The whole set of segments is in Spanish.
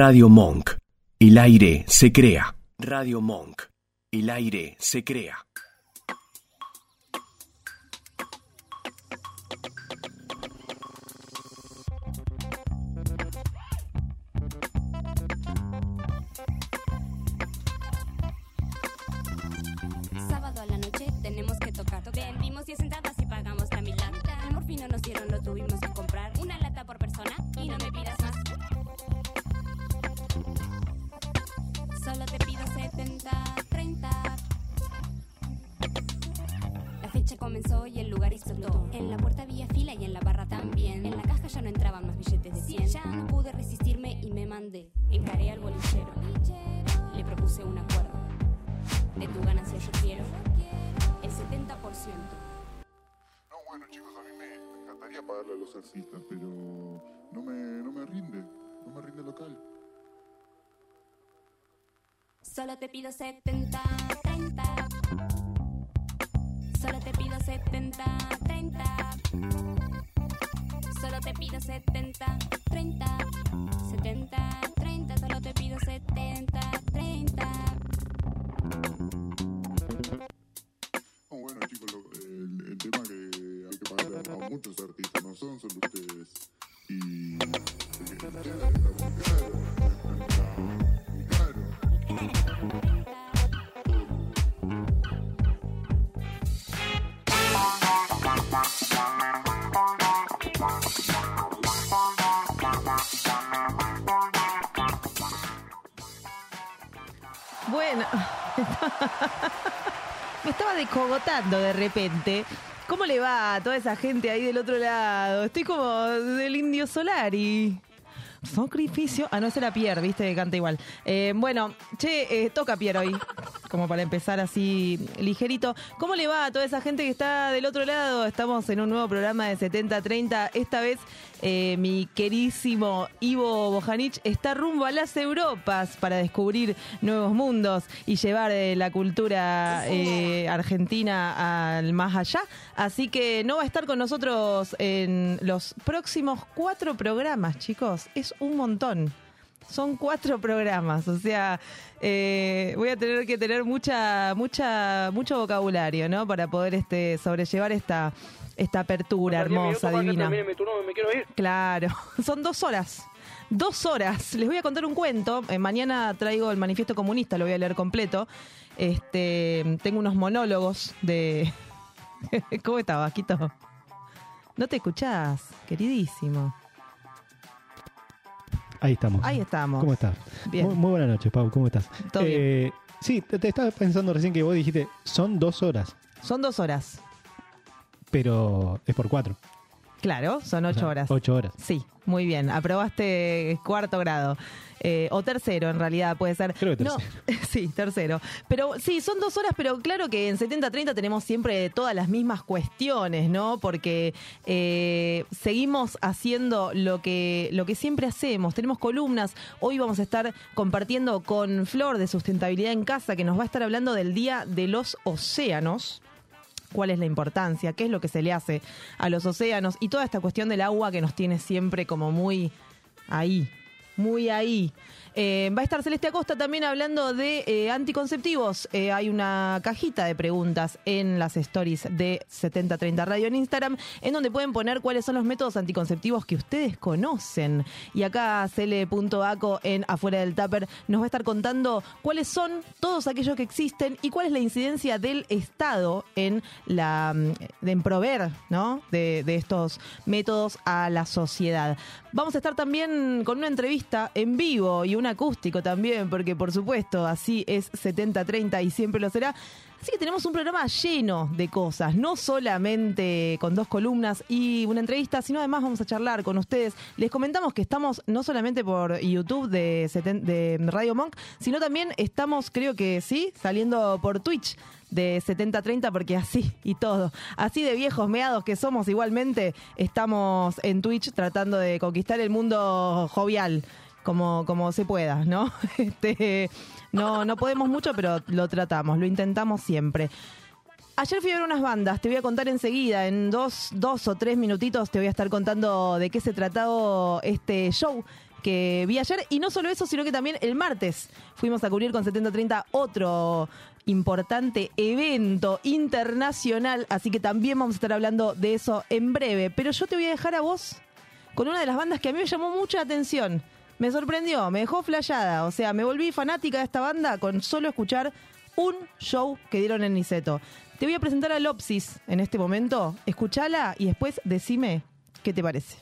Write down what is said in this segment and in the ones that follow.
Radio Monk. El aire se crea. Radio Monk. El aire se crea. Te pido de repente. ¿Cómo le va a toda esa gente ahí del otro lado? Estoy como del indio Solari. Sacrificio. Ah, no, ese era Pierre, viste, que canta igual. Eh, bueno, che, eh, toca Pierre hoy. Como para empezar así ligerito. ¿Cómo le va a toda esa gente que está del otro lado? Estamos en un nuevo programa de 70-30. Esta vez eh, mi querísimo Ivo Bojanich está rumbo a las Europas para descubrir nuevos mundos y llevar eh, la cultura eh, argentina al más allá. Así que no va a estar con nosotros en los próximos cuatro programas, chicos. Es un montón. Son cuatro programas, o sea, eh, voy a tener que tener mucha, mucha, mucho vocabulario, ¿no? Para poder este sobrellevar esta, esta apertura hermosa, divina. me quiero ir. Claro, son dos horas. Dos horas. Les voy a contar un cuento. Eh, mañana traigo el manifiesto comunista, lo voy a leer completo. Este, tengo unos monólogos de. ¿Cómo está, Vasquito? No te escuchás, queridísimo. Ahí estamos. Ahí estamos. ¿Cómo estás? Bien. Muy, muy buenas noches, Pau. ¿Cómo estás? Todo Eh, Sí, te, te estaba pensando recién que vos dijiste, son dos horas, Son dos horas. pero es por cuatro. Claro, son O ocho sea, horas. Ocho horas. Sí, muy bien. Aprobaste cuarto grado. Eh, o tercero, en realidad, puede ser. Creo que No, sí, tercero. Pero sí, son dos horas, pero claro que en 70-30 tenemos siempre todas las mismas cuestiones, ¿no? Porque eh, seguimos haciendo lo que, lo que siempre hacemos. Tenemos columnas. Hoy vamos a estar compartiendo con Flor de Sustentabilidad en Casa, que nos va a estar hablando del Día de los Océanos cuál es la importancia, qué es lo que se le hace a los océanos y toda esta cuestión del agua que nos tiene siempre como muy ahí, muy ahí. Eh, va a estar Celeste Acosta también hablando de eh, anticonceptivos. Eh, hay una cajita de preguntas en las stories de 7030 Radio en Instagram, en donde pueden poner cuáles son los métodos anticonceptivos que ustedes conocen. Y acá cele.aco en Afuera del Tupper nos va a estar contando cuáles son todos aquellos que existen y cuál es la incidencia del Estado en la mm, en proveer ¿no? de, de estos métodos a la sociedad. Vamos a estar también con una entrevista en vivo y un acústico también, porque por supuesto así es 70-30 y siempre lo será. Así que tenemos un programa lleno de cosas, no solamente con dos columnas y una entrevista, sino además vamos a charlar con ustedes. Les comentamos que estamos no solamente por YouTube de, Radio Monk, sino también estamos, creo que sí, saliendo por Twitch de 70-30 porque así y todo, así de viejos meados que somos igualmente, estamos en Twitch tratando de conquistar el mundo jovial como, como se pueda, ¿no? Este, no, no podemos mucho, pero lo tratamos, lo intentamos siempre. Ayer fui a ver unas bandas, te voy a contar enseguida, en dos, dos o tres minutitos te voy a estar contando de qué se trató este show que vi ayer. Y no solo eso, sino que también el martes fuimos a cubrir con 7030 otro importante evento internacional. Así que también vamos a estar hablando de eso en breve. Pero yo te voy a dejar a vos con una de las bandas que a mí me llamó mucha atención. Me sorprendió, me dejó flayada. O sea, me volví fanática de esta banda con solo escuchar un show que dieron en Niceto. Te voy a presentar a Lopsis en este momento. Escuchala y después decime qué te parece.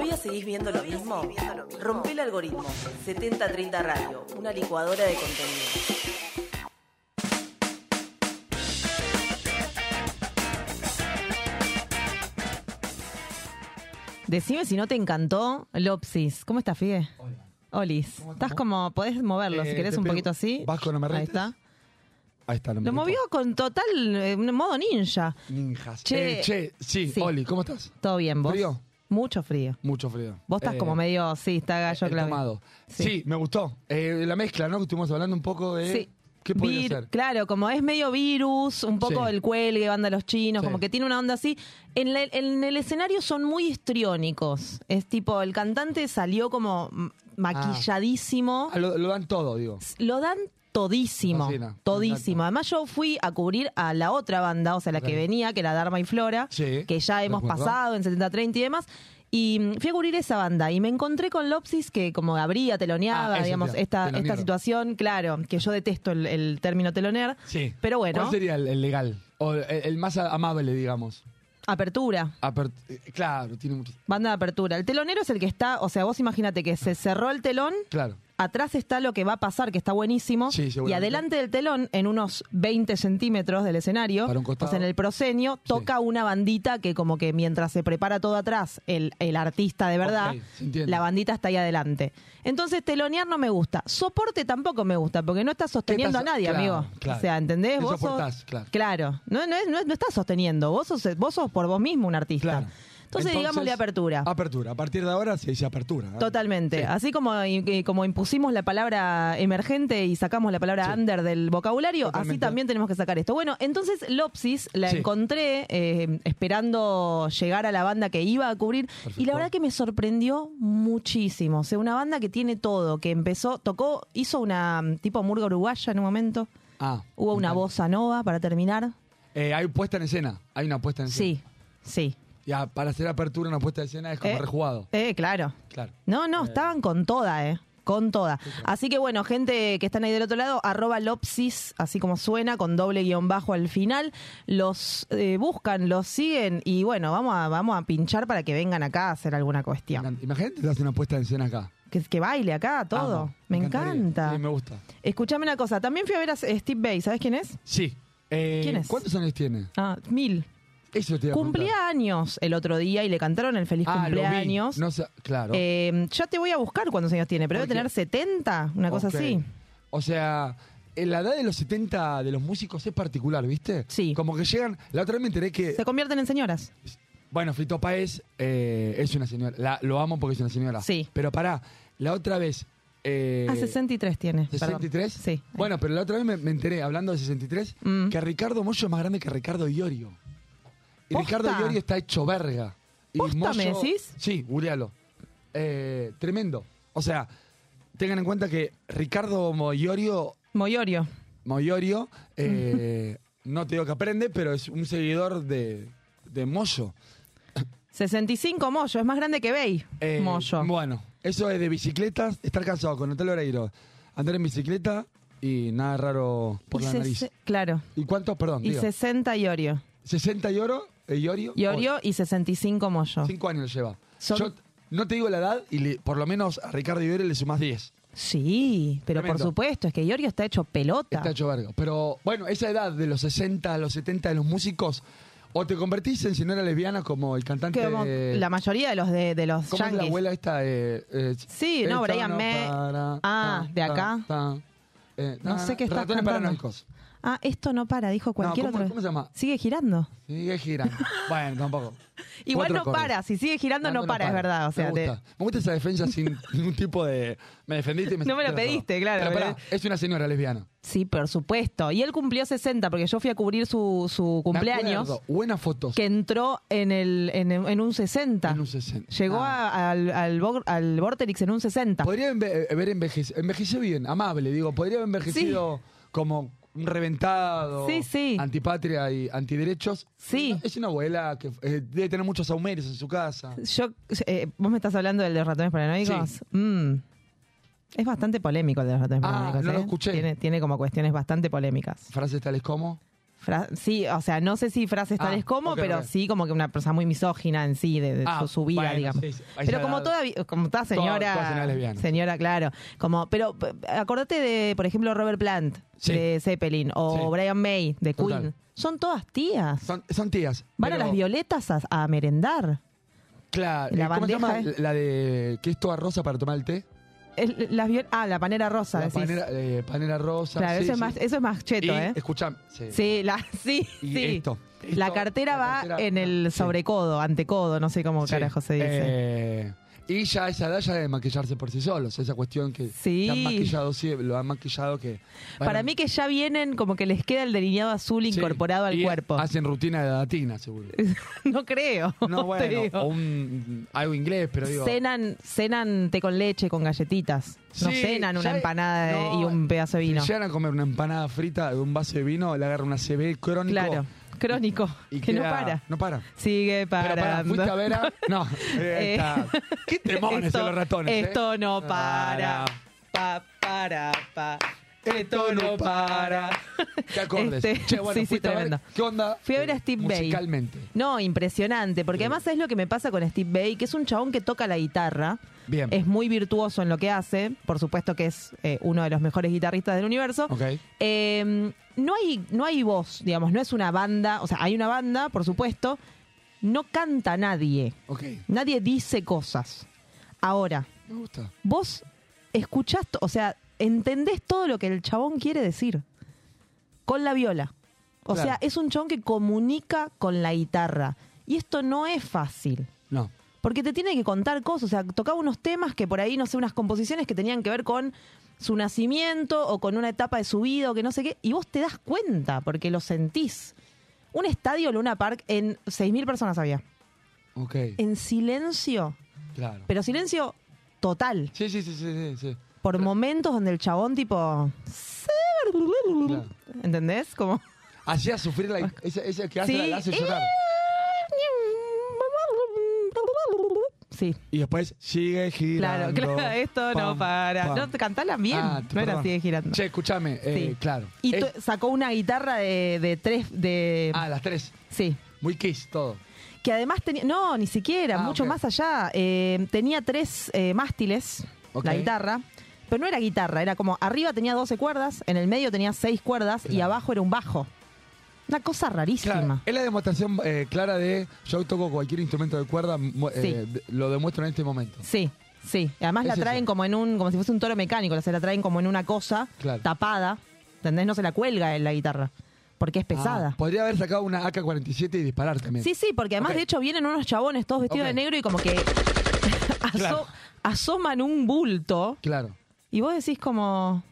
¿Todavía seguís viendo lo mismo? Rompe el algoritmo. 7030 Radio, una licuadora de contenido. Decime si no te encantó Lopsis. ¿Cómo estás, Fide? Olis. Estás como, podés moverlo si Eh, querés un poquito así. Vasco, no me Ahí está. Ahí está. Lo movió con total eh, modo ninja. Ninjas. Che. Eh, che, sí, Sí. Oli, ¿cómo estás? Todo bien, vos. ¿Frío? Mucho frío. Mucho frío. Vos estás Eh, como medio, sí, está gallo el clave. tomado. Sí. Sí. me gustó. Eh, la mezcla, ¿no? Que estuvimos hablando un poco de Sí. qué podría Vir- ser. Claro, como es medio virus, un poco Sí. el cuelgue, banda los chinos, Sí. como que tiene una onda así. En, la- en el escenario son muy histriónicos. Es tipo, el cantante salió como m- maquilladísimo. Ah, lo, lo dan todo, digo. Lo dan todísimo, Fascina, todísimo. Además yo fui a cubrir a la otra banda, o sea, la que venía, que era Dharma y Flora, Sí, que ya hemos pasado en 70-30 y demás. Y mm, fui a cubrir esa banda y me encontré con Lopsis que como abría, teloneaba, Ah, digamos, esta, telonero. esta situación, claro, que yo detesto el, el término telonear. Sí. Pero bueno. ¿Cuál sería el, el legal? O el, el más amable, digamos. Apertura. Apert- eh, claro, tiene mucho. Banda de apertura. El telonero es el que está, o sea, vos imagínate que se cerró el telón, Claro. Atrás está lo que va a pasar, que está buenísimo, Sí, y adelante del telón, en unos 20 centímetros del escenario, sea, en el proscenio, toca una bandita que como que mientras se prepara todo atrás, el, el artista de verdad, la bandita está ahí adelante. Entonces, telonear no me gusta. Soporte tampoco me gusta, porque no estás sosteniendo a nadie, claro, amigo. claro. O sea, ¿entendés? Te Vos sos- soportás, claro. No, no, es- no, es- no estás sosteniendo. Vos sos, vos sos por vos mismo un artista. Entonces, digamos de apertura. Apertura. A partir de ahora se dice apertura. ¿eh? Totalmente. Sí. Así como, y- como impusimos la palabra emergente y sacamos la palabra Sí. under del vocabulario, así también tenemos que sacar esto. Bueno, entonces Lopsis la Sí. encontré eh, esperando llegar a la banda que iba a cubrir y la verdad que me sorprendió muchísimo. O sea, una banda que tiene todo, que empezó, tocó, hizo una mm, tipo murga uruguaya en un momento, Ah. hubo una encanta. bossa nova para terminar. Eh, hay puesta en escena. Hay una puesta en escena. Sí, sí. Ya, para hacer apertura, una puesta en escena es como Eh, rejugado. Eh, claro. Claro. No, no, estaban con toda, ¿eh? Con toda. Así que bueno, gente que están ahí del otro lado, arroba Lopsis, así como suena, con doble guion bajo al final. Los eh, buscan, los siguen y bueno, vamos a, vamos a pinchar para que vengan acá a hacer alguna Me cuestión. Imagínate que haces una puesta en escena acá. Que, que baile acá, todo. Me encantaría. encanta. Sí, me gusta. Escuchame una cosa, también fui a ver a Steve Bay, ¿sabes quién es? Sí. Eh, ¿Quién es? ¿Cuántos años tiene? Ah, mil. Eso te iba a preguntar. Cumplía años el otro día y le cantaron el feliz Ah, lo vi. cumpleaños. No sé, claro. Eh, ya te voy a buscar cuántos años tiene, pero debe Porque- tener 70, una cosa Ok. así. O sea, en la edad de los 70 de los músicos es particular, ¿viste? Sí. Como que llegan. La otra vez me enteré que. Se convierten en señoras. Bueno, Fito Páez eh, es una señora. La- lo amo porque es una señora. Sí. Pero pará, la otra vez. Eh, ah, 63 tiene. perdón. ¿63? Sí. Bueno, pero la otra vez me, me enteré, hablando de 63, Mm. que Ricardo Mollo es más grande que Ricardo Iorio. Y ¿Posta? Ricardo Iorio está hecho verga. Y ¿Posta me decís? Sí, googlealo. Eh, tremendo. O sea, tengan en cuenta que Ricardo Moyorio, Moyorio. Moyorio eh, no te digo que aprende, pero es un seguidor de, de Moyo. 65 Moyo, es más grande que Bey. Eh, Moyo. Bueno, eso es de bicicletas, estar cansado con Natalia Oreiro, andar en bicicleta y nada raro por Y la nariz. Claro. ¿Y cuántos? Perdón, Y diga. 60 Iorio. 60 y oro, Iorio. Iorio y 65 Moyo. Cinco años le lleva. Son- Yo no te digo la edad y le- por lo menos a Ricardo Iorio le sumás 10. Sí, pero por Tremendo. supuesto, es que Iorio está hecho pelota. Está hecho verga. Pero bueno, esa edad de los 60 a los 70 de los músicos, o te convertís en señora lesbiana como el cantante. Como la mayoría de los de, de los ¿Cómo es la yankees. abuela esta? Eh, eh, Sí, no, Brian May. para, Ah, de acá. Eh, No sé qué está Ratones cantando. paranoicos. Ah, esto no para, dijo cualquier ¿cómo- otro. cómo se llama? Sigue girando. Sigue girando. bueno, tampoco. Igual Cuatro no para, si sigue girando no, para, es verdad. O sea, me, te- gusta. me gusta esa defensa sin ningún tipo de. Me defendiste y me No me lo pediste, claro, Pero pero- pará, es una señora lesbiana. Sí, por supuesto. Y él cumplió 60 porque yo fui a cubrir su, su cumpleaños. Buenas fotos. Que entró en, el, en, en un 60. En un 60. Llegó Ah. a- al, al, al Vorterix en un 60. Podría enve- haber envejecido. Envejeció bien, amable, digo. Podría haber envejecido como un reventado. Sí, sí. Antipatria y antiderechos. Sí. Es una abuela que eh, debe tener muchos saumerios en su casa. Yo, eh, ¿Vos me estás hablando del de los ratones paranoicos? Sí. Mm. Es bastante polémico el de los ratones Ah, paranoicos. no lo ¿eh? escuché. Tiene, tiene como cuestiones bastante polémicas. Frases tales como. Fra- sí, o sea, no sé si frases Ah, tales como, pero sí como que una persona muy misógina en sí, de, de Ah, su, su vida, bueno, digamos. sí, sí. Pero como toda, como toda señora, toda señora claro. Como, pero acordate de, por ejemplo, Robert Plant Sí. de Zeppelin o. Brian May de Total. Queen. Son todas tías. Son, son tías. Van a las violetas a, a merendar. Claro. La eh, ¿Cómo se llama? bandeja La de. que es toda rosa para tomar el té? El- las ah, la panera rosa, La decís. panera, eh, panera rosa. claro, sí, eso, es más, eso es más cheto, Y, ¿eh? escuchá, sí. Sí, la, sí, Y sí. esto, la cartera la va cartera- en el sobrecodo, antecodo, no sé cómo carajo se dice. Eh, Y ya esa edad ya de maquillarse por sí solos, esa cuestión que Sí. han maquillado, sí, lo han maquillado que... Para mí que ya vienen como que les queda el delineado azul sí. incorporado al Y cuerpo. Hacen rutina de datina, seguro. no creo. No, bueno, o un, algo inglés, pero digo... cenan, cenan té con leche, con galletitas. No Sí, cenan una empanada no, y un pedazo de vino. Si llegan a comer una empanada frita de un vaso de vino, le agarra una CB crónico. Claro, crónico, y que no para. No para. Sigue Pero para, fuiste a ver a... No, eh, Eh, está. Qué temones esto, de los ratones, ¿eh? Esto no para. Pa, para, pa. Esto no para. ¿Qué acordes? Este, che, bueno, sí, sí, a ver, tremendo. ¿Qué onda? Fui a ver a Steve. Musicalmente. No, impresionante, porque además es lo que me pasa con Steve Bay, que es un chabón que toca la guitarra. Bien. Es muy virtuoso en lo que hace, por supuesto que es eh, uno de los mejores guitarristas del universo. Ok. Eh, no, hay, no hay voz, digamos, no es una banda, o sea, hay una banda, por supuesto, no canta nadie, nadie dice cosas. Ahora, Me gusta. vos escuchás, o sea, entendés todo lo que el chabón quiere decir con la viola. O Claro. sea, es un chabón que comunica con la guitarra. Y esto no es fácil. No. Porque te tiene que contar cosas. O sea, tocaba unos temas que por ahí, no sé, unas composiciones que tenían que ver con su nacimiento o con una etapa de su vida o que no sé qué. Y vos te das cuenta porque lo sentís. Un estadio Luna Park en 6.000 personas había. Ok. En silencio. Claro. Pero silencio total. Sí, sí, sí, sí, sí. Por momentos donde el chabón tipo... Claro. ¿Entendés? Como... Hacía sufrir la... Ese, ese que hace Sí. la, la hace llorar. Sí. Y después sigue Claro, girando. claro, esto no para. pam. No, cantala bien. Ah, no era de girando. Che, escúchame. eh, Sí. Claro. Y Es- sacó una guitarra de, de tres, de... Ah, las tres. Sí. Muy kiss, todo. Que además tenía... No, ni siquiera, Ah, mucho más allá. Eh, tenía tres eh, mástiles, Ok. la guitarra. Pero no era guitarra, era como arriba tenía 12 cuerdas, en el medio tenía 6 cuerdas y Claro. abajo era un bajo. Una cosa rarísima. Claro, es la demostración eh, clara de yo toco cualquier instrumento de cuerda, eh, Sí. lo demuestro en este momento. Sí, sí. Además la eso. traen como en un, como si fuese un toro mecánico, o sea, la traen como en una cosa Claro. tapada. ¿Entendés? No se la cuelga en la guitarra. Porque es pesada. Ah, podría haber sacado una AK-47 y disparar también. Sí, sí, porque además de hecho vienen unos chabones todos vestidos de negro y como que aso- Claro. asoman un bulto Claro. y vos decís como,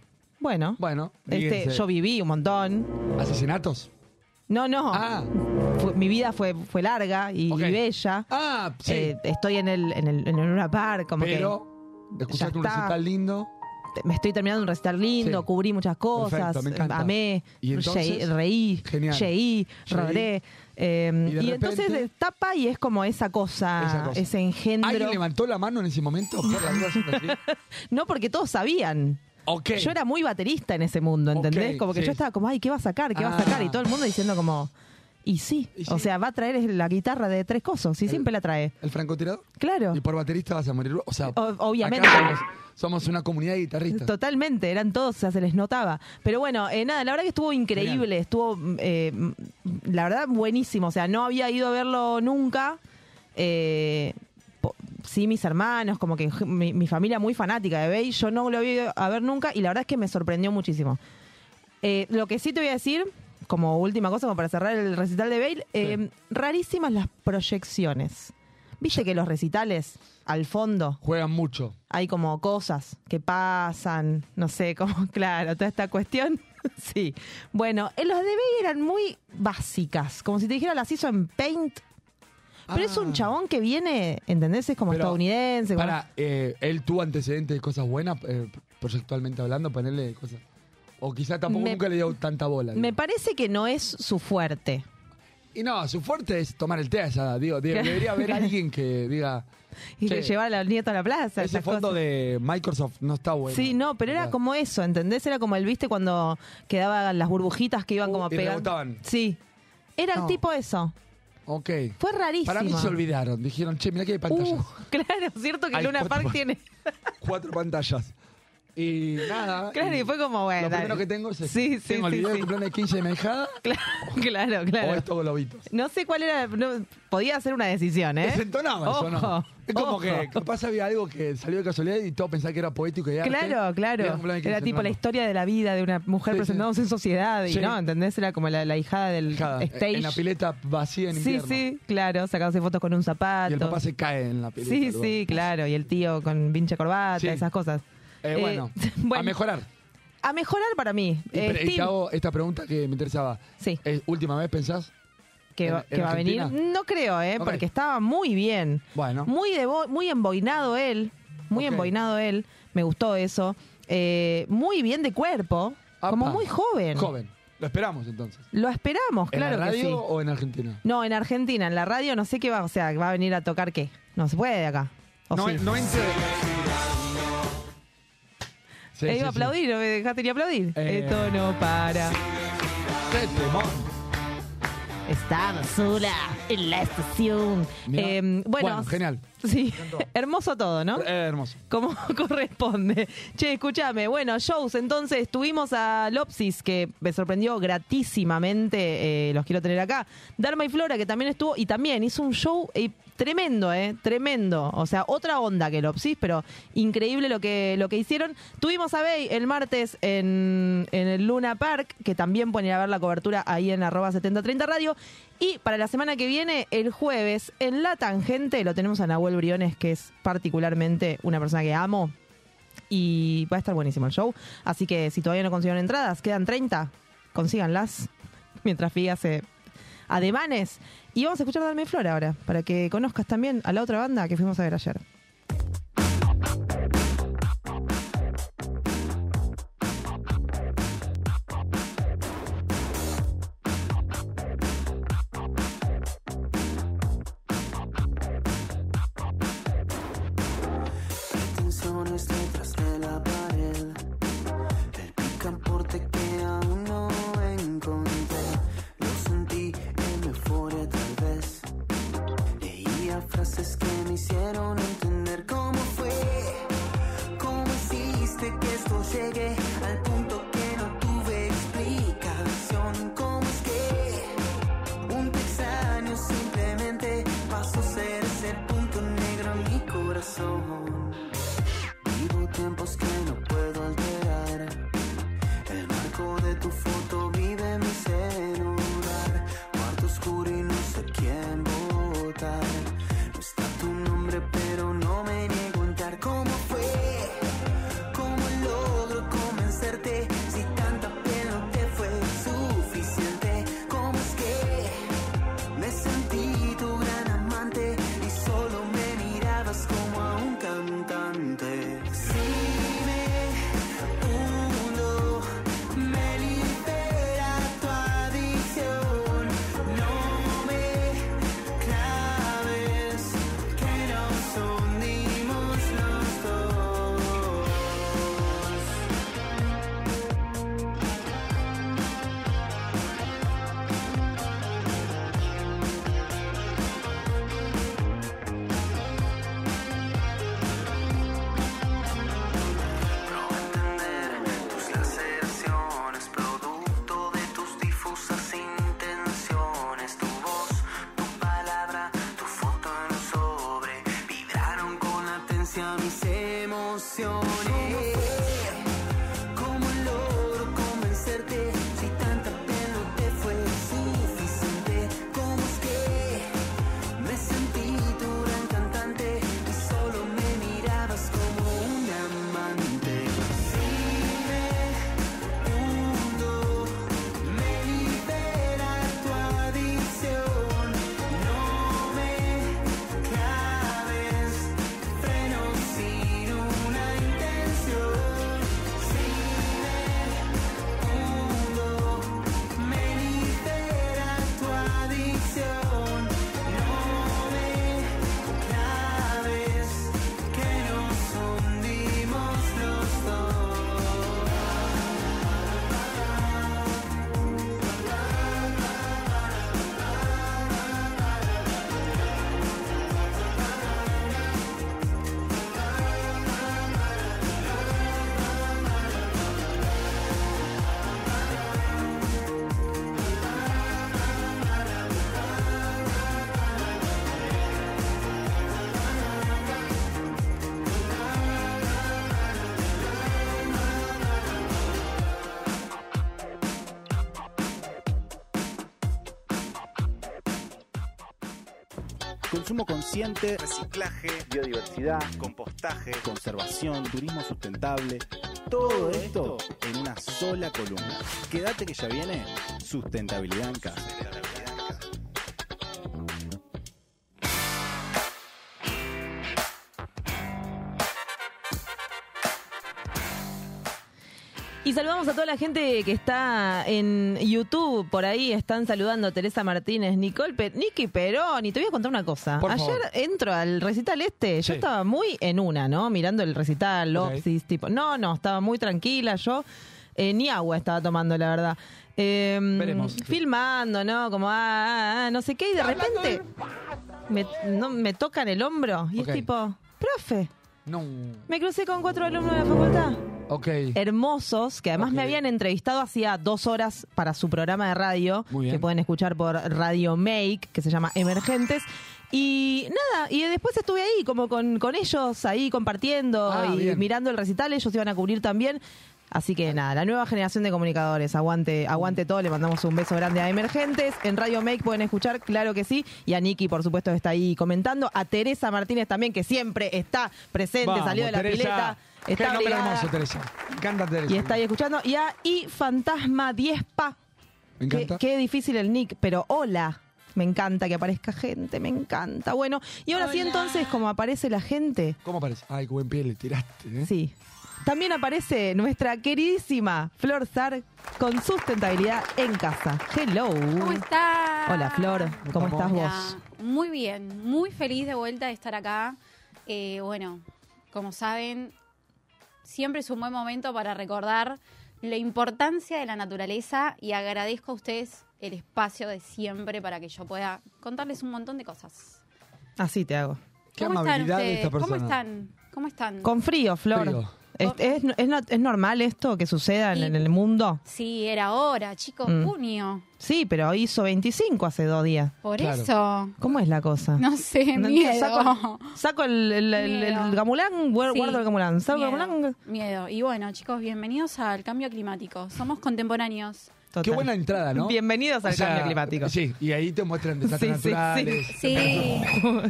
bueno, Bueno, este, yo viví un montón. ¿Asesinatos? No, no. Ah. Fue- mi vida fue, fue larga y, bella. Ah, sí. Eh, estoy en el, en el, en el Luna Park, como Pero, escuchaste un está. recital lindo. que me estoy terminando un recital lindo, Sí. cubrí muchas cosas, Perfecto, me amé, Y entonces, reí, rodé. eh, Y de y entonces destapa y es como esa cosa, Esa cosa. ese engendro. ¿Alguien levantó la mano en ese momento? No, porque todos sabían. Yo era muy baterista en ese mundo, ¿entendés? Como que sí. yo estaba como, ay, ¿qué va a sacar? ¿Qué va a Ah. sacar? Y todo el mundo diciendo como, y sí, Y o sea, va a traer la guitarra de tres cosas, y El- siempre la trae. ¿El francotirador? Claro, Y por baterista vas a morir. O sea, O- obviamente. acá somos, somos una comunidad de guitarristas. totalmente, eran todos, o sea, se les notaba. Pero bueno, eh, nada, la verdad que estuvo increíble, Genial. estuvo, eh, la verdad, buenísimo. O sea, no había ido a verlo nunca. Eh, sí, mis hermanos, como que mi, mi familia muy fanática de Bey, yo no lo ido a ver nunca y la verdad es que me sorprendió muchísimo. Eh, lo que sí te voy a decir, como última cosa, como para cerrar el recital de Bale, eh, rarísimas las proyecciones. Viste que los recitales, al fondo, Juegan mucho. hay como cosas que pasan, no sé, como, claro, toda esta cuestión. sí. Bueno, en los de Bale eran muy básicas, como si te dijera las hizo en Paint. Pero es un Ah. chabón que viene, ¿entendés? Es como Pero, estadounidense. como- Para, eh, él tuvo antecedentes de cosas buenas, eh, proyectualmente hablando, ponerle cosas. O quizá tampoco Me- nunca le dio tanta bola. Me digo. parece que no es su fuerte. y no, su fuerte es tomar el té a esa digo. debería haber alguien que diga. Y "Che, llevar a la nieta a la plaza. Ese fondo cosas. de Microsoft no está bueno. Sí, no, pero era como eso, ¿entendés? Era como el, viste, cuando quedaban las burbujitas que iban Uh, como pegando. rebotaban. Sí. Era el tipo eso. Ok. Fue rarísimo. Para mí se olvidaron. Dijeron, che, mira que hay pantallas. Uh, claro, cierto que Hay Luna cuatro Park pa- tiene. Cuatro pantallas. Y nada. Claro, y fue como, bueno, Lo dale. primero que tengo es Sí, sí, tengo el sí, video sí. de cumpleaños de 15 de mi hijada Claro, claro, claro. o estos globitos. No sé cuál era, no, podía ser una decisión, ¿eh? Desentonaba eso, ¿no? Ojo, Es como ojo. que capaz había algo que salió de casualidad y todo pensaba que era poético y arte. Claro, Era claro. Era 15, tipo no, la historia de la vida de una mujer Sí, sí. presentándose en sociedad y Sí. no, ¿entendés? Era como la, la hijada del Hijada, stage. En la pileta vacía en sí, invierno. sí, claro, sacándose fotos con un zapato. Y el papá se cae en la pileta. Sí, sí, claro. Y el tío con pinche corbata, Sí. esas cosas. Eh, Eh, bueno, bueno. a mejorar. A mejorar para mí. Y, Eh, pero- y te Steve, hago esta pregunta que me interesaba. Sí. Eh, ¿Última vez pensás? que, en- va- en que va a venir. No creo, ¿eh? Porque estaba muy bien. Bueno. Muy, de muy emboinado él. Muy Ok. emboinado él. Me gustó eso. Eh, muy bien de cuerpo. Como muy joven. Joven. Lo esperamos entonces. Lo esperamos, ¿En claro la radio que sí. o en Argentina? No, en Argentina, en la radio, no sé qué va, o sea, va a venir a tocar qué. No se puede de acá. ¿O no, sí? no entre... Sí, Eh, sí, iba a sí. aplaudir, ¿no me dejaste ni aplaudir? Eh. Esto no para. Estaba sola en la estación. Eh, bueno, Bueno, genial. Sí, hermoso todo, ¿no? Eh, hermoso. como corresponde. Che, escúchame, bueno, shows, entonces tuvimos a Lopsis, que me sorprendió gratísimamente, eh, los quiero tener acá. Dharma y Flora, que también estuvo, y también hizo un show eh, tremendo, ¿eh? Tremendo. O sea, otra onda que Lopsis, pero increíble lo que, lo que hicieron. Tuvimos a Bey el martes en, en el Luna Park, que también pueden ir a ver la cobertura ahí en arroba 7030 radio. Y para la semana que viene, el jueves, en La Tangente, lo tenemos a Nahuel Briones, que es particularmente una persona que amo. Y va a estar buenísimo el show. Así que si todavía no consiguieron entradas, quedan 30, consíganlas. Mientras Figa hace ademanes. Y vamos a escuchar Darme Flor ahora, para que conozcas también a la otra banda que fuimos a ver ayer. Que esto llegue al Consumo consciente, reciclaje, biodiversidad, compostaje, conservación, turismo sustentable. Todo esto en una sola columna. Quédate que ya viene sustentabilidad en casa. Saludamos a toda la gente que está en YouTube. Por ahí están saludando a Teresa Martínez, Nicole, Pe Nicky Perón. Y te voy a contar una cosa. Por Ayer favor. entro al recital este. Yo estaba muy en una, ¿no? Mirando el recital, Ok. Lopsis, tipo. No, no, estaba muy tranquila. Yo eh, ni agua estaba tomando, la verdad. Eh, Veremos. Filmando, ¿no? Como, ah, ah, ah, no sé qué. Y de repente me, no, me tocan el hombro. Y es tipo, profe. No. Me crucé con cuatro alumnos de la facultad Hermosos que además me habían entrevistado hacía dos horas para su programa de radio que pueden escuchar por Radio Make que se llama Emergentes y nada y después estuve ahí como con, con ellos ahí compartiendo Ah, y bien. mirando el recital ellos iban a cubrir también Así que nada, la nueva generación de comunicadores, aguante, aguante todo, le mandamos un beso grande a Emergentes. En Radio Make pueden escuchar, claro que sí. Y a Nikki, por supuesto, está ahí comentando. A Teresa Martínez también, que siempre está presente, Vamos, salió de la Teresa. pileta. Qué Está nombre brigada. hermoso, Teresa. Me encanta Teresa. Y está ahí escuchando. Y a Y Fantasma 10 Pa. Me Qué, encanta. qué difícil el nick, pero hola. Me encanta que aparezca gente, me encanta. Bueno, y ahora sí entonces, como aparece la gente, ¿Cómo parece? Ay, qué buen pie le tiraste, ¿eh? sí. También aparece nuestra queridísima Flor Sar con sustentabilidad en casa. Hello. ¿Cómo estás? Hola Flor, ¿cómo estás Hola. vos? Muy bien, muy feliz de vuelta de estar acá. Eh, bueno, como saben, siempre es un buen momento para recordar la importancia de la naturaleza y agradezco a ustedes el espacio de siempre para que yo pueda contarles un montón de cosas. Así te hago. Qué ¿Cómo están amabilidad de ustedes? esta persona. ¿Cómo están? ¿Cómo están? Con frío, Flor. Frío. ¿Es, es, es no- es normal esto que suceda en, Y- en el mundo? Sí, era hora, chicos, Mm. junio. Sí, pero hizo 25 hace dos días. Por Claro. eso. ¿Cómo es la cosa? No sé, No miedo. Saco, saco el, el, el- gamulán, guar- Sí, guardo el gamulán. Saco el gamulán. miedo. Y bueno, chicos, bienvenidos al cambio climático. Somos contemporáneos. Total. Qué buena entrada, ¿no? Bienvenidos al O sea, cambio climático. Sí, y ahí te muestran desastres Sí, sí, sí. naturales. Sí.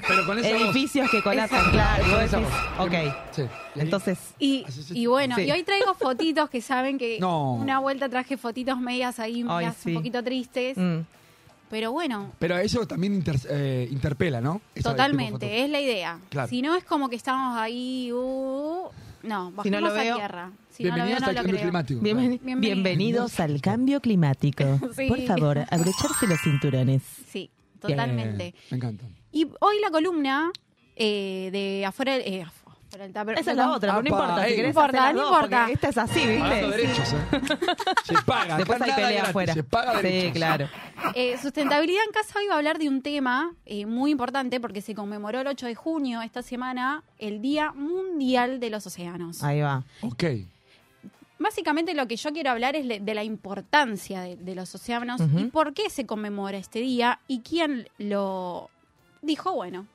Pero con esa voz. Edificios que colapsan, claro. ok, Sí. Y ahí- entonces, Y, y bueno, Sí. y hoy traigo fotitos que saben que No. una vuelta traje fotitos medias ahí, Ay, medias sí. un poquito tristes. mm, Pero bueno, Pero eso también inter- eh, interpela, ¿no? Esa totalmente, es la idea. Claro. Si no es como que estamos ahí, uh, no, bajemos Si no lo a veo, tierra. Si no lo veo, Bienvenidos no al lo cambio creo. climático. bienveni- Bienvenidos. bienvenidos al cambio climático. Sí. Por favor, abrocharse los cinturones. Sí, totalmente. Me encanta. Y hoy la columna eh, de afuera, eh, afuera del tupper- Esa es la otra, pero no Apa, importa. Si ey. querés No importa, hacer las no dos, importa. porque Esta es así, Pagando ¿viste? derechos, ¿eh? Se paga. Después acá hay nada pelea gratis, afuera. Se paga Sí, derechos. claro. Eh, sustentabilidad en casa hoy va a hablar de un tema eh, muy importante porque se conmemoró el 8 de junio esta semana el Día Mundial de los Océanos. Ahí va. Ok. Básicamente lo que yo quiero hablar es de la importancia de, de los océanos y por qué se conmemora este día y quién lo dijo, bueno,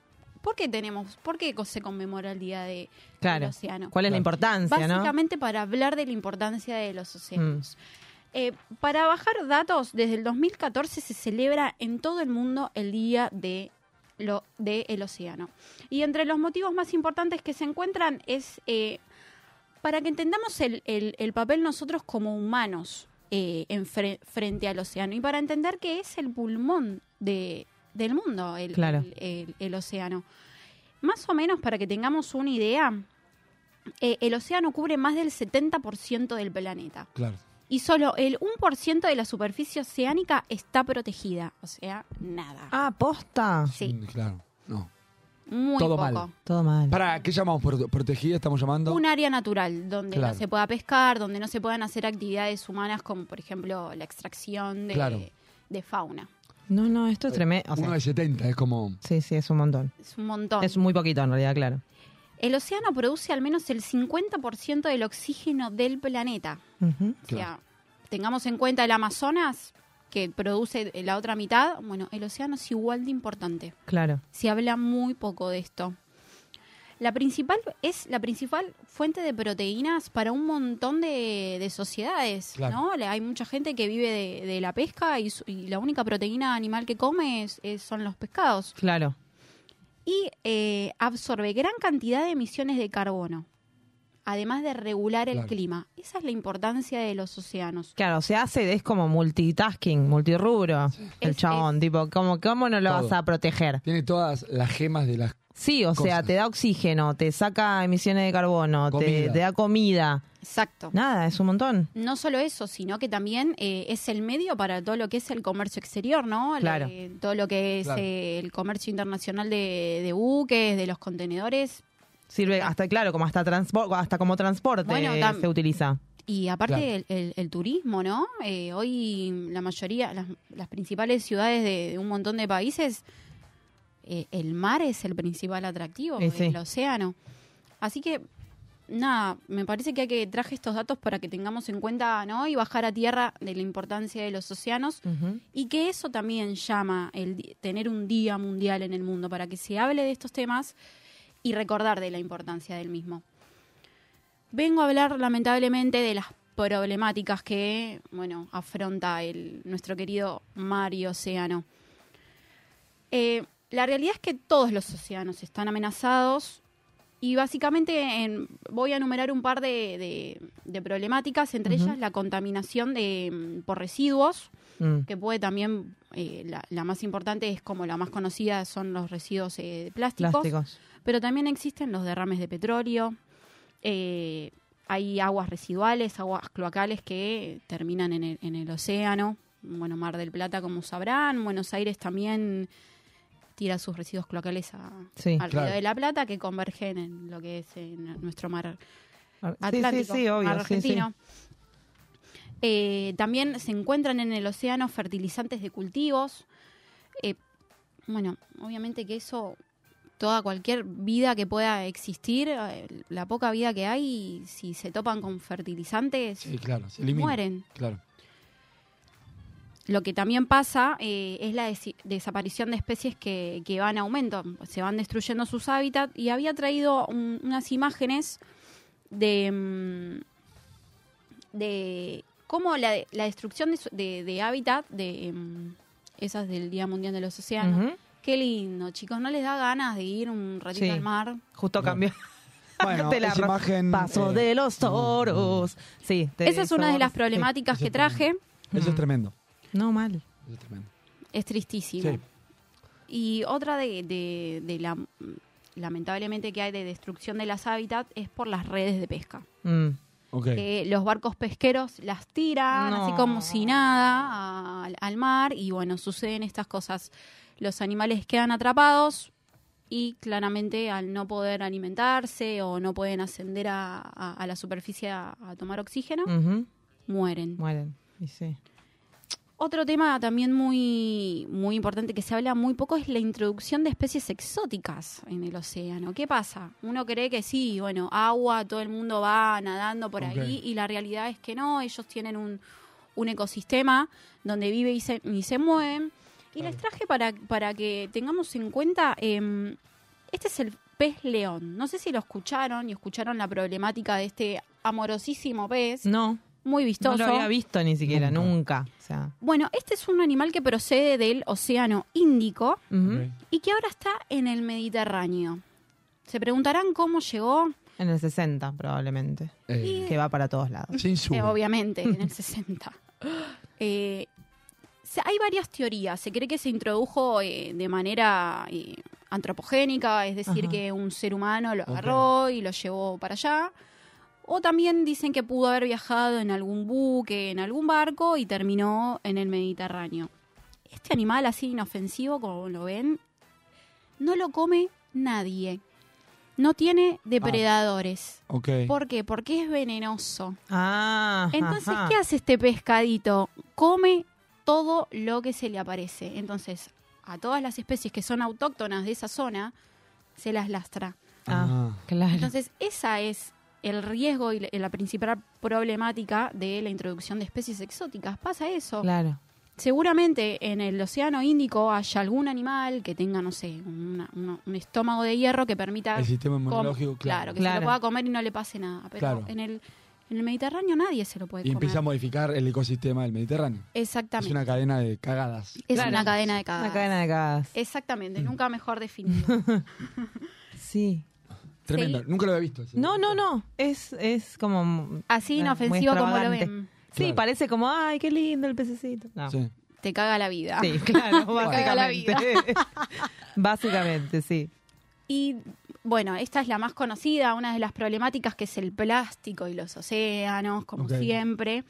¿por qué tenemos, por qué se conmemora el Día de, Claro. del océano? ¿Cuál es la importancia, no? Básicamente para hablar de la importancia de los océanos. Mm. Eh, para bajar datos, desde el 2014 se celebra en todo el mundo el Día de lo del océano. Y entre los motivos más importantes que se encuentran es eh, para que entendamos el, el- el papel nosotros como humanos eh, en fre- frente al océano y para entender que es el pulmón de, del mundo, el, Claro. el- el- el océano. Más o menos para que tengamos una idea, eh, el océano cubre más del 70% del planeta Claro. y solo el 1% de la superficie oceánica está protegida, o sea, nada. Ah, posta. Sí, Mm, Claro. Muy todo poco. mal. Todo mal. ¿Para qué llamamos Pro- protegida? ¿Estamos llamando? Un área natural donde Claro. no se pueda pescar, donde no se puedan hacer actividades humanas como por ejemplo la extracción de, Claro. de fauna. No, no, esto es tremendo. O sea, Uno de 70, es como... sí, sí, es un montón. Es un montón. Es muy poquito en realidad, claro. El océano produce al menos el 50% del oxígeno del planeta. Ujú. O sea, tengamos en cuenta el Amazonas, que produce la otra mitad, bueno, el océano es igual de importante. Claro. se habla muy poco de esto. La principal es la principal fuente de proteínas para un montón de, de sociedades, Claro. ¿no? Hay mucha gente que vive de, de la pesca y, su- y la única proteína animal que come es- es- son los pescados. Claro. y eh, absorbe gran cantidad de emisiones de carbono, además de regular el Claro. clima. Esa es la importancia de los océanos. Claro, se hace, es como multitasking, multirrubro, el Es- chabón, tipo, ¿cómo, ¿cómo no lo Todo. vas a proteger? Tiene todas las gemas de las Sí, o sea, te da oxígeno, te saca emisiones de carbono, te, da comida. Exacto. Nada, es un montón. No solo eso, sino que también eh, es el medio para todo lo que es el comercio exterior, ¿no? Claro. Le- todo lo que es Claro. eh, el comercio internacional de, de buques, de los contenedores. Sirve hasta, claro, como hasta, transpor- hasta como transporte Bueno, tam- se utiliza. Y aparte Claro. el, el- el turismo, ¿no? Eh, hoy la mayoría, las, las principales ciudades de, de un montón de países, eh, el mar es el principal atractivo, sí. el océano. Así que, nada, me parece que hay que traje estos datos para que tengamos en cuenta, ¿no? Y bajar a tierra de la importancia de los océanos y que eso también llama el tener un día mundial en el mundo para que se hable de estos temas y recordar de la importancia del mismo. Vengo a hablar lamentablemente de las problemáticas que, bueno, afronta el, nuestro querido mar y océano. Eh, la realidad es que todos los océanos están amenazados y básicamente en- voy a enumerar un par de, de- de problemáticas, entre ellas la contaminación de, mm, por residuos, Mm. que puede también, eh, la, la más importante es como la más conocida, son los residuos eh, plásticos, Plásticos. Pero también existen los derrames de petróleo, eh, hay aguas residuales, aguas cloacales que terminan en el, en el océano, bueno, Mar del Plata como sabrán, Buenos Aires también tira sus residuos cloacales a, Sí. al Claro. Río de la Plata que convergen en lo que es en nuestro mar Ah, Atlántico, sí, sí, obvio, mar sí, sí. argentino. Eh, también se encuentran en el océano fertilizantes de cultivos. Eh, bueno, obviamente que eso, toda cualquier vida que pueda existir, eh, la poca vida que hay, si se topan con fertilizantes, Sí, claro, se elimina. mueren. Claro. Lo que también pasa eh, es la desaparición de especies que, que van en aumento, se van destruyendo sus hábitats y había traído un- unas imágenes de, mm, de cómo la, la destrucción de, su- de- de hábitat, de mm, esas del Día Mundial de los Océanos. Qué lindo, chicos, ¿no les da ganas de ir un ratito Sí. al mar? Justo cambió. Bueno, Te la esa imagen, Paso eh, de los toros. Sí. de Esa es una de las problemáticas que traje. Eso es tremendo. No, mal. Eso es tremendo. Es tristísimo. Sí. Y otra de, de- de la lamentablemente que hay de destrucción de las hábitats es por las redes de pesca. Mm. Ok. Que los barcos pesqueros las tiran No. así como si nada al mar y bueno, suceden estas cosas. Los animales quedan atrapados y claramente al no poder alimentarse o no pueden ascender a, a- a la superficie a, a tomar oxígeno, mueren. Mueren. Y sí. Otro tema también muy, muy importante que se habla muy poco es la introducción de especies exóticas en el océano. ¿Qué pasa? Uno cree que sí, bueno, agua, todo el mundo va nadando por ahí y la realidad es que no, ellos tienen un, un ecosistema donde vive y se, y se mueven. Y les traje para, para que tengamos en cuenta, em, este es el pez león. No sé si lo escucharon y escucharon la problemática de este amorosísimo pez. No. Muy vistoso. No lo había visto ni siquiera, nunca. O sea. Bueno, este es un animal que procede del Océano Índico y que ahora está en el Mediterráneo. Se preguntarán cómo llegó. En el 60, probablemente. Eh. Que va para todos lados. Eh, obviamente, en el 60. Eh, hay varias teorías. Se cree que se introdujo eh, de manera eh, antropogénica, es decir, Ajá. que un ser humano lo agarró y lo llevó para allá. O también dicen que pudo haber viajado en algún buque, en algún barco y terminó en el Mediterráneo. Este animal así inofensivo, como lo ven, no lo come nadie. No tiene depredadores. Ok. ¿Por qué? Porque es venenoso. Ah. Entonces, ajá. ¿qué hace este pescadito? Come todo lo que se le aparece. Entonces, a todas las especies que son autóctonas de esa zona, se las lastra. Ah, claro. Entonces, esa es el riesgo y la- principal problemática de la introducción de especies exóticas. Pasa eso. Claro. Seguramente en el Océano Índico haya algún animal que tenga, no sé, una- una- un estómago de hierro que permita... El sistema inmunológico, claro. Claro, que se lo pueda comer y no le pase nada. Pero Claro. en, el, En el Mediterráneo nadie se lo puede Y comer. empieza a modificar el ecosistema del Mediterráneo. Exactamente. Es una cadena de cagadas. Es Claro. una cadena de cagadas. Una cadena de cagadas. Exactamente, nunca mejor definido. Sí. Tremendo. Sí. Nunca lo había visto. ese. No, no, no. Es, es como. Así inofensivo como lo ven. Sí, Claro. parece como, ay, qué lindo el pececito. No. Sí, Sí. Te caga la vida. claro, caga la básicamente. básicamente, sí. Y bueno, esta es la más conocida, una de las problemáticas que es el plástico y los océanos, como siempre.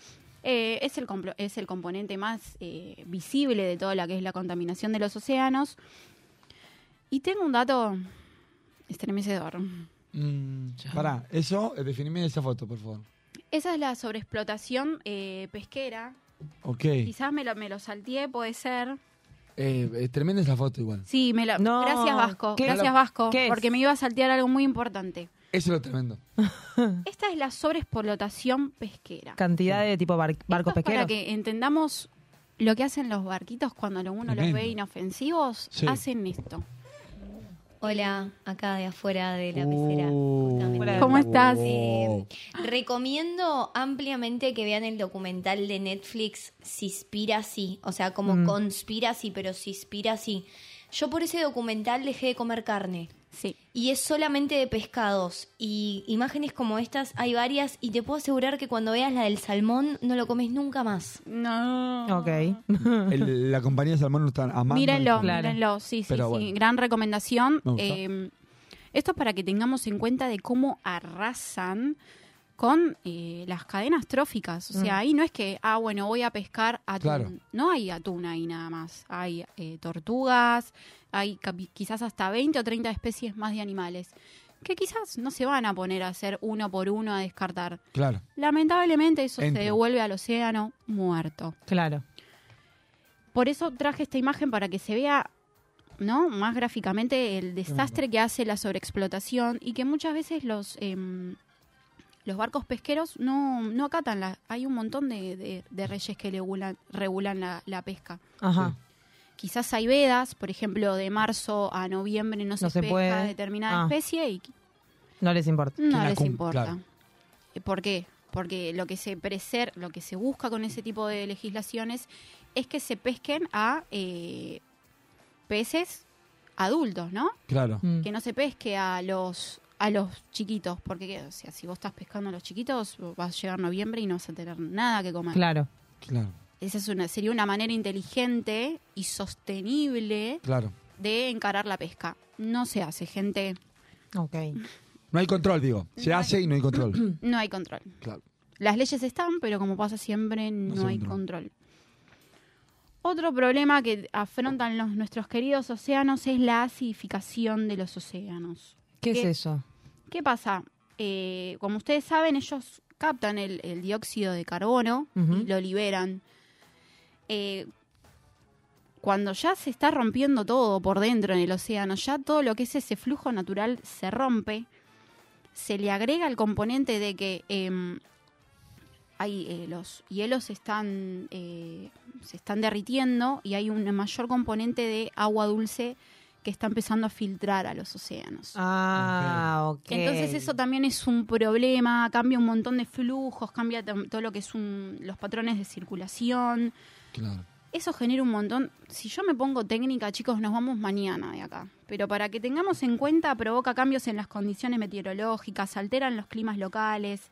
Eh, es, el complo- es el componente más eh, visible de toda la que es la contaminación de los océanos. Y tengo un dato estremecedor. Mm, pará, eso, eh, definime esa foto, por favor. Esa es la sobreexplotación eh, pesquera. Ok. Quizás me lo, me lo salteé, puede ser. Eh, es tremenda esa foto igual. Sí, me No, gracias Vasco, ¿qué- gracias Vasco, qué porque me iba a saltear algo muy importante. Eso es lo tremendo. Esta es la sobreexplotación pesquera. Cantidad de tipo bar- barcos Esto es pesqueros. Para que entendamos lo que hacen los barquitos cuando uno los ve inofensivos, Sí. hacen esto. Hola, acá de afuera de la Uh. pecera. justamente. Fuera de- ¿Cómo estás? Eh, recomiendo ampliamente que vean el documental de Netflix Seaspiracy, o sea, como Mm. Conspiracy, pero Seaspiracy. Yo por ese documental dejé de comer carne. Sí. Y es solamente de pescados. Y imágenes como estas hay varias. Y te puedo asegurar que cuando veas la del salmón, no lo comes nunca más. No. Ok. El- la compañía de Salmón lo están amando. Mírenlo, Claro. mírenlo. Sí, sí, Pero sí. bueno. Gran recomendación. Me gusta. Eh, esto es para que tengamos en cuenta de cómo arrasan con eh, las cadenas tróficas. O sea, Mm. ahí no es que, ah, bueno, voy a pescar atún. Claro. No hay atún ahí nada más. Hay eh, tortugas, hay quizás hasta 20 o 30 especies más de animales que quizás no se van a poner a hacer uno por uno a descartar. Claro. Lamentablemente eso Entra. se devuelve al océano muerto. Claro. Por eso traje esta imagen para que se vea ¿no? más gráficamente el desastre que hace la sobreexplotación y que muchas veces los em, los barcos pesqueros no, no acatan. La, hay un montón de, de- de reyes que regulan, regulan la, la pesca. Ajá. Quizás hay vedas, por ejemplo, de marzo a noviembre no se, No se pesca puede. determinada Ah. especie y No les importa. no les importa. claro. Eh, ¿Por qué? Porque lo que se preser, lo que se busca con ese tipo de legislaciones es que se pesquen a eh, peces adultos, ¿no? Claro. Mm. Que no se pesque a los a los chiquitos, porque o sea, si vos estás pescando a los chiquitos, vas a llegar noviembre y no vas a tener nada que comer. Claro. Claro. Esa es una, sería una manera inteligente y sostenible Claro. de encarar la pesca. No se hace, gente. Ok. No hay control, digo. Se hace y no hay control. No hay control. Claro. Las leyes están, pero como pasa siempre, no, hay control. Otro problema que afrontan los, nuestros queridos océanos es la acidificación de los océanos. ¿Qué es eso? ¿Qué pasa? Eh, como ustedes saben, ellos captan el, el dióxido de carbono y lo liberan. Eh, cuando ya se está rompiendo todo por dentro en el océano, ya todo lo que es ese flujo natural se rompe, se le agrega el componente de que em, hay, eh, los hielos están, eh, se están derritiendo y hay un mayor componente de agua dulce que está empezando a filtrar a los océanos. Ah, ok. Entonces eso también es un problema, cambia un montón de flujos, cambia todo lo que es un- los patrones de circulación. Claro. Eso genera un montón. Si yo me pongo técnica, chicos, nos vamos mañana de acá. Pero para que tengamos en cuenta, provoca cambios en las condiciones meteorológicas, alteran los climas locales,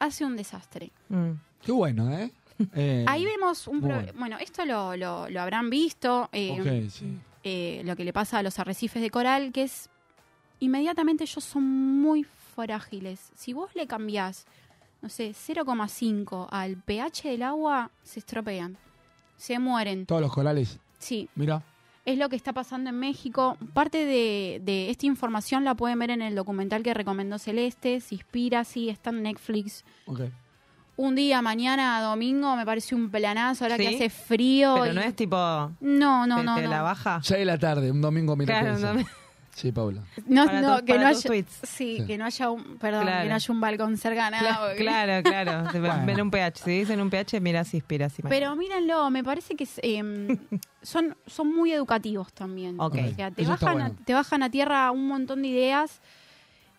hace un desastre. Mm. Qué bueno, ¿eh? Eh, Ahí vemos un... muy pro- bueno. bueno. esto lo, lo- lo habrán visto. eh, Ok, sí. Eh, lo que le pasa a los arrecifes de coral, que es inmediatamente ellos son muy frágiles. Si vos le cambiás, no sé, 0,5 al pH del agua, se estropean, se mueren. Todos los corales. Sí, Mira. es lo que está pasando en México. Parte de, de esta información la pueden ver en el documental que recomendó Celeste, se inspira, sí, está en Netflix. Ok. Un día, mañana, domingo, me parece un planazo, ahora que hace frío. Pero y- no es tipo. No, no, te- no. te no. la baja. 6 de la tarde, un domingo mira Claro, domingo. Sí, Paula. No, Para no, que no haya, sí, Sí. que no haya un, perdón, Claro. que no haya un balcón cerca, nada, Cla- porque- Claro, claro. Bueno. ven un pH. Si dicen un pH, mira si inspira. Si Pero mírenlo, me parece que em, son, son muy educativos también. Ok. O sea, te Eso bajan, a, te bajan a tierra un montón de ideas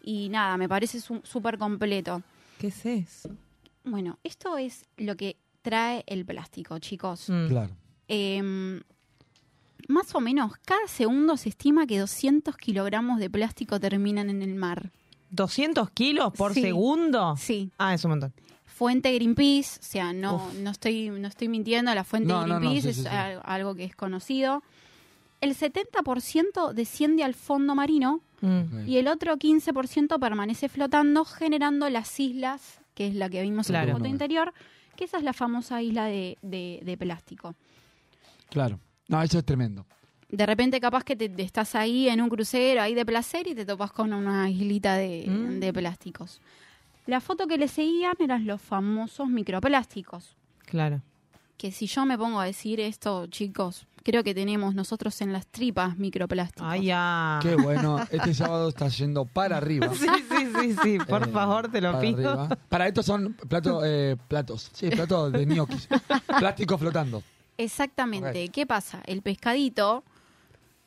y nada, me parece su- súper completo. ¿Qué es eso? Bueno, esto es lo que trae el plástico, chicos. Mm. Claro. Eh, más o menos, cada segundo se estima que 200 kilogramos de plástico terminan en el mar. ¿200 kilos por Sí. segundo? Sí. Ah, es un montón. Fuente Greenpeace, o sea, no, no, estoy, no estoy mintiendo, la fuente No, no, no, Greenpeace sí, es sí, sí. al- algo que es conocido. El 70% desciende al fondo marino Mm. y el otro 15% permanece flotando, generando las islas, que es la que vimos en la foto interior, que esa es la famosa isla de, de- de plástico. Claro. No, eso es tremendo. De repente capaz que te, te estás ahí en un crucero, ahí de placer, y te topas con una islita de, Mm. de plásticos. La foto que le seguían eran los famosos microplásticos. Claro. Que si yo me pongo a decir esto, chicos, creo que tenemos nosotros en las tripas microplásticos. Ay, ya. Qué bueno. Este sábado está yendo para arriba. Sí, sí, sí. Por Eh, favor, te lo para pido. arriba. Para estos son platos, eh, platos. Sí, platos de ñoquis. Plástico flotando. Exactamente. ¿Qué pasa? El pescadito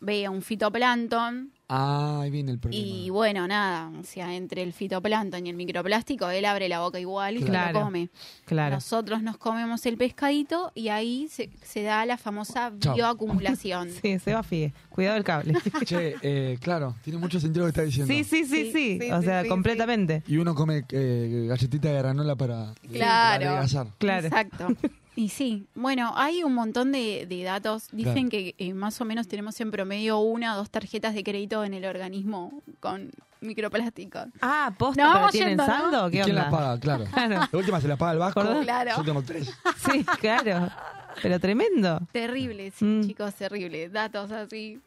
ve un fitoplancton Ah, ahí viene el problema. y bueno, nada, o sea, entre el fitoplancton y el microplástico, él abre la boca igual y se Claro. lo come. Claro. Nosotros nos comemos el pescadito y ahí se, se da la famosa bioacumulación. Sí, se va Figue. Cuidado el cable. Che, eh, claro, tiene mucho sentido lo que está diciendo. Sí, sí, sí, Sí, sí. sí, o sí, sea, sí, completamente. Y uno come eh, galletita de granola para, Claro. para adelgazar. Claro. Exacto. Y sí, bueno, hay un montón de, de datos. Dicen Claro. que eh, más o menos tenemos en promedio una o dos tarjetas de crédito en el organismo con microplásticos. Ah, posta, No, pero vamos ¿tienen yendo, saldo? ¿Y ¿Qué quién onda? las paga? Claro. Claro. La última se la paga el Vasco. Claro. Yo tengo tres. Sí, claro. Pero tremendo. Terrible, sí, Mm. chicos, terrible. Datos así.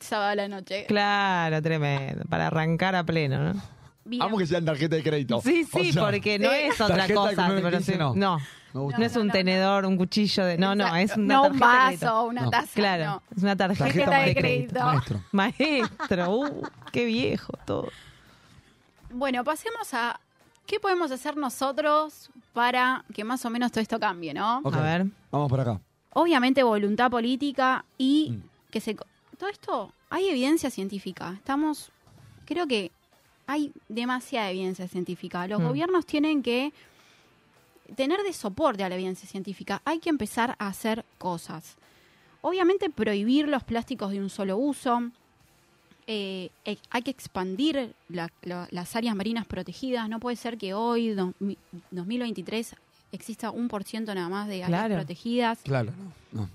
Sábado a la noche. Claro, tremendo. Para arrancar a pleno, ¿no? Bien. Amo que sean tarjeta de crédito. Sí, O sí, sea, porque no es otra cosa. pero sí- no. no. No es un no, no. tenedor, un cuchillo de. No, no, es una no un tarjeta de crédito. vaso, una No. taza. Claro, no. es una tarjeta, Tarjeta de maestro, crédito. Maestro. Maestro, uh, qué viejo todo. Bueno, pasemos a qué podemos hacer nosotros para que más o menos todo esto cambie, ¿no? Ok. A ver. Vamos por acá. Obviamente voluntad política y Mm. que se... Todo esto, hay evidencia científica. Estamos, creo que hay demasiada evidencia científica. Los Mm. gobiernos tienen que tener de soporte a la evidencia científica. Hay que empezar a hacer cosas. Obviamente prohibir los plásticos de un solo uso. Eh, eh, hay que expandir la- la- las áreas marinas protegidas. No puede ser que hoy, dos mi- 2023, exista un por ciento nada más de áreas Claro. protegidas Claro, no. no.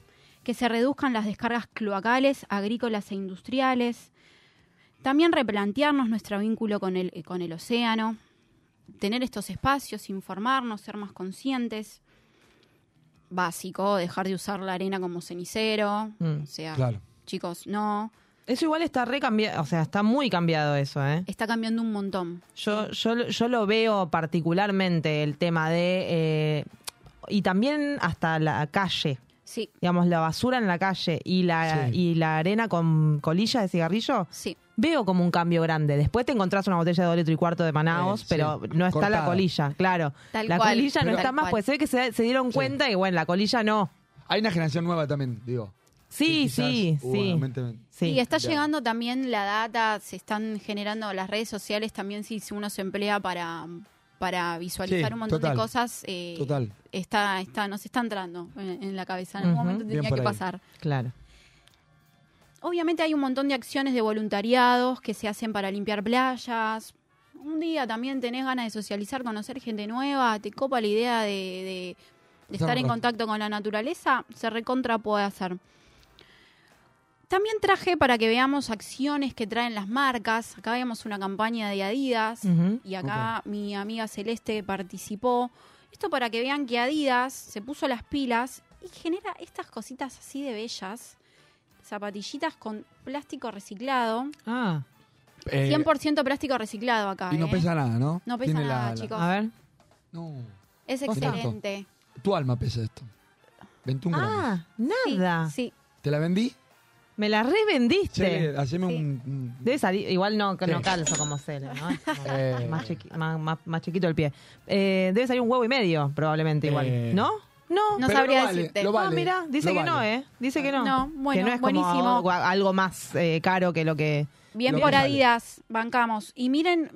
que se reduzcan las descargas cloacales, agrícolas e industriales. También replantearnos nuestro vínculo con el, con el océano, tener estos espacios, informarnos, ser más conscientes. Básico, dejar de usar la arena como cenicero. Mm. O sea, Claro. chicos, no. Eso igual está re cambiado, o sea, está muy cambiado eso, ¿eh? Está cambiando un montón. Yo, yo, yo lo veo particularmente el tema de... eh, y también hasta la calle, Sí, digamos, la basura en la calle y la, Sí. y la arena con colilla de cigarrillo, sí. Veo como un cambio grande. Después te encontrás una botella de dos litros y cuarto de Manaos, Eh, sí. pero no está la colilla, claro. Tal la cual. colilla no está más, pues se ve que se, se dieron cuenta y bueno, la colilla no. Hay una generación nueva también, digo. Sí, sí, uh, sí. sí. y está ya. llegando también la data, se están generando las redes sociales también si uno se emplea para, para visualizar Sí, un montón total. de cosas. eh, Total. está, está, nos está entrando en, en la cabeza. En algún momento Bien tenía que ahí. pasar. Claro. Obviamente hay un montón de acciones de voluntariados que se hacen para limpiar playas. Un día también tenés ganas de socializar, conocer gente nueva, te copa la idea de, de- de Está estar en contacto con la naturaleza, se recontra puede hacer. También traje para que veamos acciones que traen las marcas. Acá vemos una campaña de Adidas y acá mi amiga Celeste participó. Esto para que vean que Adidas se puso las pilas y genera estas cositas así de bellas. Zapatillitas con plástico reciclado. Ah, Eh, 100% plástico reciclado acá. y no ¿eh? pesa nada, ¿no? No pesa Tiene nada, la- la- chicos. a ver. No. Es excelente. Tu alma pesa esto. 21 gramos. Ah, Sí, nada. sí. ¿Te la vendí? Me la revendiste. Che, haceme Sí. un... un- Debe salir, igual no, no Sí. calzo como Cele, ¿no? Como Eh. más, chiqui- más, más- más chiquito el pie. Eh, debe salir un huevo y medio, probablemente igual. Eh. ¿No? No. No Pero sabría lo vale, decirte. lo vale, mira, dice lo que no, vale. ¿eh? Dice que no. No, bueno, que no es buenísimo. como algo, algo más eh, caro que lo que... Bien Lo por que sale. Adidas, bancamos. Y miren,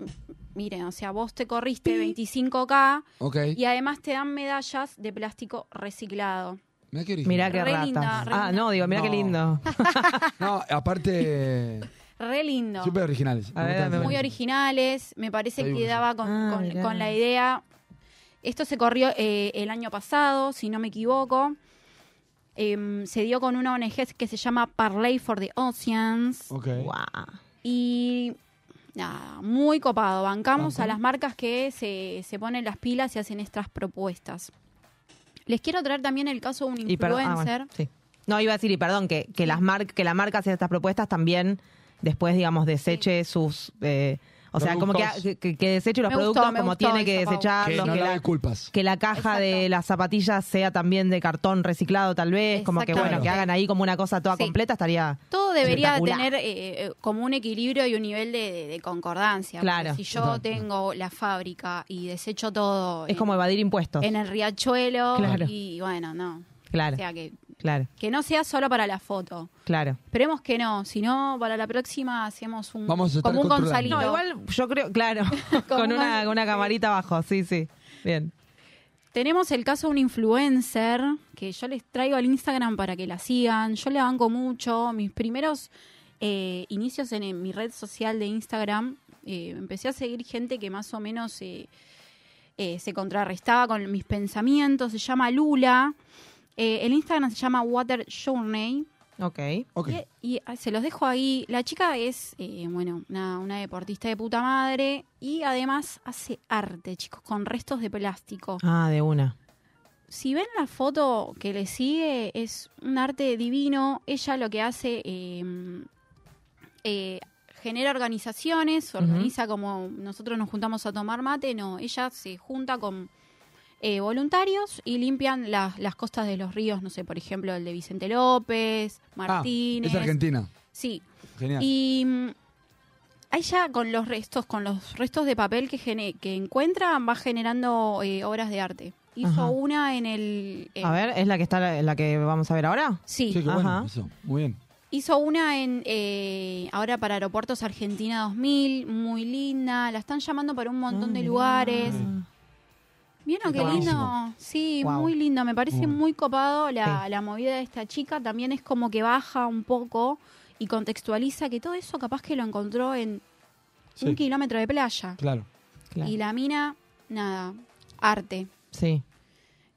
miren, o sea, vos te corriste 25K Ok. y además te dan medallas de plástico reciclado. Mirá qué original. Mirá qué Re rata. linda, re ah, linda. no, digo, mirá qué No. lindo. No, aparte, Re lindo. súper originales. A ver, Me gustan. dame Muy originales, me parece Ahí que va. daba con, Ah, con- mirá. con la idea. Esto se corrió eh, el año pasado, si no me equivoco. Em, se dio con una ONG que se llama Parley for the Oceans. Ok. Guau. Y nada, muy copado. Bancamos a las marcas que se, se ponen las pilas y hacen estas propuestas. Les quiero traer también el caso de un Y perdón, ah, influencer. bueno, sí. No, iba a decir, y perdón, que, que, las mar que la marca hace estas propuestas también después, digamos, deseche sus... eh, o sea, como que, que, que deseche los Me gustó, productos me como gustó tiene que eso, Pau. Que desecharlos. no que le la- doy culpas. que la caja de Exacto. las zapatillas sea también de cartón reciclado tal vez, como que bueno, Exactamente. que hagan ahí como una cosa toda Sí. completa estaría Todo debería Espectacular. tener eh, eh, como un equilibrio y un nivel de, de- de concordancia. Claro. Si yo tengo la fábrica y desecho todo es en, como evadir impuestos. en el riachuelo Claro. y bueno, no. Claro, O sea, que, claro, que no sea solo para la foto. claro. Esperemos que no, si no, para la próxima hacemos un, Vamos a estar como un. Gonzalito. No, igual yo creo, claro, con una, una camarita abajo, sí, sí. Bien. Tenemos el caso de un influencer que yo les traigo al Instagram para que la sigan. Yo le banco mucho. Mis primeros eh, inicios en, en mi red social de Instagram, eh, empecé a seguir gente que más o menos eh, eh, se contrarrestaba con mis pensamientos. Se llama Lula. Eh, el Instagram se llama Water Journey. Ok. Ok. Y, y, ah, se los dejo ahí. La chica es, eh, bueno, una, una deportista de puta madre y además hace arte, chicos, con restos de plástico. Ah, de una. Si ven la foto que le sigue, es un arte divino. Ella lo que hace, eh, eh, genera organizaciones, organiza como nosotros nos juntamos a tomar mate, no, ella se junta con eh, voluntarios y limpian las, las costas de los ríos, no sé, por ejemplo, el de Vicente López, Martínez. Ah, es Argentina. Sí. Genial. Y mm, ella con los restos, con los restos de papel que, gene- que encuentra, va generando eh, obras de arte. Hizo Ajá. una en el... en- A ver, ¿es la que está la, la que vamos a ver ahora? Sí. Sí, qué bueno. Ajá. Eso. Muy bien. Hizo una en eh, ahora para Aeropuertos Argentina 2000, muy linda. La están llamando para un montón de lugares. ¿Vieron qué lindo? buenísimo. Sí, Wow. muy lindo. Me parece Muy. muy copado la, Sí. la movida de esta chica. También es como que baja un poco y contextualiza que todo eso capaz que lo encontró en Sí. un kilómetro de playa. Claro. Claro. Y la mina, nada, arte. Sí.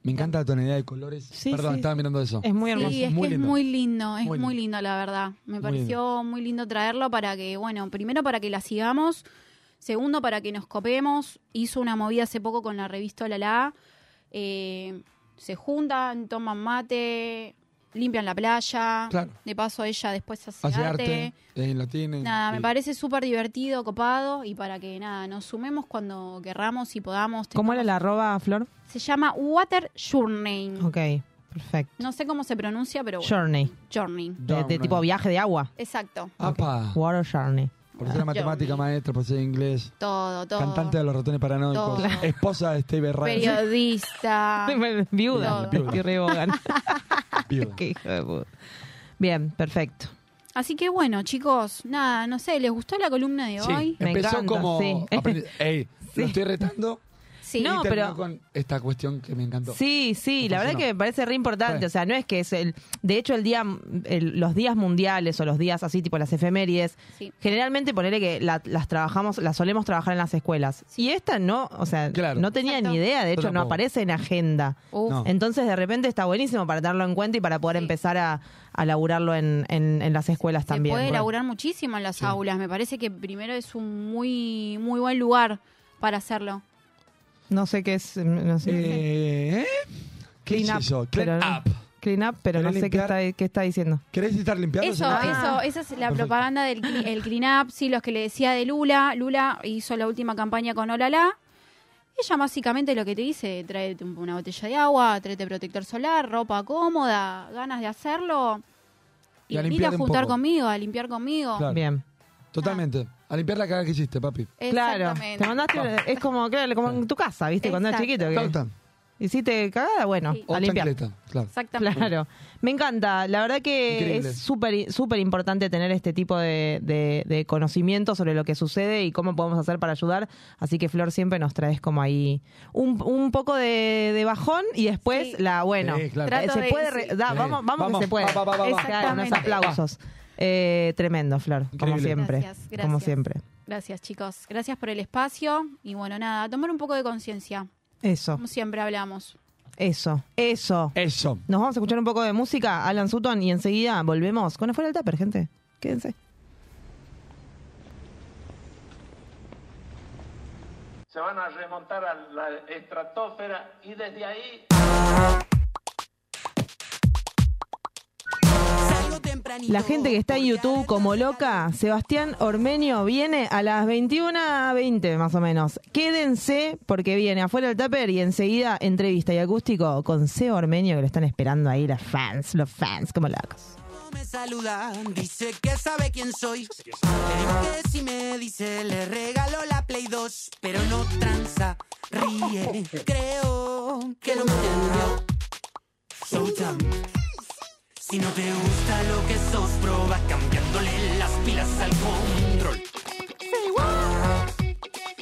Me encanta la tonalidad de colores. Sí, Perdón, sí. estaba mirando eso. Es muy hermoso. Sí, es Muy que lindo. es muy lindo, es Muy muy, lindo. la verdad. Me Muy pareció muy lindo traerlo para que, bueno, primero para que la sigamos, segundo para que nos copemos. Hizo una movida hace poco con la revista Lala. Eh, se juntan, toman mate, limpian la playa. Claro. De paso ella después hace, Hace arte. arte. eh, lo tiene. Nada, me parece súper divertido, copado y para que nada, nos sumemos cuando querramos y podamos. ¿Cómo era la arroba, Flor? Se llama Water Journey. Ok, perfecto. No sé cómo se pronuncia, pero bueno. Journey. Journey. De, tipo viaje de agua. Exacto. Apa. Water Journey. Por ser matemática, Journey. maestra, por ser inglés. Todo, todo. Cantante de los ratones paranoicos. Todo. Esposa de Steve Ryan. Periodista. Viuda. Bogan. Viuda. Qué hijo de puta. Bien, perfecto. Así que bueno, chicos, nada, no sé, ¿les gustó la columna de Sí, hoy? Me empezó encanta, como. sí. aprendi- Ey, Sí. lo estoy retando. Sí. No, y pero- con esta cuestión que me encantó. Sí, sí, Me la verdad que me parece re importante, Sí. o sea, no es que es el, de hecho el día, el- los días mundiales o los días así, tipo las efemérides, Sí. generalmente ponerle que la- las trabajamos, las solemos trabajar en las escuelas. Y esta no, o sea, Claro. no tenía Exacto. ni idea, de hecho no aparece en agenda. Uf, No. Entonces de repente está buenísimo para tenerlo en cuenta y para poder Sí. empezar a, a laburarlo en, en- en las escuelas se también. puede Bueno. elaborar muchísimo en las aulas. Me parece que primero es un muy, muy buen lugar para hacerlo. No sé qué es, no sé. Eh, ¿eh? ¿Qué Clean es up, eso? Clean pero up. Clean up, pero no ¿Querés sé qué está, qué está diciendo. ¿Querés estar limpiando? Eso, Ah. eso, esa es la Perfecto. propaganda del el clean up, sí, los que le decía de Lula. Lula hizo la última campaña con Olala. Ella básicamente lo que te dice, tráete un- una botella de agua, tráete protector solar, ropa cómoda, ganas de hacerlo. Y a Y a juntar poco. conmigo, a limpiar conmigo. Claro. Bien. Totalmente. A limpiar la cara que hiciste, papi. Claro, Exactamente. te mandaste, es como, claro, como en tu casa, ¿viste? Cuando eras chiquito. que- Tauta. Hiciste cagada, bueno, O a limpiar. chancleta, claro. Exactamente. Claro, me encanta. La verdad que Increíble. es súper súper importante tener este tipo de, de- de conocimiento sobre lo que sucede y cómo podemos hacer para ayudar. Así que Flor siempre nos traes como ahí un, un poco de, de bajón y después Sí. la bueno. Sí, claro. Trato Se de- puede re- sí. da, Sí. vamos, vamos, Vamos, que se puede. va, va, va, va, va. Claro, unos Exactamente. aplausos. Eh, tremendo, Flor, como siempre. Gracias, Como siempre. Gracias, chicos. Gracias por el espacio. Y bueno, nada, tomar un poco de conciencia. Eso, Como siempre hablamos. eso, eso. Eso. Nos vamos a escuchar un poco de música, Alan Sutton, y enseguida volvemos con Afuera del Tupper, gente. Quédense. se van a remontar a la estratosfera y desde ahí La gente que está en YouTube como loca, Sebastián Ormeño viene a las 21.20 más o menos. Quédense porque viene afuera del tupper y enseguida entrevista y acústico con Seba Ormeño que lo están esperando ahí las fans, los fans como locos. me saluda, dice que sabe quién soy. Digo que si me dice, le regalo la Play 2, pero no tranza, ríe. Creo que me entendió. Showtime. Si no te gusta lo que sos, proba cambiándole las pilas al control.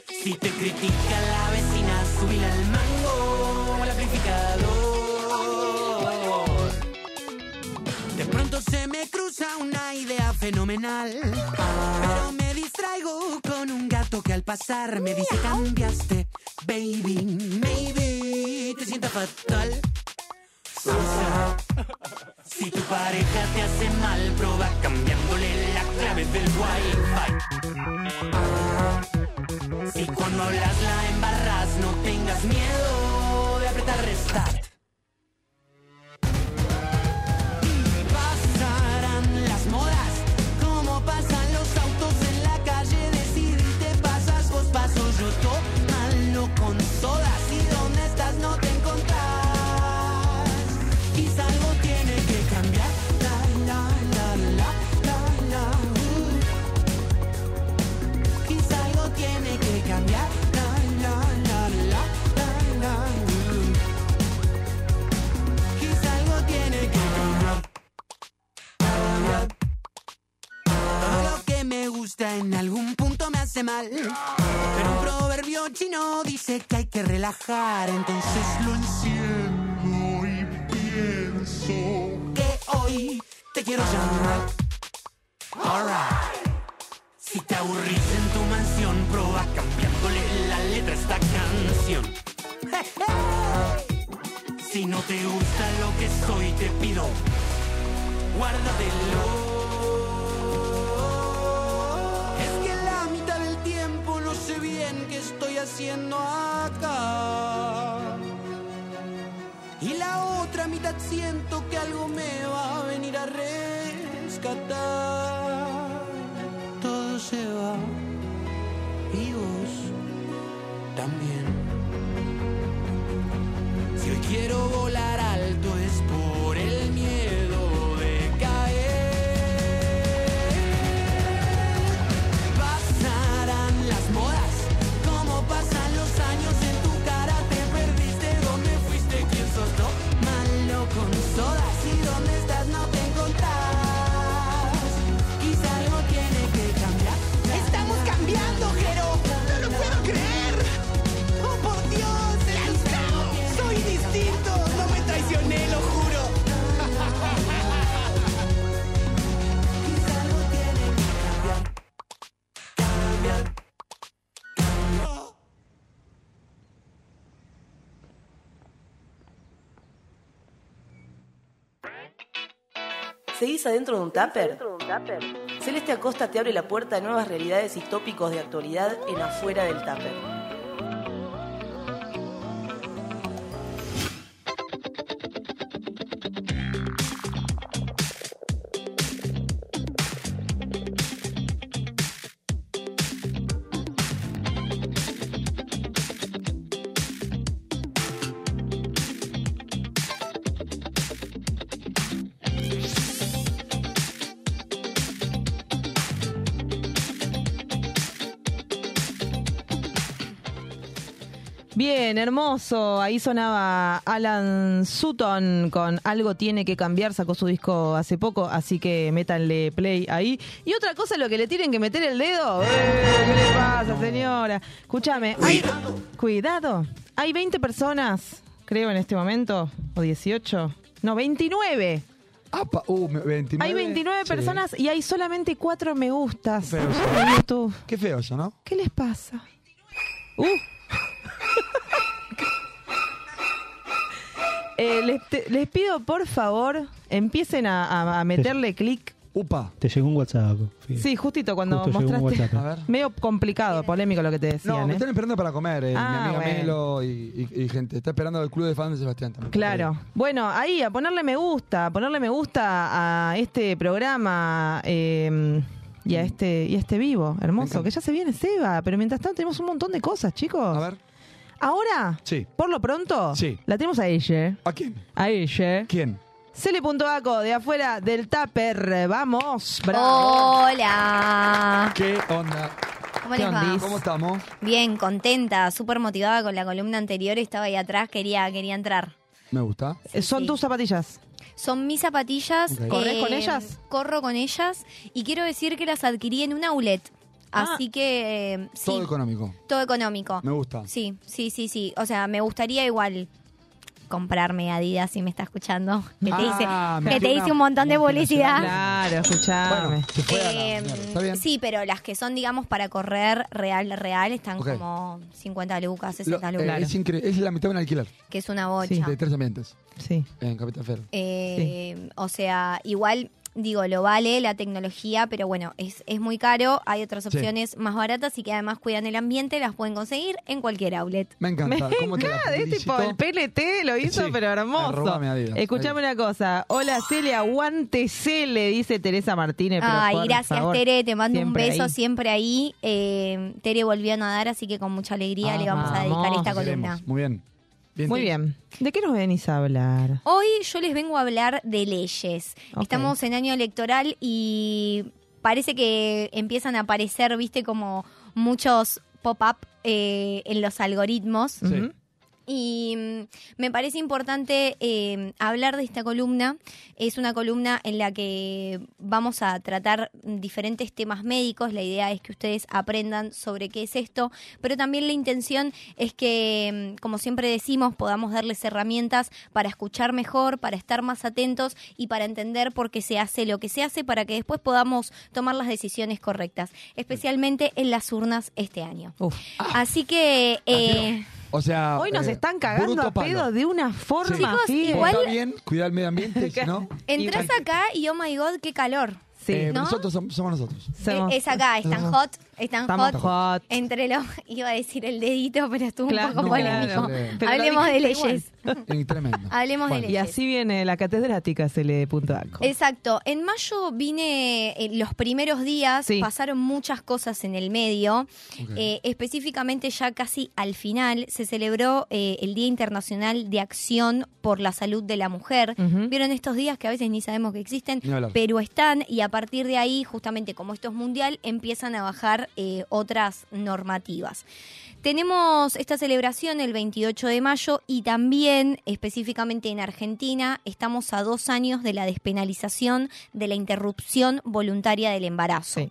Si te critica la vecina, subile al mango, al amplificador. De pronto se me cruza una idea fenomenal. Pero me distraigo con un gato que al pasar me dice cambiaste, baby, maybe te sienta fatal. Sosa. Si tu pareja te hace mal, proba cambiándole la clave del wifi. Si cuando hablas la embarras, no tengas miedo de apretar restart. Gusta en algún punto me hace mal. Pero un proverbio chino dice que hay que relajar, entonces lo enciendo y pienso que hoy te quiero llamar. Alright. Si te aburrís en tu mansión, proba cambiándole la letra a esta canción. Si no te gusta lo que soy, te pido, guárdatelo. Bien qué estoy haciendo acá. Y la otra mitad siento que algo me va a venir a rescatar. Todo se va y vos también. Si hoy quiero volar ¿Seguís adentro de un tupper? Celeste Acosta te abre la puerta a nuevas realidades y tópicos de actualidad en afuera del tupper. Hermoso. Ahí sonaba Alan Sutton con Algo tiene que cambiar. Sacó su disco hace poco, así que métanle play ahí. Y otra cosa, lo que le tienen que meter el dedo. ¡Eh! ¿Qué le pasa, señora? Escúchame. hay- Cuidado. Hay 20 personas, creo, en este momento. O 18. No, 29. Apa, uh, me- 29. Hay 29 Sí. personas y hay solamente 4 me gustas Feo eso. en YouTube. Qué feo eso, ¿no? ¿Qué les pasa? Uh. Eh, les, te- les pido, por favor, empiecen a, a- a meterle clic. Upa. Te llegó un WhatsApp. Fíjate. Sí, justito cuando Justo llegó un mostraste. WhatsApp. A ver. Medio complicado, polémico lo que te decían. No, me ¿eh? están esperando para comer, eh, Ah, mi amiga bueno. Melo y, y- y gente. Está esperando el club de fans de Sebastián también. Claro. Bueno, ahí, a ponerle me gusta, a ponerle me gusta a este programa eh, y a este y a este vivo, hermoso, que ya se viene Seba, pero mientras tanto tenemos un montón de cosas, chicos. A ver. Ahora, Sí. por lo pronto, Sí. la tenemos a ella. ¿A quién? A ella. ¿Quién? Cele.aco, de afuera del tupper. Vamos, bravo. Hola. ¿Qué onda? ¿Cómo ¿Qué les va? ¿Cómo estamos? Bien, contenta, súper motivada con la columna anterior. Estaba ahí atrás, quería, quería entrar. Me gusta. Eh, Son sí. tus zapatillas. Son mis zapatillas. Ok. ¿Corres con ellas? Corro con ellas. Y quiero decir que las adquirí en un outlet. Ah. Así que eh, sí, Todo económico. todo económico. Me gusta. Sí, sí, sí, sí. O sea, me gustaría igual comprarme Adidas si me está escuchando. Que te Ah, hice, me que te hice una un montón de publicidad. Claro, escuchame. Bueno, se fue a la Eh, mierda. ¿Está bien? sí, pero las que son, digamos, para correr real, real, están Ok. como 50 lucas, Lo- 60 eh, lucas, es la mitad de un alquiler que es una bocha. de tres ambientes Sí. en Capital Federal. Eh, O sea, igual, digo, lo vale la tecnología, pero bueno, es, es muy caro. Hay otras Sí. opciones más baratas y que además cuidan el ambiente, las pueden conseguir en cualquier outlet. Me encanta. Me ¿Cómo te la encanta, es tipo el PLT lo hizo, Sí, pero hermoso. Escuchame una cosa. Hola, Celia, aguante Cele, dice Teresa Martínez. pero Ay, por gracias favor, Tere, te mando siempre un beso ahí. siempre ahí. Eh, Tere volvió a nadar, así que con mucha alegría Ah, le vamos a dedicar vamos. esta columna. Muy bien. Muy bien. ¿De qué nos venís a hablar? Hoy yo les vengo a hablar de leyes. Estamos en año electoral y parece que empiezan a aparecer, viste, como muchos pop-up eh, en los algoritmos. Sí. Y mm, me parece importante eh, hablar de esta columna. Es una columna en la que vamos a tratar diferentes temas médicos. La idea es que ustedes aprendan sobre qué es esto, pero también la intención es que, mm, como siempre decimos, podamos darles herramientas para escuchar mejor, para estar más atentos y para entender por qué se hace lo que se hace, para que después podamos tomar las decisiones correctas, especialmente en las urnas este año. Uf. Así que... eh, O sea. Hoy nos eh, están cagando a pedo de una forma. Chicos, igual- Está bien, cuidar el medio ambiente, si ¿no? Entras acá y oh my god, qué calor. Sí. Eh, ¿no? Nosotros som- somos nosotros. Somos- Eh, es acá, están Somos- hot, están Estamos hot. hot. Entre los, iba a decir el dedito, pero estuvo Claro, un poco no, polémico. claro. Hablemos de leyes. Eh, tremendo. Hablemos Bueno, de Y leyes. así viene la catedrática Cele.aco. Exacto. En mayo vine, en los primeros días, Sí. pasaron muchas cosas en el medio. Eh, específicamente ya casi al final se celebró eh, el Día Internacional de Acción por la Salud de la Mujer. Vieron estos días que a veces ni sabemos que existen, pero están y a partir de ahí, justamente como esto es mundial, empiezan a bajar eh, otras normativas. Tenemos esta celebración el 28 de mayo y también específicamente en Argentina estamos a dos años de la despenalización de la interrupción voluntaria del embarazo. Sí.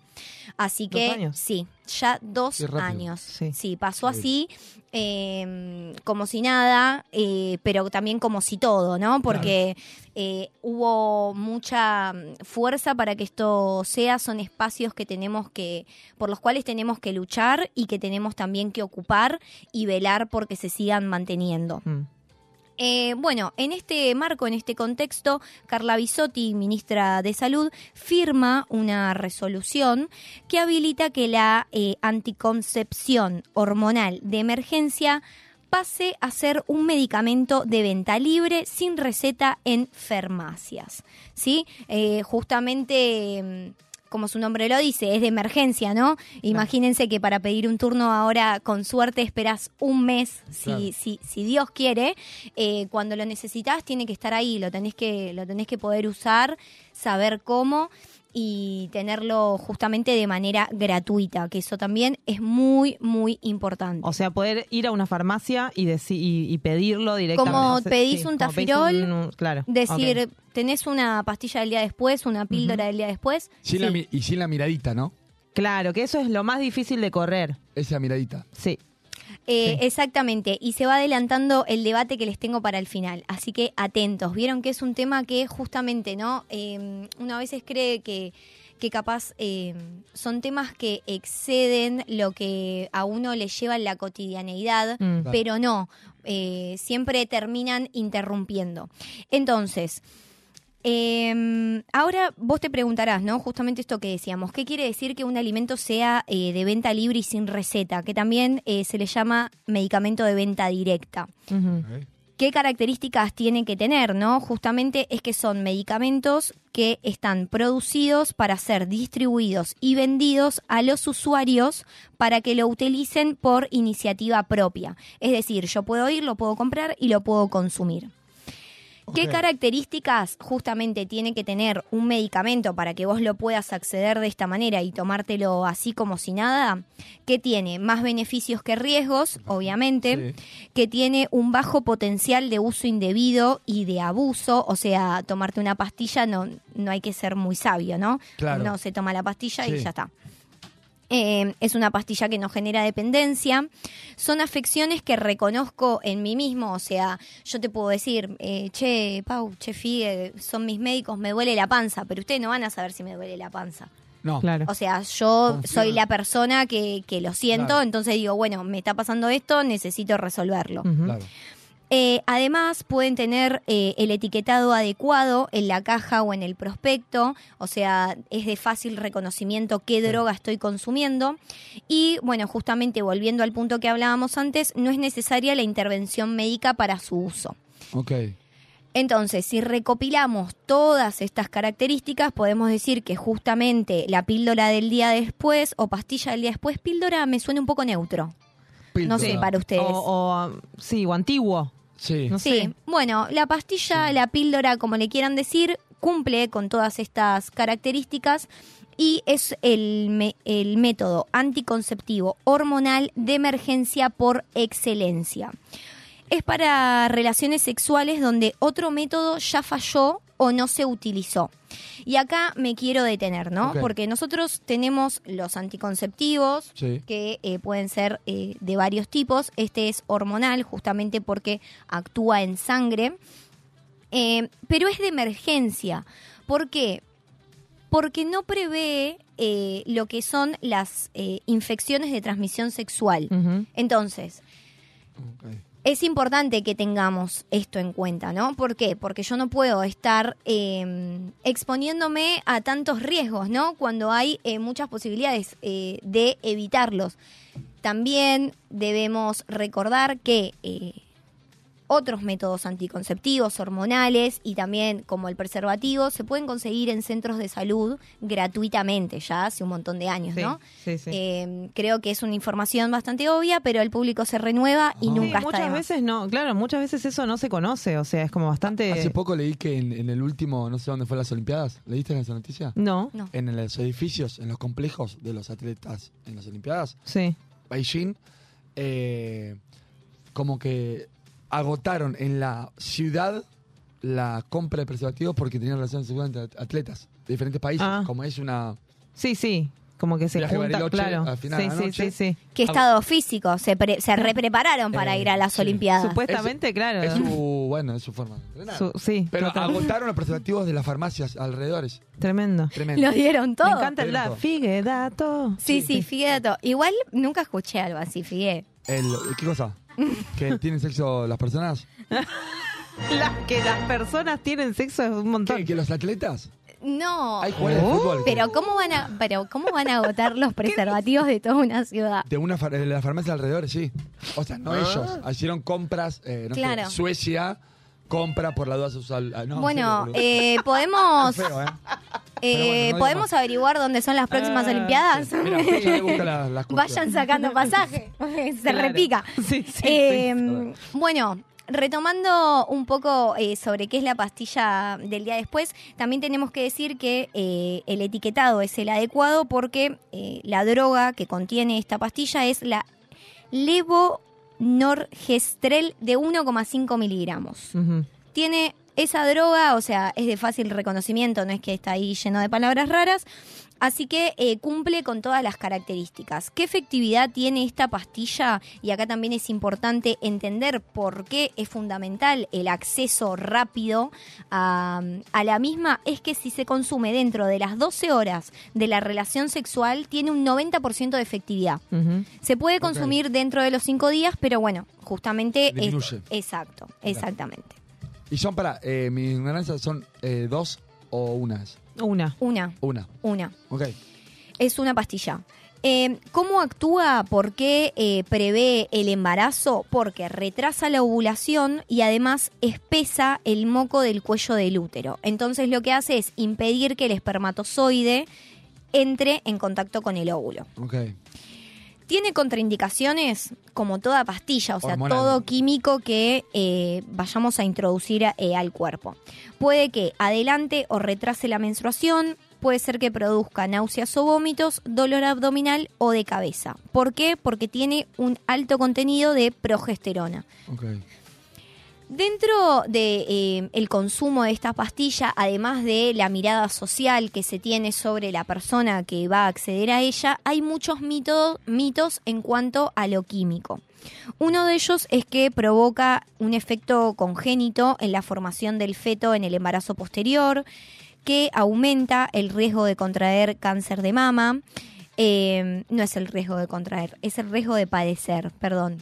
Así ¿Dos que años? sí, ya dos años. Sí. Sí. pasó así eh, como si nada, eh, pero también como si todo, ¿no? Porque eh, hubo mucha mm, fuerza para que esto sea, son espacios que tenemos que, por los cuales tenemos que luchar y que tenemos también que ocupar y velar porque se sigan manteniendo. Mm. Eh, bueno, en este marco, en este contexto, Carla Bisotti, ministra de Salud, firma una resolución que habilita que la eh, anticoncepción hormonal de emergencia pase a ser un medicamento de venta libre sin receta en farmacias. ¿Sí? Eh, justamente. Como su nombre lo dice, es de emergencia, ¿no? Imagínense que para pedir un turno ahora, con suerte, esperas un mes, si, Claro. si, si Dios quiere. Eh, cuando lo necesitas, tiene que estar ahí, lo tenés que, lo tenés que poder usar, saber cómo. Y tenerlo justamente de manera gratuita, que eso también es muy, muy importante. O sea, poder ir a una farmacia y, y, y pedirlo directamente. Como O sea, pedís sí, un como pedís tafirol, un- un- claro. Decir, tenés una pastilla del día después, una píldora del día después. Sin la Sí. mi- y sin la miradita, ¿no? Claro, que eso es lo más difícil de correr. Esa miradita. Sí. Eh, Exactamente, y se va adelantando el debate que les tengo para el final, así que atentos. Vieron que es un tema que justamente, ¿no? Eh, uno a veces cree que, que capaz eh, son temas que exceden lo que a uno le lleva en la cotidianeidad, Mm. Pero no, eh, siempre terminan interrumpiendo. Entonces, eh, ahora vos te preguntarás, ¿no? Justamente esto que decíamos, ¿qué quiere decir que un alimento sea eh, de venta libre y sin receta? Que también eh, se le llama medicamento de venta directa. ¿Qué características tiene que tener, no? Justamente es que son medicamentos que están producidos para ser distribuidos y vendidos a los usuarios para que lo utilicen por iniciativa propia. Es decir, yo puedo ir, lo puedo comprar y lo puedo consumir. ¿Qué características justamente tiene que tener un medicamento para que vos lo puedas acceder de esta manera y tomártelo así como si nada? Que tiene más beneficios que riesgos, obviamente, que tiene un bajo potencial de uso indebido y de abuso, o sea, tomarte una pastilla no, no hay que ser muy sabio, ¿no? Claro. No se toma la pastilla y ya está. Eh, es una pastilla que no genera dependencia. Son afecciones que reconozco en mí mismo. O sea, yo te puedo decir, eh, che, Pau, che, Figue, son mis médicos, me duele la panza, pero ustedes no van a saber si me duele la panza. No. Claro. O sea, yo Confía. soy la persona que, que lo siento, Claro. entonces digo, bueno, me está pasando esto, necesito resolverlo. Claro. Eh, además, pueden tener eh, el etiquetado adecuado en la caja o en el prospecto, o sea, es de fácil reconocimiento qué droga estoy consumiendo. Y bueno, justamente volviendo al punto que hablábamos antes, no es necesaria la intervención médica para su uso. Ok. Entonces, si recopilamos todas estas características, podemos decir que justamente la píldora del día después o pastilla del día después, píldora me suena un poco neutro. No sé, para ustedes. O, o, sí, o antiguo. Sí. No sí, sé. bueno, la pastilla, la píldora, como le quieran decir, cumple con todas estas características y es el, me- el método anticonceptivo hormonal de emergencia por excelencia. Es para relaciones sexuales donde otro método ya falló o no se utilizó. Y acá me quiero detener, ¿no? Porque nosotros tenemos los anticonceptivos, Sí. que eh, pueden ser eh, de varios tipos. Este es hormonal, justamente porque actúa en sangre. Eh, pero es de emergencia. ¿Por qué? Porque no prevé lo que son las infecciones de transmisión sexual. Entonces, es importante que tengamos esto en cuenta, ¿no? ¿Por qué? Porque yo no puedo estar eh, exponiéndome a tantos riesgos, ¿no? Cuando hay eh, muchas posibilidades eh, de evitarlos. También debemos recordar que eh, otros métodos anticonceptivos, hormonales y también como el preservativo se pueden conseguir en centros de salud gratuitamente ya hace un montón de años, Sí, ¿no? sí, sí. Eh, creo que es una información bastante obvia, pero el público se renueva y Sí, nunca está de muchas más. veces no, claro, muchas veces eso no se conoce, o sea, es como bastante... Hace poco leí que en, en el último, no sé dónde fue las Olimpiadas. ¿Leíste esa noticia? No. No. En los edificios, en los complejos de los atletas en las Olimpiadas, Sí. Beijing, eh, como que agotaron en la ciudad la compra de preservativos porque tenían relaciones sexuales entre atletas de diferentes países. Ah. Como es una. Sí, sí, como que se Viaje junta, Bariloche, claro. al final sí, de la sí, noche. sí, sí. ¿Qué estado físico? Se, pre- se reprepararon para Eh, ir a las sí. Olimpiadas. Supuestamente, claro. Es su, bueno, es su forma de entrenar. Su- sí, Pero total. agotaron los preservativos de las farmacias alrededores. Tremendo. Tremendo. Lo dieron todo. Me encanta el da, figue, dato. Sí, sí, Figueto. Igual nunca escuché algo así, Figue. El, ¿Qué cosa? ¿Que tienen sexo las personas? La- que las personas tienen sexo es un montón. ¿Qué? ¿Que los atletas? No. Hay jugadores de fútbol. Pero cómo van a, pero cómo van a agotar los preservativos de toda una ciudad? De una far- de las farmacias alrededor, sí. O sea, no Ah. ellos. Hicieron compras. eh, no sé, Claro. Suecia compra por la duda sus. al- ah, no, bueno, eh, podemos. Feo, ¿eh? eh, bueno, no digo podemos más. averiguar dónde son las próximas Ah, Olimpiadas. sí. Las Vayan sacando pasaje, se Claro. repica. Bueno, retomando un poco eh, sobre qué es la pastilla del día después, también tenemos que decir que eh, el etiquetado es el adecuado porque eh, la droga que contiene esta pastilla es la levonorgestrel de 1,5 miligramos. Tiene esa droga, o sea, es de fácil reconocimiento, no es que está ahí lleno de palabras raras. Así que eh, cumple con todas las características. ¿Qué efectividad tiene esta pastilla? Y acá también es importante entender por qué es fundamental el acceso rápido a, a la misma. Es que si se consume dentro de las 12 horas de la relación sexual, tiene un 90% de efectividad. Se puede consumir dentro de los 5 días, pero bueno, justamente... es- exacto, exactamente. Y son para, eh, mi ignorancia, son eh, dos o unas. Una. Una, Una. una. Ok. Es una pastilla. Eh, ¿Cómo actúa? ¿Por qué eh, prevé el embarazo? Porque retrasa la ovulación y además espesa el moco del cuello del útero. Entonces lo que hace es impedir que el espermatozoide entre en contacto con el óvulo. Ok. Tiene contraindicaciones como toda pastilla, o sea, Hormonal. todo químico que eh, vayamos a introducir eh, al cuerpo. Puede que adelante o retrase la menstruación, puede ser que produzca náuseas o vómitos, dolor abdominal o de cabeza. ¿Por qué? Porque tiene un alto contenido de progesterona. Dentro de el consumo de esta pastilla, además de la mirada social que se tiene sobre la persona que va a acceder a ella, hay muchos mitos, mitos en cuanto a lo químico. Uno de ellos es que provoca un efecto congénito en la formación del feto en el embarazo posterior, que aumenta el riesgo de contraer cáncer de mama. Eh, no es el riesgo de contraer, es el riesgo de padecer, perdón,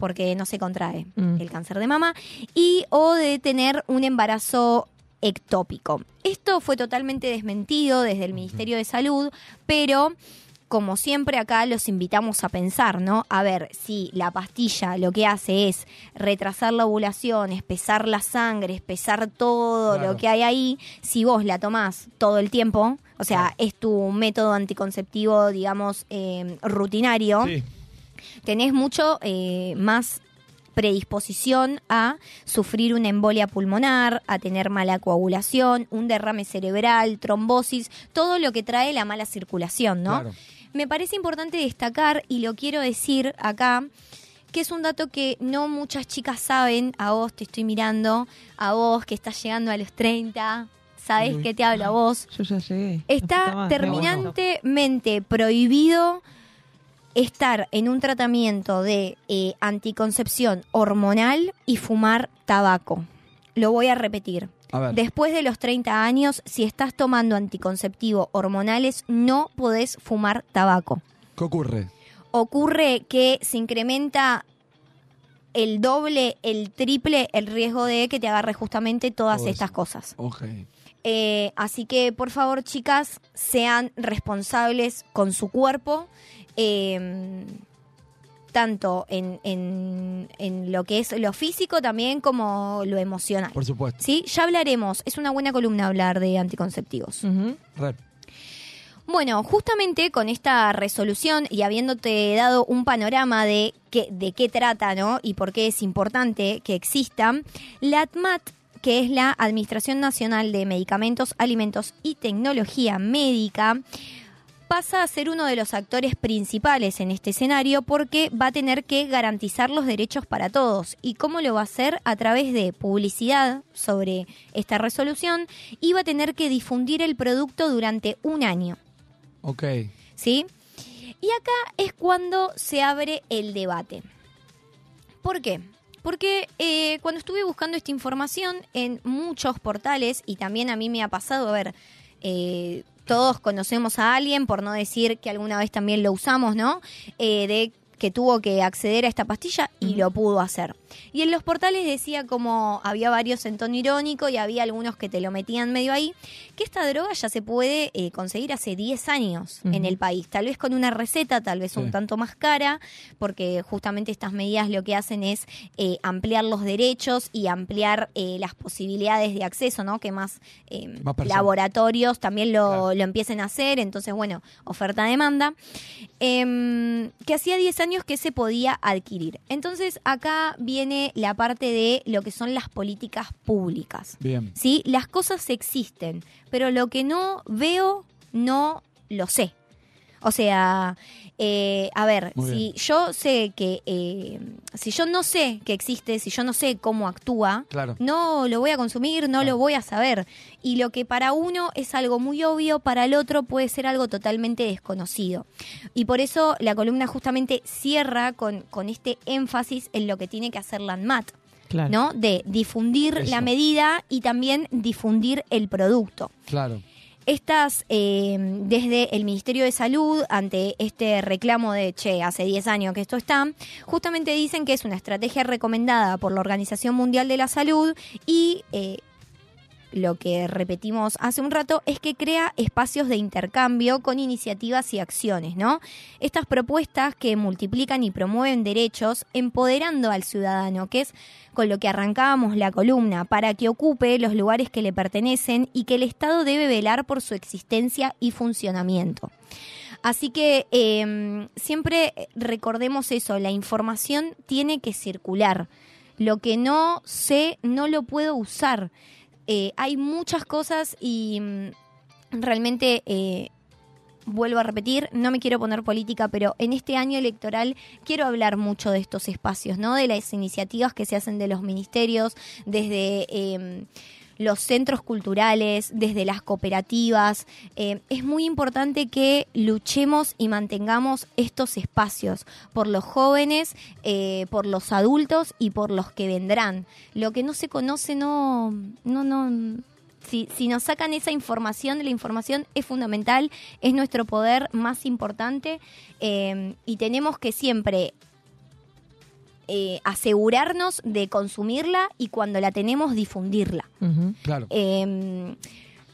porque no se contrae Mm. el cáncer de mama, y o de tener un embarazo ectópico. Esto fue totalmente desmentido desde el Ministerio de Salud, pero como siempre acá los invitamos a pensar, ¿no? A ver, si la pastilla lo que hace es retrasar la ovulación, espesar la sangre, espesar todo Claro. lo que hay ahí, si vos la tomás todo el tiempo, o sea, es tu método anticonceptivo, digamos, eh, rutinario, tenés mucho eh, más predisposición a sufrir una embolia pulmonar, a tener mala coagulación, un derrame cerebral, trombosis, todo lo que trae la mala circulación, ¿no? Claro. Me parece importante destacar, y lo quiero decir acá, que es un dato que no muchas chicas saben, a vos te estoy mirando, a vos que estás llegando a los 30, sabes Uy. que te hablo a vos. Yo ya llegué. Está terminantemente prohibido estar en un tratamiento de eh, anticoncepción hormonal y fumar tabaco. Lo voy a repetir. A ver. Después de los 30 años, si estás tomando anticonceptivo hormonales, no podés fumar tabaco. ¿Qué ocurre? Ocurre que se incrementa el doble, el triple el riesgo de que te agarre justamente todas Todo eso. estas cosas. Eh, así que por favor, chicas, sean responsables con su cuerpo. Eh, tanto en, en- en lo que es lo físico también como lo emocional. Por supuesto. Sí, ya hablaremos. Es una buena columna hablar de anticonceptivos. Re. Bueno, justamente con esta resolución y habiéndote dado un panorama de qué, de qué trata ¿no? y por qué es importante que exista, la ATMAT, que es la Administración Nacional de Medicamentos, Alimentos y Tecnología Médica, pasa a ser uno de los actores principales en este escenario porque va a tener que garantizar los derechos para todos. ¿Y cómo lo va a hacer? A través de publicidad sobre esta resolución y va a tener que difundir el producto durante un año. Ok. ¿Sí? Y acá es cuando se abre el debate. ¿Por qué? Porque eh, cuando estuve buscando esta información en muchos portales, y también a mí me ha pasado, a ver, eh, todos conocemos a alguien, por no decir que alguna vez también lo usamos, ¿no? Eh, de que tuvo que acceder a esta pastilla y lo pudo hacer. Y en los portales decía como había varios en tono irónico y había algunos que te lo metían medio ahí, que esta droga ya se puede eh, conseguir hace 10 años en el país, tal vez con una receta, tal vez un tanto más cara, porque justamente estas medidas lo que hacen es eh, ampliar los derechos y ampliar eh, las posibilidades de acceso, ¿no? Que más, laboratorios también lo, lo empiecen a hacer, entonces bueno, oferta-demanda. Em, que hacía 10 años años que se podía adquirir. Entonces acá viene la parte de lo que son las políticas públicas. Bien. ¿sí? Las cosas existen, pero lo que no veo, no lo sé. O sea, eh, a ver, Muy si bien. yo sé que, eh, si yo no sé que existe, si yo no sé cómo actúa, Claro. no lo voy a consumir, no lo voy a saber. Y lo que para uno es algo muy obvio, para el otro puede ser algo totalmente desconocido. Y por eso la columna justamente cierra con, con este énfasis en lo que tiene que hacer la ANMAT. Claro. ¿no? De difundir Eso. la medida y también difundir el producto. Claro. Estas, eh, desde el Ministerio de Salud, ante este reclamo de, che, hace 10 años que esto está, justamente dicen que es una estrategia recomendada por la Organización Mundial de la Salud y eh, lo que repetimos hace un rato es que crea espacios de intercambio con iniciativas y acciones, ¿no? Estas propuestas que multiplican y promueven derechos, empoderando al ciudadano, que es con lo que arrancábamos la columna, para que ocupe los lugares que le pertenecen y que el Estado debe velar por su existencia y funcionamiento. Así que eh, siempre recordemos eso, la información tiene que circular. Lo que no sé, no lo puedo usar. Eh, hay muchas cosas y mm, realmente, eh, vuelvo a repetir, no me quiero poner política, pero en este año electoral quiero hablar mucho de estos espacios, ¿no? De las iniciativas que se hacen de los ministerios, desde... eh, los centros culturales, desde las cooperativas. Eh, es muy importante que luchemos y mantengamos estos espacios por los jóvenes, eh, por los adultos y por los que vendrán. Lo que no se conoce no, no, no. Si, si nos sacan esa información, la información es fundamental, es nuestro poder más importante eh, y tenemos que siempre eh, asegurarnos de consumirla y cuando la tenemos difundirla. Claro. Eh,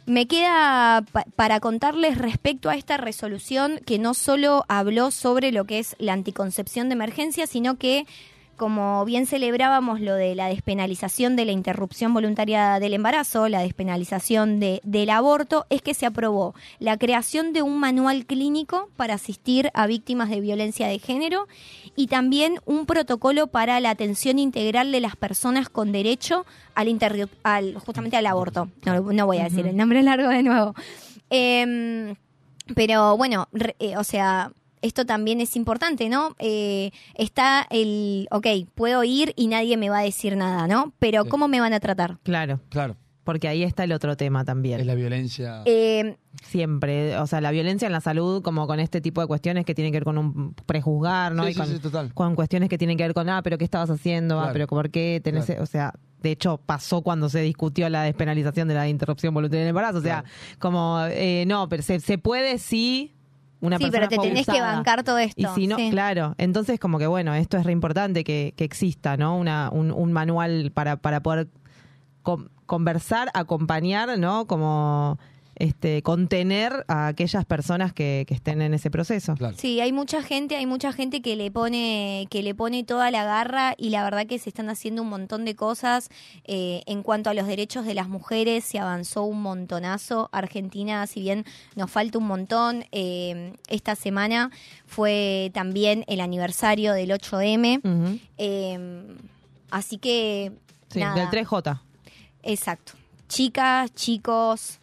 me queda pa- para contarles respecto a esta resolución que no solo habló sobre lo que es la anticoncepción de emergencia, sino que, como bien celebrábamos lo de la despenalización de la interrupción voluntaria del embarazo, la despenalización de- del aborto, es que se aprobó la creación de un manual clínico para asistir a víctimas de violencia de género y también un protocolo para la atención integral de las personas con derecho al, al justamente al aborto. No, no voy a decir el nombre largo de nuevo. Em, pero bueno, re- eh, o sea, esto también es importante, ¿no? Eh, está el, ok, puedo ir y nadie me va a decir nada, ¿no? Pero Sí. ¿cómo me van a tratar? Claro. Claro. Porque ahí está el otro tema también. Es la violencia. Eh, Siempre, o sea, la violencia en la salud, como con este tipo de cuestiones que tienen que ver con un prejuzgar, ¿no? Sí, y sí, con, sí, total. con cuestiones que tienen que ver con, ah, pero ¿qué estabas haciendo? Ah, Claro. pero ¿por qué tenés, Claro. o sea, de hecho pasó cuando se discutió la despenalización de la interrupción voluntaria del embarazo, o sea, como, eh, no, pero se, se puede si una Sí, persona pero te tenés que bancar todo esto, Y si no, sí. claro, entonces como que bueno, esto es re importante que, que exista, ¿no? Una, un, un manual para, para poder con- conversar, acompañar, ¿no? Como este contener a aquellas personas que, que estén en ese proceso. Sí, hay mucha gente, hay mucha gente que le pone, que le pone toda la garra y la verdad que se están haciendo un montón de cosas. Eh, en cuanto a los derechos de las mujeres, se avanzó un montonazo. Argentina, si bien nos falta un montón, eh, esta semana fue también el aniversario del 8M. Eh, así que Sí, nada. del 3J. Exacto. Chicas, chicos,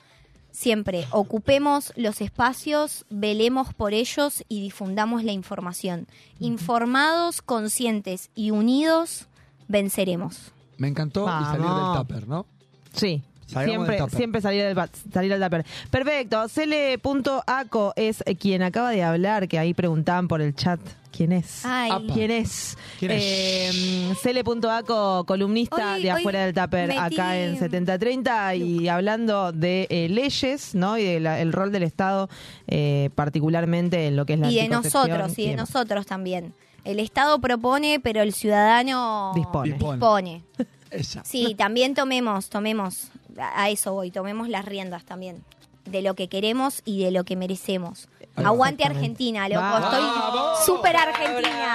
siempre ocupemos los espacios, velemos por ellos y difundamos la información. Informados, conscientes y unidos, venceremos. Me encantó y salir del tupper, ¿no? Sí. Salgamos Siempre, siempre salir del, salir del tupper. Perfecto. Cele.aco es quien acaba de hablar, que ahí preguntaban por el chat. ¿Quién es? Ay. ¿Quién es? ¿Quién es? Eh, Cele.aco, columnista Hoy- de afuera del tupper, metí- acá en 7030 y hablando de eh, leyes, ¿no? Y del rol del Estado, eh, particularmente en lo que es la Y de nosotros, y de nosotros también. El Estado propone, pero el ciudadano Dispone. dispone. Esa. Sí, también tomemos, tomemos, a eso voy, tomemos las riendas también. De lo que queremos y de lo que merecemos. Aguante. Argentina, loco. Vamos. Estoy súper argentina.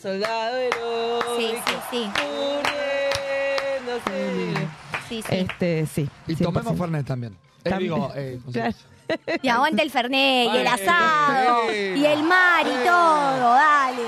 soldado Sí, sí, sí. Sí, sí. Este, sí. Y 100%. tomemos Fernet también. Eh, digo, eh. Claro. Y aguante el Fernet y el asado y el mar y todo, dale.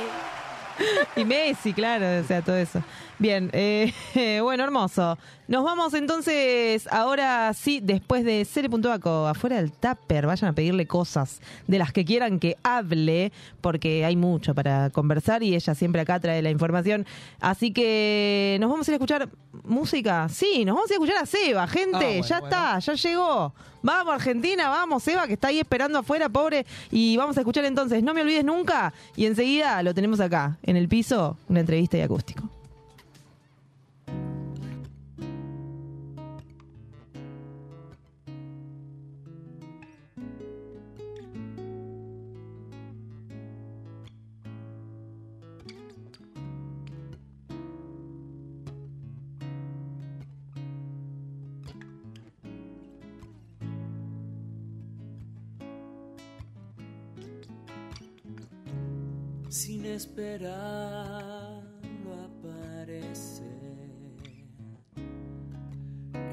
Y Messi, claro, o sea, todo eso. Bien, eh, bueno, hermoso. Nos vamos entonces, ahora sí, después de Cere.aco, afuera del tupper, vayan a pedirle cosas de las que quieran que hable, porque hay mucho para conversar y ella siempre acá trae la información. Así que nos vamos a ir a escuchar música. Sí, nos vamos a ir a escuchar a Seba, gente, Ah, bueno, ya está, ya llegó. Vamos, Argentina, vamos, Seba, que está ahí esperando afuera, pobre. Y vamos a escuchar entonces, no me olvides nunca. Y enseguida lo tenemos acá, en el piso, una entrevista y acústico. Sin esperar aparece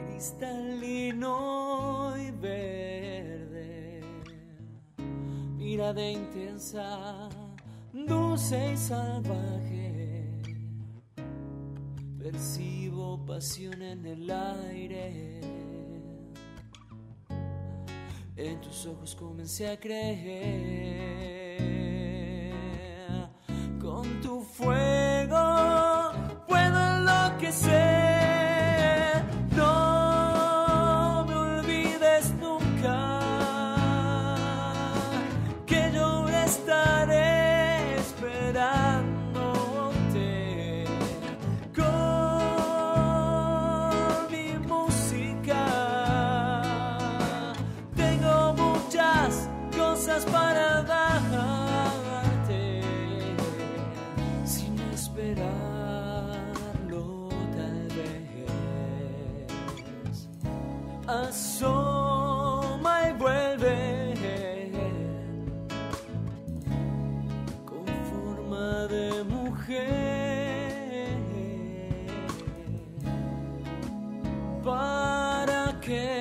cristalino y verde mirada intensa dulce y salvaje. Percibo pasión en el aire. En tus ojos comencé a creer con tu fuego puedo enloquecer. Para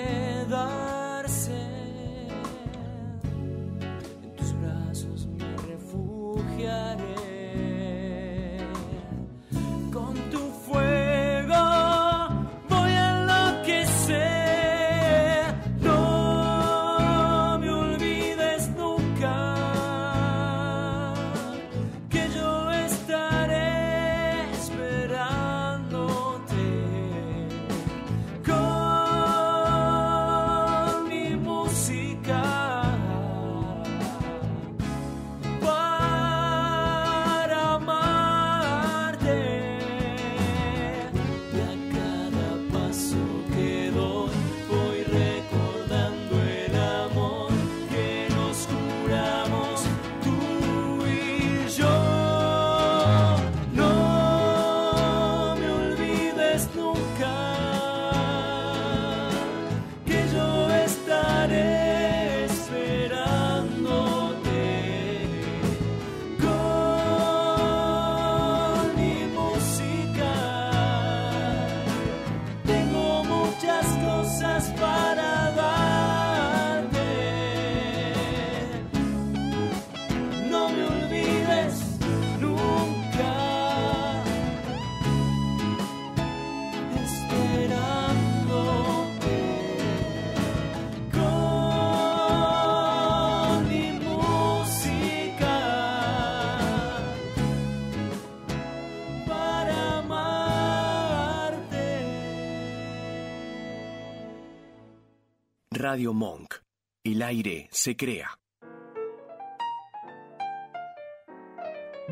Radio Monk. El aire se crea.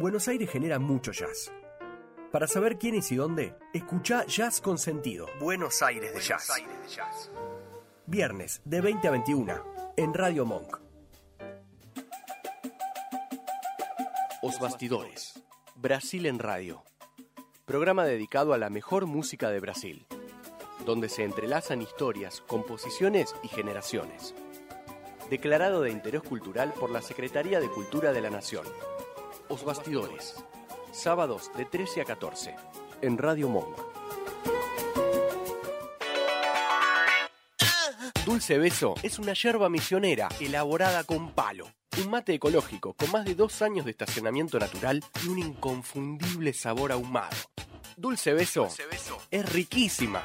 Buenos Aires genera mucho jazz. Para saber quién es y dónde, escucha Jazz con Sentido. Buenos Aires de Jazz. Viernes de 20 a 21 en Radio Monk. Os Bastidores. Brasil en Radio. Programa dedicado a la mejor música de Brasil, donde se entrelazan historias, composiciones y generaciones. Declarado de interés cultural por la Secretaría de Cultura de la Nación. Os Bastidores. Sábados de 13 a 14 en Radio Monk. Dulce Beso es una yerba misionera elaborada con palo. Un mate ecológico con más de dos años de estacionamiento natural y un inconfundible sabor ahumado. Dulce Beso, es riquísima.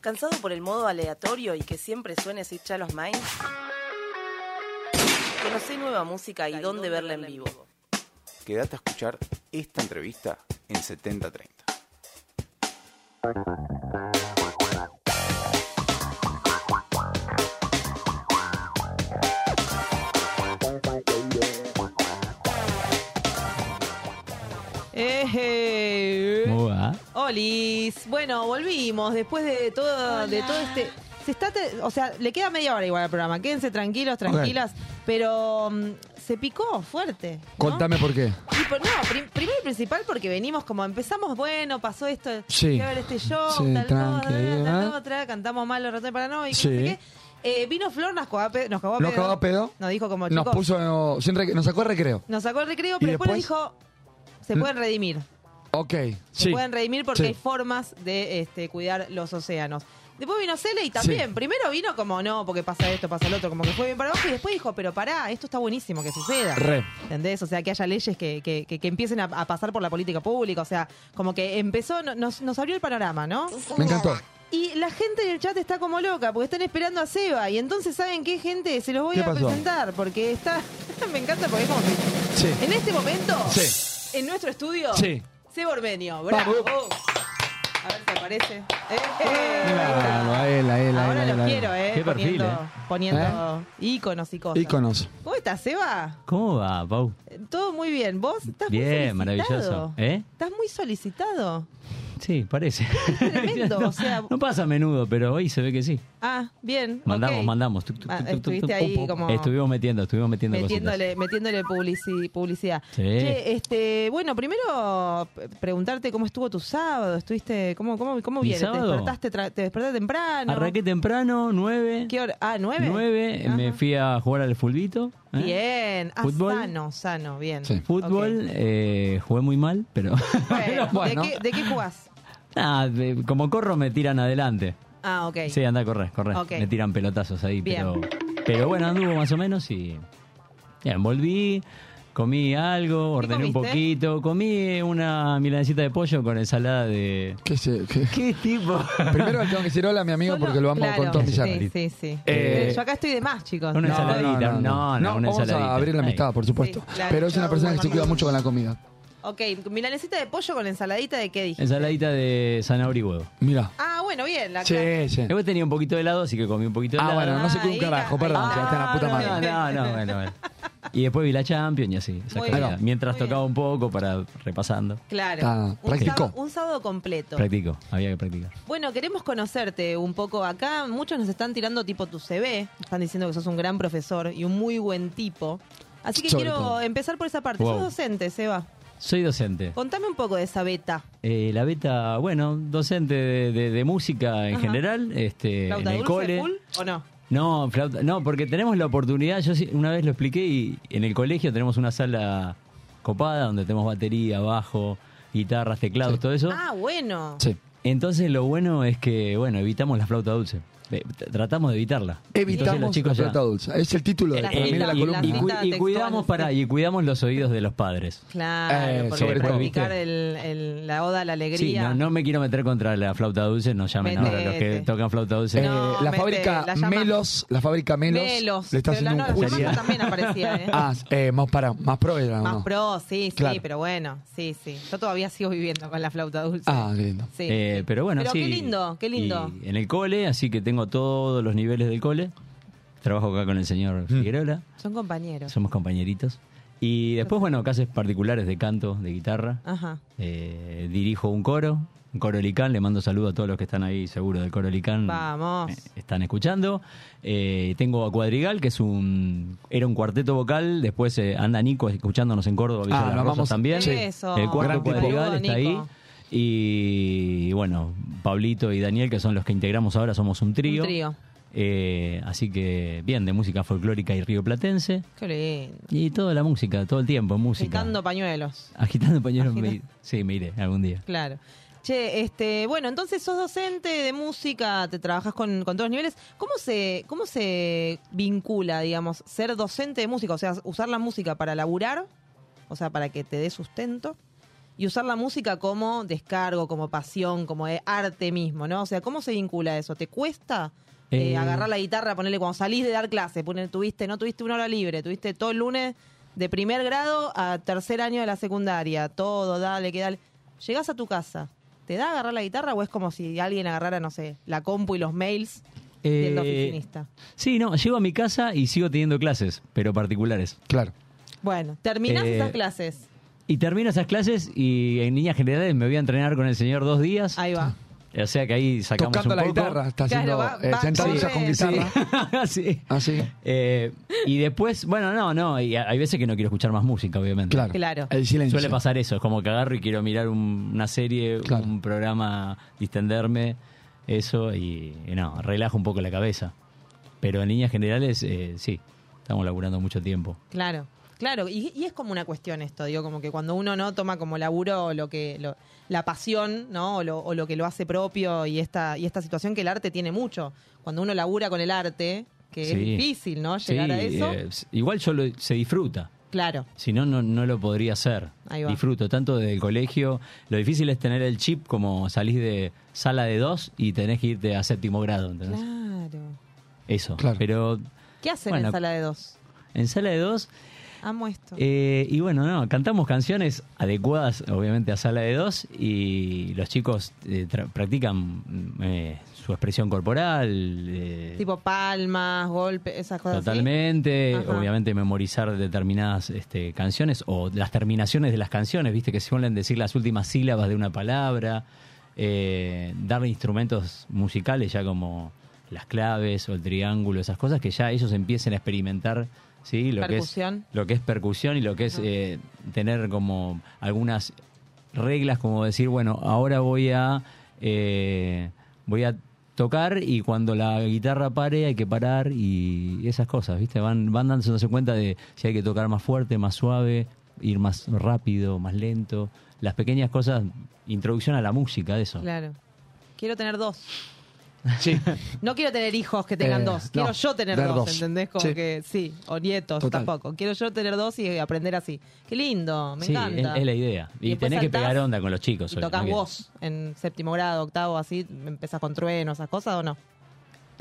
¿Cansado por el modo aleatorio y que siempre suene Child of Mine? Conocé nueva música y dónde verla en vivo. Quédate a escuchar esta entrevista en 7030. Eje. Olis. Bueno, volvimos después de todo, de todo este. Se está, te- o sea, le queda media hora igual al programa. Quédense tranquilos, tranquilas. Pero mm, se picó fuerte. Contame por qué. Y por- no, prim- primero y principal porque venimos como empezamos, bueno, pasó esto, Sí. a ver este show, Sí, tal tranqui, cosa, tal, tal ¿eh? otra, cantamos mal los ratos para no y Sí. no sé qué. Eh, vino Flor, nos cagó a pedo. Nos cagó a Nos pedo. cagó a pedo. Nos dijo como Nos chicos, puso, sin rec- nos sacó el recreo. nos sacó el recreo, Y pero después nos después- dijo, se pueden redimir. Ok, Se sí. pueden redimir porque Sí. hay formas de este, cuidar los océanos. Después vino Cele y también. Sí. Primero vino como, no, porque pasa esto, pasa el otro, como que fue bien para abajo. Y después dijo, pero pará, esto está buenísimo que suceda. Re. ¿Entendés? O sea, que haya leyes que, que, que- que empiecen a, a pasar por la política pública. O sea, como que empezó, no- nos, nos abrió el panorama, ¿no? Me encantó. Y la gente en el chat está como loca porque están esperando a Seba. Y entonces, ¿saben qué, gente? Se los voy ¿Qué a pasó? presentar porque está. Me encanta porque es como que. Sí. En este momento, Sí. en nuestro estudio, Sí. Seba Ormenio. ¡Bravo! A ver si aparece. ¡Eh! Claro, a él, a él, a él. Ahora a él, los a él. quiero, ¿eh? Qué perfil, poniendo, ¿eh? Poniendo íconos y cosas. Íconos. ¿Cómo estás, Seba? ¿Cómo va, Pau? Todo muy bien. ¿Vos estás muy Bien, solicitado? maravilloso. ¿Eh? Estás muy solicitado. Sí, parece. Tremendo, no, o sea- no pasa a menudo, pero hoy se ve que sí. Ah, bien. Mandamos, mandamos. Tuc, tuc, Ah, tuc, tuc, estuviste ahí pum, como- Estuvimos metiendo, estuvimos metiendo cositas. Metiéndole, metiéndole publici- publicidad. Sí. Che, este, bueno, primero preguntarte cómo estuvo tu sábado. ¿Estuviste, cómo, cómo, cómo ¿Mi viene? ¿Te despertaste, te despertaste temprano? Arranqué temprano, nueve. ¿Qué hora? Ah, nueve. Nueve, me fui a jugar al fulbito. ¿eh? Bien. Ah, Fútbol. sano, sano, bien. Fútbol, eh, jugué muy mal, pero... Bueno, bueno. ¿de, qué, ¿de qué jugás? Ah, como corro me tiran adelante. Ah, ok. Sí, anda a correr, correr. Ok. Me tiran pelotazos ahí, Bien. pero pero bueno, anduvo más o menos y bien, volví, comí algo, ordené un comiste? poquito, comí una milanesita de pollo con ensalada de ¿Qué, se- qué? ¿Qué tipo? Primero tengo que decir hola a mi amigo Solo- porque lo amo claro, con todo mi. Sí, sí, sí. Eh, Yo acá estoy de más, chicos. Una No, ensaladita, no, no, una vamos ensaladita. a abrir la amistad, por supuesto. Sí, claro. Pero es una persona que se cuida mucho con la comida. Ok, milanesita de pollo con ensaladita de qué dije. Ensaladita de zanahoria y huevo. Mira. Ah, bueno, bien. La Sí, sí. Después tenía un poquito de helado, así que comí un poquito de Ah, helado. bueno, no se quedó un carajo, perdón, Ah, Sebastián, la puta no, madre. No, no, bueno, bueno. Y después vi la Champions y así. Muy bien, Mientras muy tocaba un poco para repasando. Claro. Está, un, practicó. sábado, un sábado completo. Practico, había que practicar. Bueno, queremos conocerte un poco acá. Muchos nos están tirando tipo tu CV. Están diciendo que sos un gran profesor y un muy buen tipo. Así que Sobre quiero todo. empezar por esa parte. Wow. Sos docente, Seba. Soy docente. Contame un poco de esa beta. Eh, la beta, bueno, docente de, de- de música en Ajá. general, este, en ¿Flauta el dulce cole. full o no? No, flauta- no, porque tenemos la oportunidad, yo sí- una vez lo expliqué y en el colegio tenemos una sala copada donde tenemos batería, bajo, guitarras, teclados, todo eso. Ah, bueno. Entonces lo bueno es que, bueno, evitamos la flauta dulce. Eh, Tratamos de evitarla. Entonces Evitamos los chicos la ya- flauta dulce. Es el título de, Eh, la y- columna. y, cu- y cuidamos para y cuidamos los oídos de los padres. Claro, Eh, porque sobre todo. practicar el, el- la oda a la Sí, alegría. no, no me quiero meter contra la flauta dulce, no llamen ahora los que Metete. tocan flauta dulce. Eh, la fábrica la llama- Melos, la fábrica Melos, Melos. le está Pero la- haciendo no, un juicio. también aparecía, ¿eh? Ah, eh, más para, más pro era, ¿o Más no? pro, sí, sí, Claro. pero bueno, sí, sí. Yo todavía sigo viviendo con la flauta dulce. Ah, lindo. Sí, Eh, sí. pero bueno, Pero sí. qué lindo, qué lindo. En el cole, así que tengo tengo todos los niveles del cole. Trabajo acá con el señor Figueroa. Son compañeros. Somos compañeritos. Y después, bueno, clases particulares de canto, de guitarra. Ajá. Eh, dirijo un coro, un coro Licán. Le mando saludos a todos los que están ahí, seguro, del coro Licán. Vamos. Eh, están escuchando. Eh, tengo a Cuadrigal, que es un era un cuarteto vocal. Después eh, anda Nico escuchándonos en Córdoba, Villa Ah, de vamos- también. sí. Eso. El cuarto. Cuadrigal está ahí. Nico. Y bueno, Pablito y Daniel, que son los que integramos ahora, somos un trío. Un trío. Eh, así que bien, de música folclórica y rioplatense. Qué lindo. Y toda la música, todo el tiempo, música. Agitando pañuelos. Agitando pañuelos. Agita- me- sí, me iré algún día. Claro. Che, este, bueno, entonces sos docente de música, te trabajas con, con todos los niveles. ¿Cómo se, ¿Cómo se vincula, digamos, ser docente de música? O sea, usar la música para laburar, o sea, para que te dé sustento, y usar la música como descargo, como pasión, como de arte mismo, ¿no? O sea, ¿cómo se vincula eso? ¿Te cuesta eh, Eh, agarrar la guitarra, ponerle cuando salís de dar clase, poner, tuviste, no tuviste una hora libre, tuviste todo el lunes de primer grado a tercer año de la secundaria, todo, dale, que dale. Llegás a tu casa, ¿te da agarrar la guitarra o es como si alguien agarrara, no sé, la compu y los mails del Eh, oficinista? Sí, no, llego a mi casa y sigo teniendo clases, pero particulares. Claro. Bueno, terminás Eh, esas clases. Y termino esas clases y en líneas generales me voy a entrenar con el señor dos días. Ahí va. O sea que ahí sacamos Tocando un la poco. guitarra, está Claro, haciendo va- eh, sentadillas con guitarra. sí. Así. Eh, y después, bueno, no, no, y hay veces que no quiero escuchar más música, obviamente. Claro. Claro. El silencio. Suele pasar eso, es como que agarro y quiero mirar un- una serie, Claro. un programa, distenderme, eso, y, y no, relajo un poco la cabeza. Pero en líneas generales, eh, sí, estamos laburando mucho tiempo. Claro, claro, y, y es como una cuestión esto, digo, como que cuando uno no toma como laburo lo que lo- la pasión, ¿no? O lo, o lo que lo hace propio y esta y esta situación que el arte tiene mucho. Cuando uno labura con el arte, que es difícil, ¿no? Llegar a eso. eh, igual yo lo- se disfruta. Claro. Si no, no, no lo podría hacer. Ahí va. Disfruto tanto del colegio. Lo difícil es tener el chip como salís de sala de dos y tenés que irte a séptimo grado. ¿entendés? Claro. Eso. Claro. Pero ¿Qué hacen Bueno. en sala de dos? en sala de dos, Amo esto. eh, y bueno, no, cantamos canciones adecuadas, obviamente, a sala de dos y los chicos eh, practican mm, eh, su expresión corporal. eh, tipo palmas, golpes, esas cosas. Totalmente, obviamente memorizar determinadas este, canciones o las terminaciones de las canciones, viste que suelen decir las últimas sílabas de una palabra, darle instrumentos musicales ya como las claves o el triángulo, esas cosas que ya ellos empiecen a experimentar, sí, lo que es Percusión. lo que es percusión y lo que es eh, tener como algunas reglas como decir, bueno, ahora voy a eh, voy a tocar y cuando la guitarra pare hay que parar y esas cosas, ¿viste? Van van dándose cuenta de si hay que tocar más fuerte, más suave, ir más rápido, más lento, las pequeñas cosas, introducción a la música de eso. Claro. Quiero tener dos. Sí. No quiero tener hijos que tengan Eh, dos. Quiero no, yo tener dos, dos. ¿entendés? Como Sí. que sí, o nietos Total. tampoco. Quiero yo tener dos y aprender así. Qué lindo, me sí, encanta. Es, es la idea. Y Y, después tenés que saltás pegar onda con los chicos. Y obvio, tocas ¿no? Que- vos en séptimo grado, octavo, así, empezás con trueno, esas cosas o no?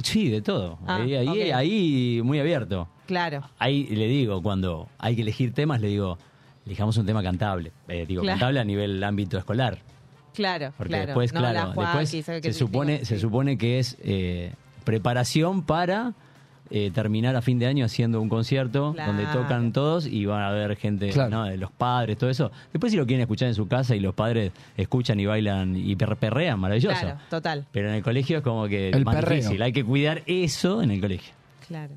Sí, de todo. Ah, ahí, ahí, ok. ahí muy abierto. Claro. Ahí le digo, cuando hay que elegir temas, le digo, elijamos un tema cantable. Eh, digo, Claro. cantable a nivel ámbito escolar. Claro, Porque claro. después, No, la claro, Joaquín, después ¿sabes qué se supone, se supone que es eh, preparación para eh, terminar a fin de año haciendo un concierto Claro. donde tocan todos y van a ver gente, Claro. los padres, todo eso. Después si lo quieren escuchar en su casa y los padres escuchan y bailan y per- perrean, maravilloso. Claro, total. Pero en el colegio es como que El más perreo. difícil. Hay que cuidar eso en el colegio. Claro.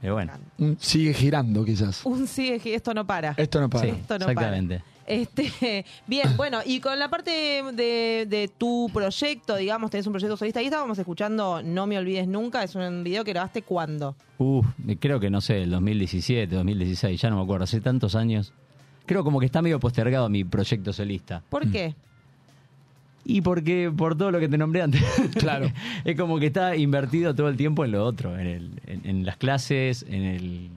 Pero bueno. Un- sigue girando, quizás. Un sí, que esto no para. Esto no para. Sí, Esto no exactamente. Este, bien, bueno, y con la parte de, de tu proyecto, digamos, tenés un proyecto solista. Ahí estábamos escuchando No me olvides nunca. Es un video que grabaste cuándo. Uf, creo que no sé, el 2017, 2016, ya no me acuerdo, hace tantos años. Creo como que está medio postergado mi proyecto solista. ¿Por qué? Y porque por todo lo que te nombré antes. Claro. es como que está invertido todo el tiempo en lo otro, en, el, en, en las clases, en el,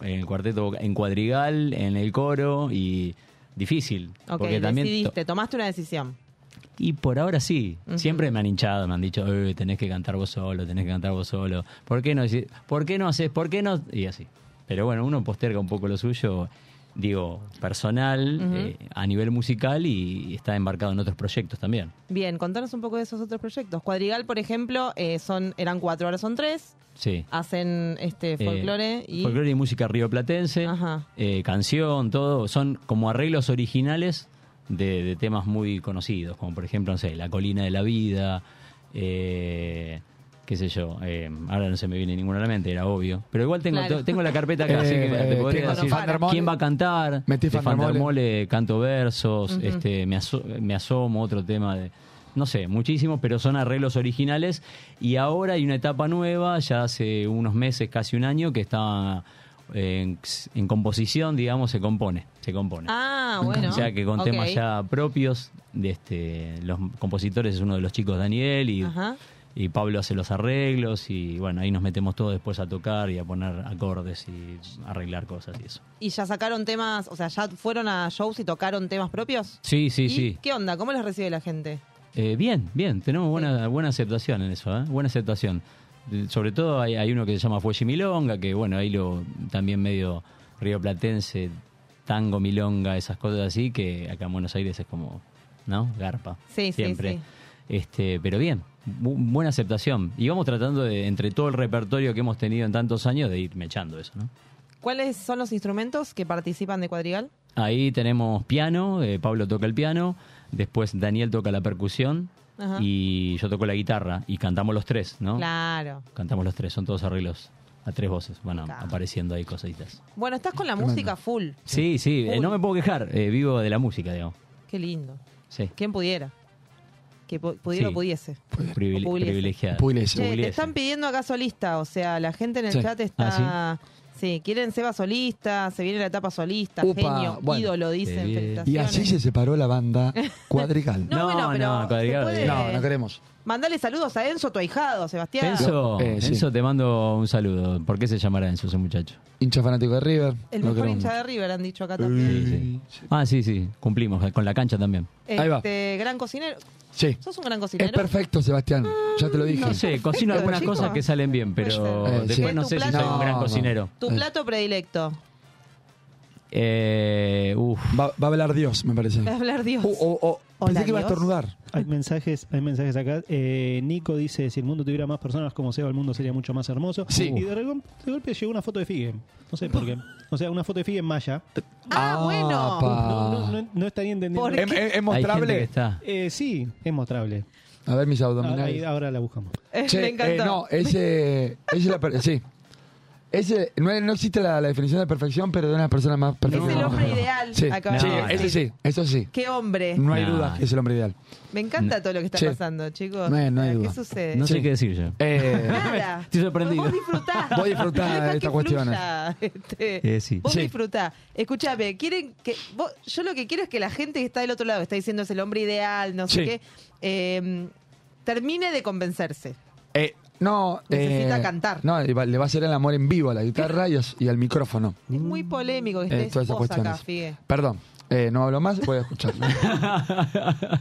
en el cuarteto, en cuadrigal, en el coro y difícil. Ok, porque también decidiste, tomaste una decisión. y por ahora sí. Siempre me han hinchado, me han dicho, "Eh, tenés que cantar vos solo, tenés que cantar vos solo. ¿Por qué no, ¿Por qué no haces? ¿Por qué no? Y así. Pero bueno, uno posterga un poco lo suyo digo, personal, eh, a nivel musical y está embarcado en otros proyectos también. Bien, contanos un poco de esos otros proyectos. Cuadrigal, por ejemplo, eh, son eran cuatro, ahora son tres. Sí. Hacen este Eh, folclore y... folclore y música rioplatense, eh, canción, todo. Son como arreglos originales de, de temas muy conocidos, como por ejemplo, no sé, La colina de la vida, eh, qué sé yo. eh, ahora no se me viene ninguna a la mente, era obvio. Pero igual tengo, Claro. tengo la carpeta acá, así que te podría decir quién va a cantar. Metí de Fan der Mole. Mole, canto versos, este, me, aso- me asomo, otro tema de... No sé, muchísimos, pero son arreglos originales. Y ahora hay una etapa nueva, ya hace unos meses, casi un año, que está en, en composición, digamos, se compone. Se compone. Ah, bueno. O sea que con temas ya propios, de este, los compositores es uno de los chicos Daniel y, Ajá. y Pablo hace los arreglos y bueno, ahí nos metemos todos después a tocar y a poner acordes y arreglar cosas y eso. ¿Y ya sacaron temas, o sea, ya fueron a shows y tocaron temas propios? Sí, sí, ¿Y sí. ¿Qué onda? ¿Cómo los recibe la gente? Eh, bien, bien, tenemos buena, buena aceptación en eso, ¿eh? buena aceptación. Sobre todo hay, hay uno que se llama Fuelle Milonga, que bueno, ahí lo también medio rioplatense, tango, milonga, esas cosas así, que acá en Buenos Aires es como, ¿no? Garpa. Sí, sí, siempre. sí. Este, pero bien, bu- buena aceptación. Y vamos tratando de, entre todo el repertorio que hemos tenido en tantos años, de ir mechando eso, ¿no? ¿Cuáles son los instrumentos que participan de Cuadrigal? Ahí tenemos piano, eh, Pablo toca el piano, después Daniel toca la percusión Ajá. y yo toco la guitarra y cantamos los tres, ¿no? Claro. Cantamos los tres, son todos arreglos a tres voces, van a- apareciendo ahí cositas. Bueno, estás con la Tremendo. música full. Sí, sí, eh, no me puedo quejar, eh, vivo de la música, digamos. Qué lindo. Sí. ¿Quién pudiera? Que pu- pudiera Sí. o pudiese. Privile- O pudiese. privilegiada. Pugliese. Che, te están pidiendo acá solista, o sea, la gente en el Sí. chat está... ¿Ah, sí? Quieren Seba solista, se viene la etapa solista, Upa, genio, bueno. ídolo, dicen, Y felicitaciones. así se separó la banda Cuadrigal. No, bueno, pero Cuadrigal, se puede- eh. No, no queremos. Mandale saludos a Enzo, tu ahijado, Sebastián. Enzo, Eh, sí. Enzo, te mando un saludo. ¿Por qué se llamará Enzo ese muchacho? Hincha fanático de River. El mejor queremos hincha mucho. de River, han dicho acá también. Ah, sí, sí, cumplimos con la cancha también. Este, gran cocinero. Sí. ¿Sos un gran Es cocinero? perfecto, Sebastián. Ya te lo dije. No sé, cocino algunas chico. cosas que salen bien, pero Eh, después sí. no ¿Tu sé si soy un gran No, cocinero. Tu plato predilecto. Eh, uf. Va, va a hablar Dios, me parece. Va a hablar Dios. O, o- o- Hola, pensé que iba a estornudar. Hay mensajes, hay mensajes acá. Eh, Nico dice, si el mundo tuviera más personas como Seba, el mundo sería mucho más hermoso. Sí. Y de, golpe llegó una foto de Figue. No sé por qué. O sea, una foto de Figue en maya. Ah, bueno. pa. No, no, no, no estaría entendiendo. ¿Por ¿Es, es- es Hay gente que mostrable? está. Eh, sí, es mostrable. A ver mis Ah, abdominales. ahí- ahora la buscamos. Eh, Che, me encantó. eh, no, ese, ese es la per- sí. Ese, no, no existe la, la definición de perfección, pero de una persona más perfecta. Es el hombre ideal. Sí, acaba sí, No, ese sí, eso sí. Qué hombre. No hay No. duda que es el hombre ideal. Me encanta todo lo que está Sí. pasando, chicos. No hay- no hay ¿Qué duda. sucede? No sé Sí. qué decir yo. Eh, Nada. Estoy sorprendido. Vos disfrutá. Vos disfrutá de estas cuestiones. este. Eh, sí. Vos Sí. disfrutá. Escúchame, quieren que vos- yo lo que quiero es que la gente que está del otro lado, que está diciendo es el hombre ideal, no sé qué, eh, termine de convencerse. eh, no, Necesita eh, cantar. No, le va le va a hacer el amor en vivo a la guitarra y, al micrófono. Es muy polémico que Eh, estés todas esas vos acá, cuestiones. Figue. Perdón, eh, no hablo más, voy a escuchar.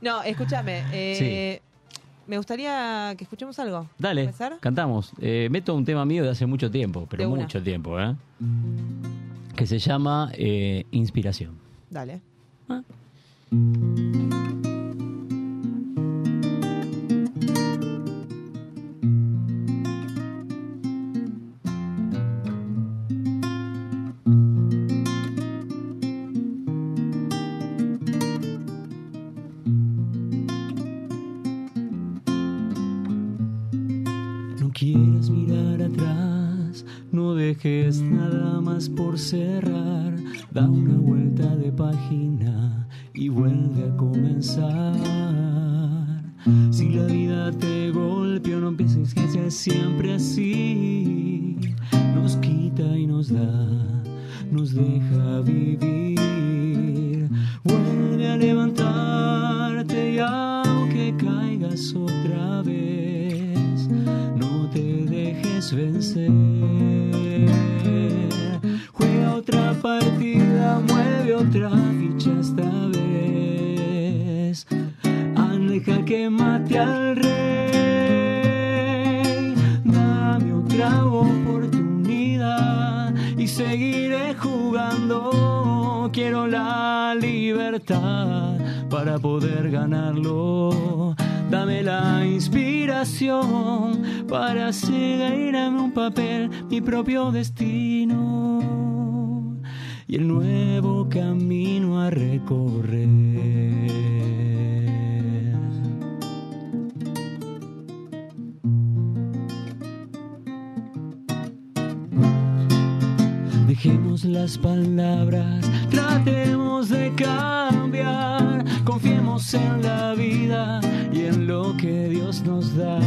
No, escúchame. eh, Me gustaría que escuchemos algo. Dale, cantamos. Eh, meto un tema mío de hace mucho tiempo, pero mucho tiempo, ¿eh? Que se llama eh, Inspiración. Dale. No dejes nada más por cerrar. Da una vuelta de página y vuelve a comenzar. Si la vida te golpeó, no pienses que sea siempre así. Nos quita y nos da, nos deja vivir. Vuelve a levantarte y aunque caigas otra vez, no te dejes vencer. Otra partida, mueve otra ficha esta vez. Deja que mate al rey. Dame otra oportunidad y seguiré jugando. Quiero la libertad para poder ganarlo. Dame la inspiración para seguir en un papel mi propio destino y el nuevo camino a recorrer. Dejemos las palabras, tratemos de cambiar, confiemos en la vida y en lo que Dios nos da.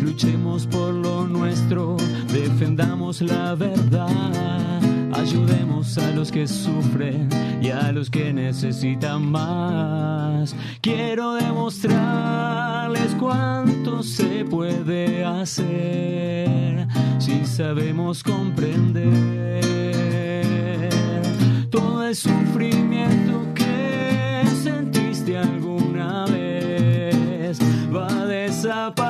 Luchemos por lo nuestro, defendamos la verdad, ayudemos a los que sufren y a los que necesitan más. Quiero demostrarles cuánto se puede hacer si sabemos comprender todo el sufrimiento que sentiste alguna vez va a desaparecer.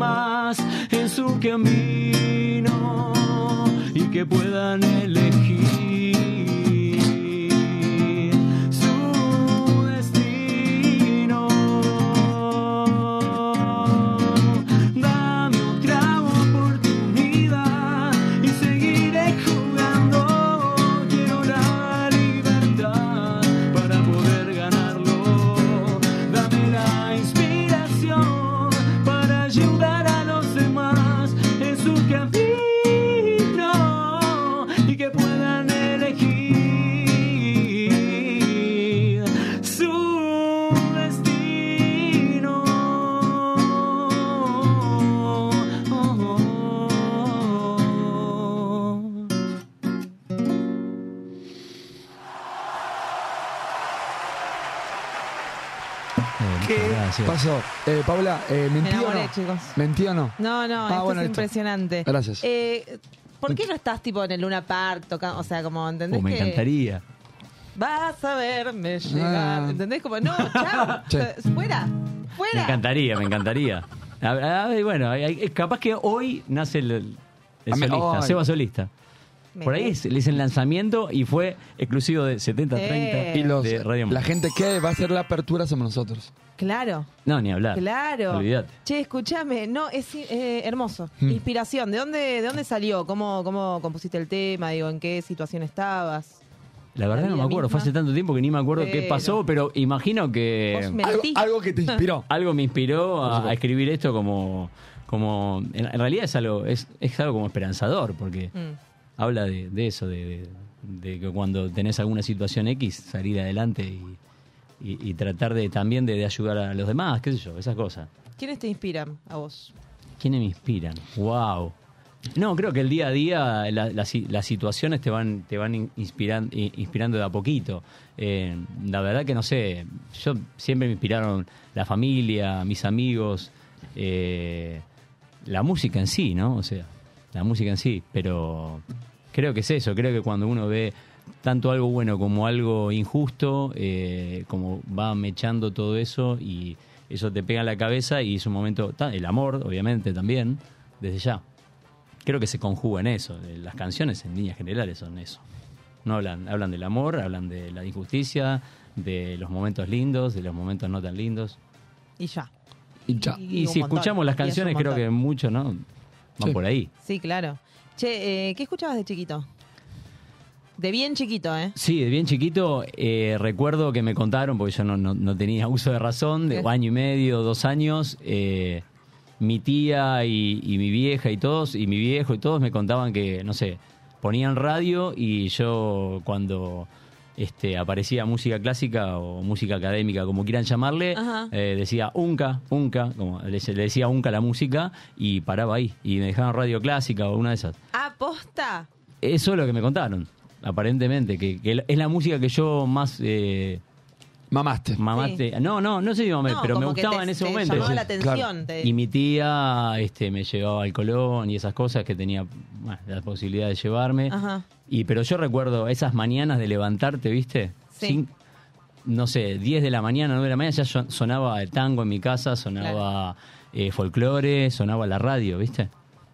Demás en su camino y que puedan elegir gracias. pasó? Eh, Paula, eh, Me ¿mentí o enamoré, no? chicos. ¿Mentí o no? No, no, Ah, esto bueno, es listo. impresionante. Gracias. Eh, ¿Por qué no estás tipo en el Luna Park tocando? O sea, como, ¿entendés? Uh, me que encantaría. Vas a verme llegar. Ah. ¿Entendés? Como, no, chao. Che. Fuera, Me fuera. encantaría, me encantaría. A- a- y bueno, hay- hay- capaz que hoy nace el, el A mí- solista, ay. Seba Solista. Por ahí es- le hice el lanzamiento y fue exclusivo de 70-30 Eh. Y los, de Radio la Monk. gente que va a hacer la apertura somos nosotros. Claro, No, ni hablar. claro. Olvídate. Che, escúchame, no, es eh, hermoso. Mm. Inspiración, ¿de dónde, ¿de dónde salió? ¿Cómo, ¿Cómo compusiste el tema? Digo, ¿en qué situación estabas? La verdad no me vida acuerdo, fue misma. hace tanto tiempo que ni me acuerdo qué Pero- pasó, pero imagino que... Vos. Algo- algo que te inspiró. algo me inspiró a, a escribir esto como... como en, en realidad es algo, es, es algo como esperanzador, porque Mm. Habla de, de eso, de, de- de que cuando tenés alguna situación X, salir adelante y, y- y tratar de también de, ayudar a los demás, qué sé yo, esas cosas. ¿Quiénes te inspiran a vos? ¿Quiénes me inspiran? ¡Wow! No, creo que el día a día la- la si- las situaciones te van, te van inspirando de a poquito. Eh, la verdad que no sé, yo siempre me inspiraron la familia, mis amigos, eh, la música en sí, ¿no? O sea, la música en sí, pero creo que es eso, creo que cuando uno ve tanto algo bueno como algo injusto, eh, como va mechando todo eso y eso te pega en la cabeza y es un momento, el amor, obviamente, también, desde ya. Creo que se conjuga en eso, eh, las canciones en líneas generales son eso. No hablan, hablan del amor, hablan de la injusticia, de los momentos lindos, de los momentos no tan lindos. Y ya. Y, Y y si montón, escuchamos las canciones, creo que mucho, ¿no? Van Sí. por ahí. Sí, claro. Che, eh, ¿qué escuchabas de chiquito? De bien chiquito, ¿eh? Sí, de bien chiquito eh, recuerdo que me contaron, porque yo no, no- no tenía uso de razón, de año y medio, dos años, eh, mi tía y, y mi vieja y todos, y mi viejo y todos me contaban que, no sé, ponían radio y yo cuando este, aparecía música clásica o música académica, como quieran llamarle, eh, decía unca, unca, como le, le decía unca la música y paraba ahí, y me dejaban radio clásica o una de esas. ¿Aposta? Eso es lo que me contaron, aparentemente, que, que es la música que yo más eh, Mamaste. Mamaste. No, no, no sé si mamé, No, pero me como que gustaba te- en ese te momento. llamaba la atención, te- Y mi tía este, me llevaba al Colón y esas cosas que tenía bueno, la posibilidad de llevarme. Ajá. Y pero yo recuerdo esas mañanas de levantarte, ¿viste? Sí. Sin- no sé, 10 de la mañana, 9 de la mañana ya son- sonaba el tango en mi casa, sonaba eh, folclore, sonaba la radio, ¿viste?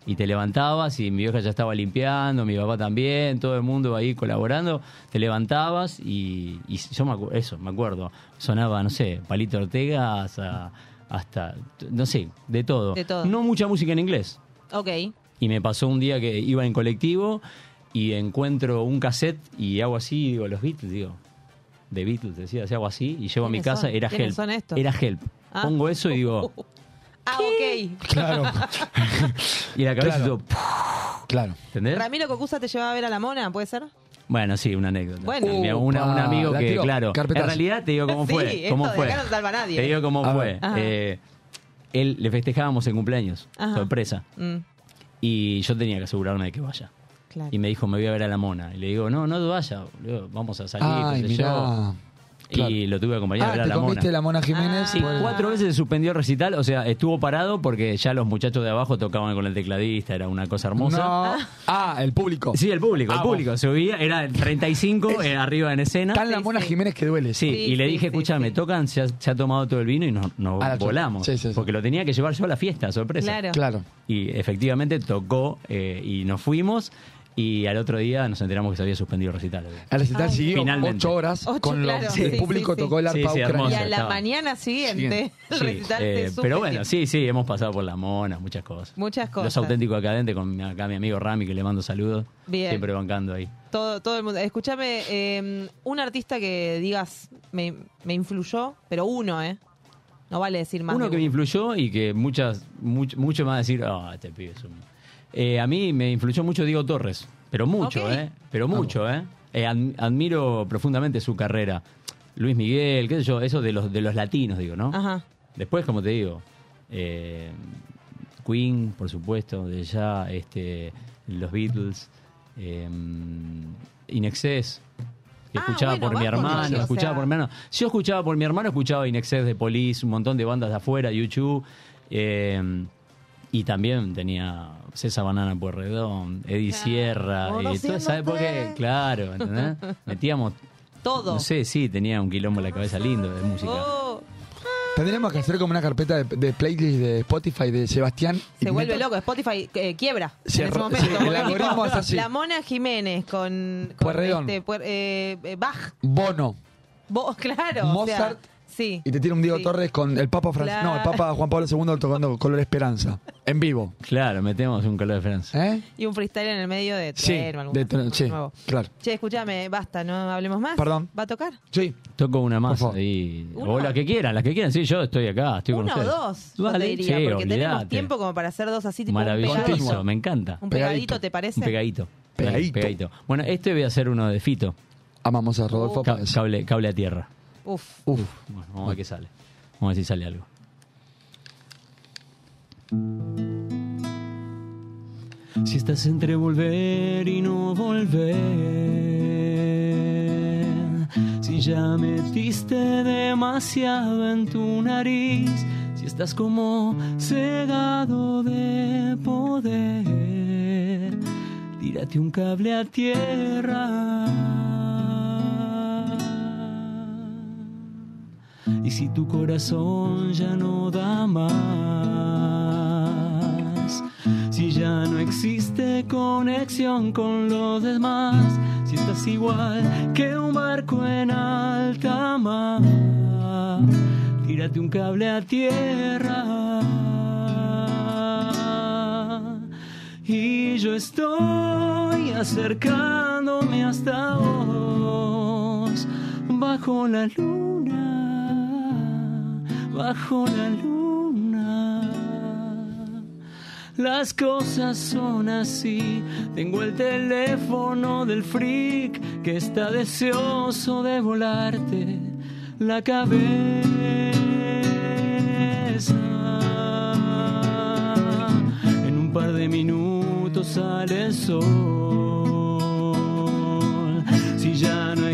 Y te levantabas y mi vieja ya estaba limpiando, mi papá también, todo el mundo ahí colaborando. Te levantabas y, y yo me acu- eso, me acuerdo. Sonaba, no sé, Palito Ortega hasta, hasta, no sé, de todo. De todo. No mucha música en inglés. Ok. Y me pasó un día que iba en colectivo y encuentro un cassette y hago así, digo, los Beatles, digo, de Beatles, decía, hago así y llevo a mi ¿Quiénes casa, son? era ¿Quiénes Help. son estos? Era Help. Ah. Pongo eso y digo, Ah, ok. Claro. y la cabeza Claro. todo, Claro. ¿entendés? Ramiro Cocusa te llevaba a ver a la mona, ¿puede ser? Bueno, sí, una anécdota. Bueno. Mi- una- un Upa, amigo la que, tiró, claro, carpetazo. en realidad te digo cómo Sí, fue. esto cómo de fue. acá no salva a nadie. Te digo cómo A fue. ver. Ajá. Eh, él le festejábamos el cumpleaños, Ajá. sorpresa. Mm, Y yo tenía que asegurarme de que vaya. claro. Y me dijo, me voy a ver a la mona. Y le digo, no, no te vayas, boludo, vamos a salir, Ay, qué sé mirá. Claro. Y lo tuve que acompañar a Ah, ver a te la comiste mona. la Mona Jiménez. Sí, pues- cuatro veces se suspendió el recital, o sea, estuvo parado porque ya los muchachos de abajo tocaban con el tecladista, era una cosa hermosa. No. Ah, el público. Sí, el público, el Ah, público. Subía, era 35 eh, arriba en escena. Tan la Mona Jiménez que duele. Sí, Sí, y le dije, sí, escúchame, sí. tocan, se ha, se ha tomado todo el vino y nos, nos Ah, la volamos. sí, sí, sí. Porque lo tenía que llevar yo a la fiesta, sorpresa. Claro. Claro. Y efectivamente tocó eh, y nos fuimos y al otro día nos enteramos que se había suspendido el recital. El recital Ay, siguió Finalmente. ocho horas Ocho, con los- claro. el Sí, público sí, sí. tocó el arpa Sí, sí, hermoso. Y ucraniana. a la estaba. mañana siguiente, el Sí, recital eh, se pero bueno, sí, sí, hemos pasado por la mona, muchas cosas. Muchas cosas. Los auténticos acadentes con mi- acá mi amigo Rami, que le mando saludos. Bien. Siempre bancando ahí. Todo, todo el mundo. Escúchame, eh, un artista que digas me, me influyó, pero uno, ¿eh? No vale decir más. Uno de que me influyó y que muchas, mucho, mucho más decir, ah, este pibe es un... Eh, a mí me influyó mucho Diego Torres, pero mucho. ¿eh? Pero mucho, ¿eh? Eh, ad- admiro profundamente su carrera. Luis Miguel, qué sé yo, eso de los, de los latinos, digo, ¿no? Ajá. Después, como te digo, eh, Queen, por supuesto, de ya, este, los Beatles, eh, In Excess, que Ah, escuchaba bueno, por mi hermano, ellos, o escuchaba sea. por mi hermano. Si yo escuchaba por mi hermano, escuchaba In Excess de Police, un montón de bandas de afuera, YouTube, eh, y también tenía César Banana Puerredón, Eddie Sierra, y toda esa época, claro, ¿entendés? Metíamos, Todo. no sé, sí, tenía un quilombo en la cabeza lindo de música. Oh, Tendríamos que hacer como una carpeta de, de playlist de Spotify de Sebastián. se vuelve meto- loco. Spotify eh, quiebra. Sí, en ese momento. sí, el algoritmo es así. La Mona Jiménez con, con Pueyrredón. este, Puer- eh, eh, Bach. Bono. Vos, claro. o sea, Mozart. Sí. Y te tiene un Diego Sí. Torres con el Papa Francisco. No, el. Papa Juan Pablo II tocando Color Esperanza. En vivo. Claro, metemos un color de Francia. ¿Eh? Y un freestyle en el medio de Sí, tren o algo de tren, sí, nuevo. claro. Che, escúchame, basta, no hablemos más. Perdón. ¿Va a tocar? Sí. Toco una más. ¿Uno? O la que quieran, las que quieran. Sí, yo estoy acá, estoy con Uno o ustedes. dos, yo te Vale, diría, sí, porque tenemos olvidate. tiempo como para hacer dos así, tipo un Maravilloso, pegadito. me encanta. ¿Un pegadito, te parece? Un pegadito. Pegadito. Pegadito. Bueno, este voy a hacer uno de Fito. Amamos a Rodolfo Páez. cable, cable a tierra. Uf. Uf. Bueno, vamos a ver qué sale. Vamos a ver si sale algo. Si estás entre volver y no volver, si ya metiste demasiado en tu nariz, si estás como cegado de poder, tírate un cable a tierra. Y si tu corazón ya no da más, si ya no existe conexión con los demás, si estás igual que un barco en alta mar, tírate un cable a tierra. Y yo estoy acercándome hasta vos, bajo la luna, bajo la luna. Las cosas son así. Tengo el teléfono del freak que está deseoso de volarte la cabeza. En un par de minutos sale el sol. Si ya no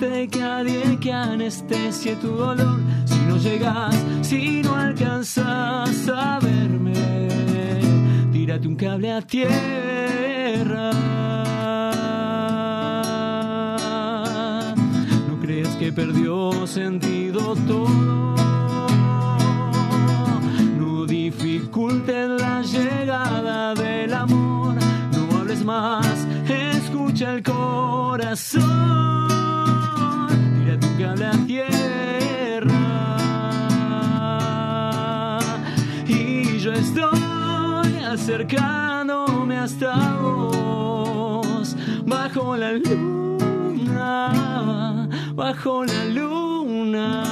que nadie que anestesie tu dolor. Si no llegas, si no alcanzas a verme, tírate un cable a tierra. ¿No crees que perdió sentido todo? No dificultes la llegada del amor, no hables más, escucha el corazón, tira tu cable a tierra y yo estoy acercándome hasta vos, bajo la luna, bajo la luna.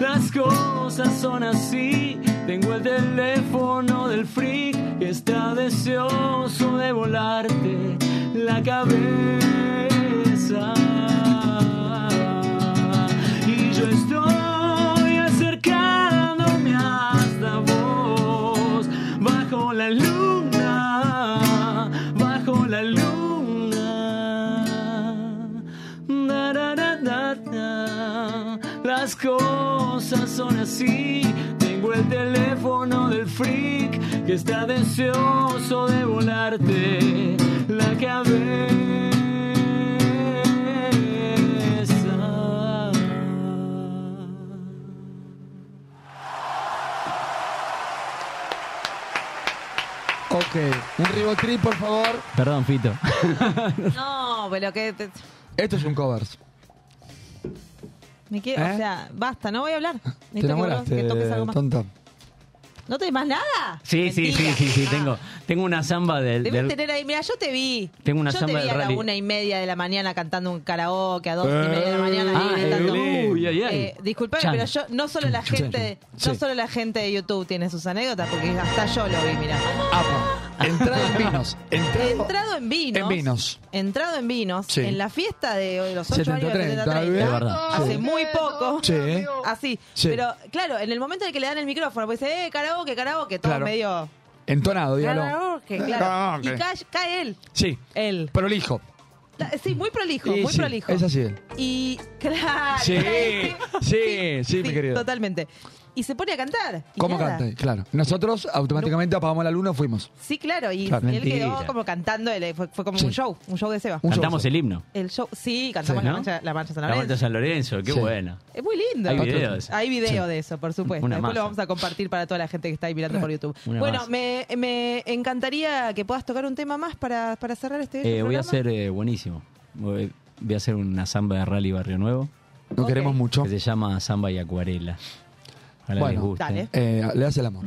Las cosas son así. Tengo el teléfono del freak que está deseoso de volarte la cabeza. Cosas son así. Tengo el teléfono del freak que está deseoso de volarte la cabeza. Ok, un ribotril, por favor. Perdón, Fito. No, pero que. Esto es un covers. Me quiero, ¿Eh? O sea, basta, no voy a hablar. Te Necesito que, enamoraste, que toques algo más. tonto. ¿No tenés más nada? Sí, sí, sí, sí, sí, tengo, tengo una samba del... Debes del- tener ahí, mira, yo te vi. Tengo una yo samba te vi del a la una y media de la mañana cantando un karaoke, a dos y Eh, media de la mañana ahí ah, gritando. uy, ay, ay. Eh, disculpame, Chan. pero yo no solo la Chan. gente, no solo la gente de YouTube tiene sus anécdotas, porque hasta yo lo vi, mira. Entrado en vinos. Entrado, Entrado en vinos. en vinos. Entrado en vinos. Sí. En la fiesta de los 8 años de 70-30, 70 es verdad, Hace sí. muy poco. Sí. Así. Sí. Pero claro, en el momento en que le dan el micrófono, pues dice, eh, karaoke, karaoke, todo Claro. medio. Entonado, dígalo. Karaoke, claro. Karaoke. Y cae, cae él. Sí. Él. Prolijo. Sí, muy prolijo, Sí, muy sí, prolijo. Es así. Y claro. Sí, sí, sí, mi querido. Totalmente. Y se pone a cantar. y ¿Cómo nada. canta? Claro. Nosotros automáticamente apagamos la luna y fuimos. Sí, claro. Y, Claro. y él quedó Mentira. como cantando, él- fue, fue como Sí. un show, un show de Seba. Un show, Cantamos el himno. El show, sí, cantamos Sí, la, ¿no? marcha, la marcha San La Lorenzo. Marta San Lorenzo, qué Sí. buena. Es muy lindo. Hay video de eso. Hay video Sí. de eso, por supuesto. Una Después lo masa. vamos a compartir para toda la gente que está ahí mirando por YouTube. Una bueno, masa. me, me encantaría que puedas tocar un tema más para, para cerrar este, Eh, voy a programa. hacer eh, buenísimo. Voy, voy a hacer una samba de rally Barrio Nuevo. No queremos mucho. Que se llama Samba y Acuarela. Ojalá les Bueno, guste. Dale. Eh, le das el amor.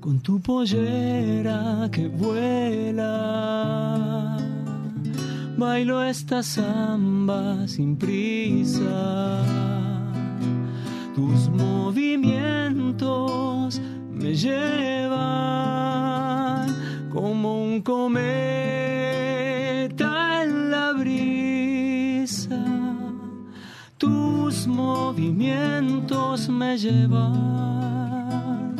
con tu pollera que vuela. Bailo esta samba sin prisa. Tus movimientos me llevan como un cometa Tus movimientos me llevan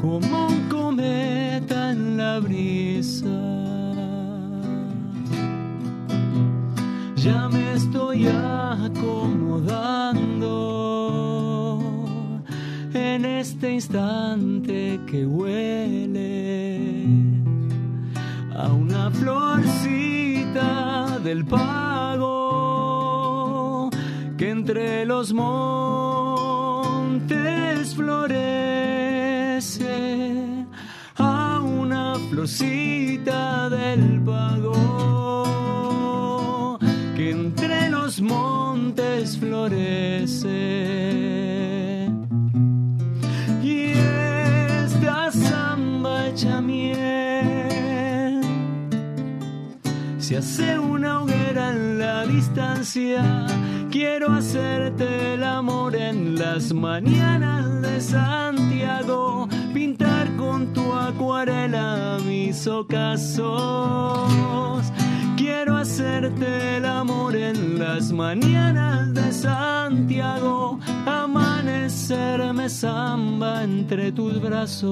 como un cometa en la brisa. Ya me estoy acomodando en este instante que huele a una florcita del pago que entre los montes florece a una florcita del pago que entre los montes florece y esta samba hecha miel se hace una hoguera en la distancia. Quiero hacerte el amor en las mañanas de Santiago. Pintar con tu acuarela mis ocasos. Quiero hacerte el amor en las mañanas de Santiago. Amanecerme samba entre tus brazos.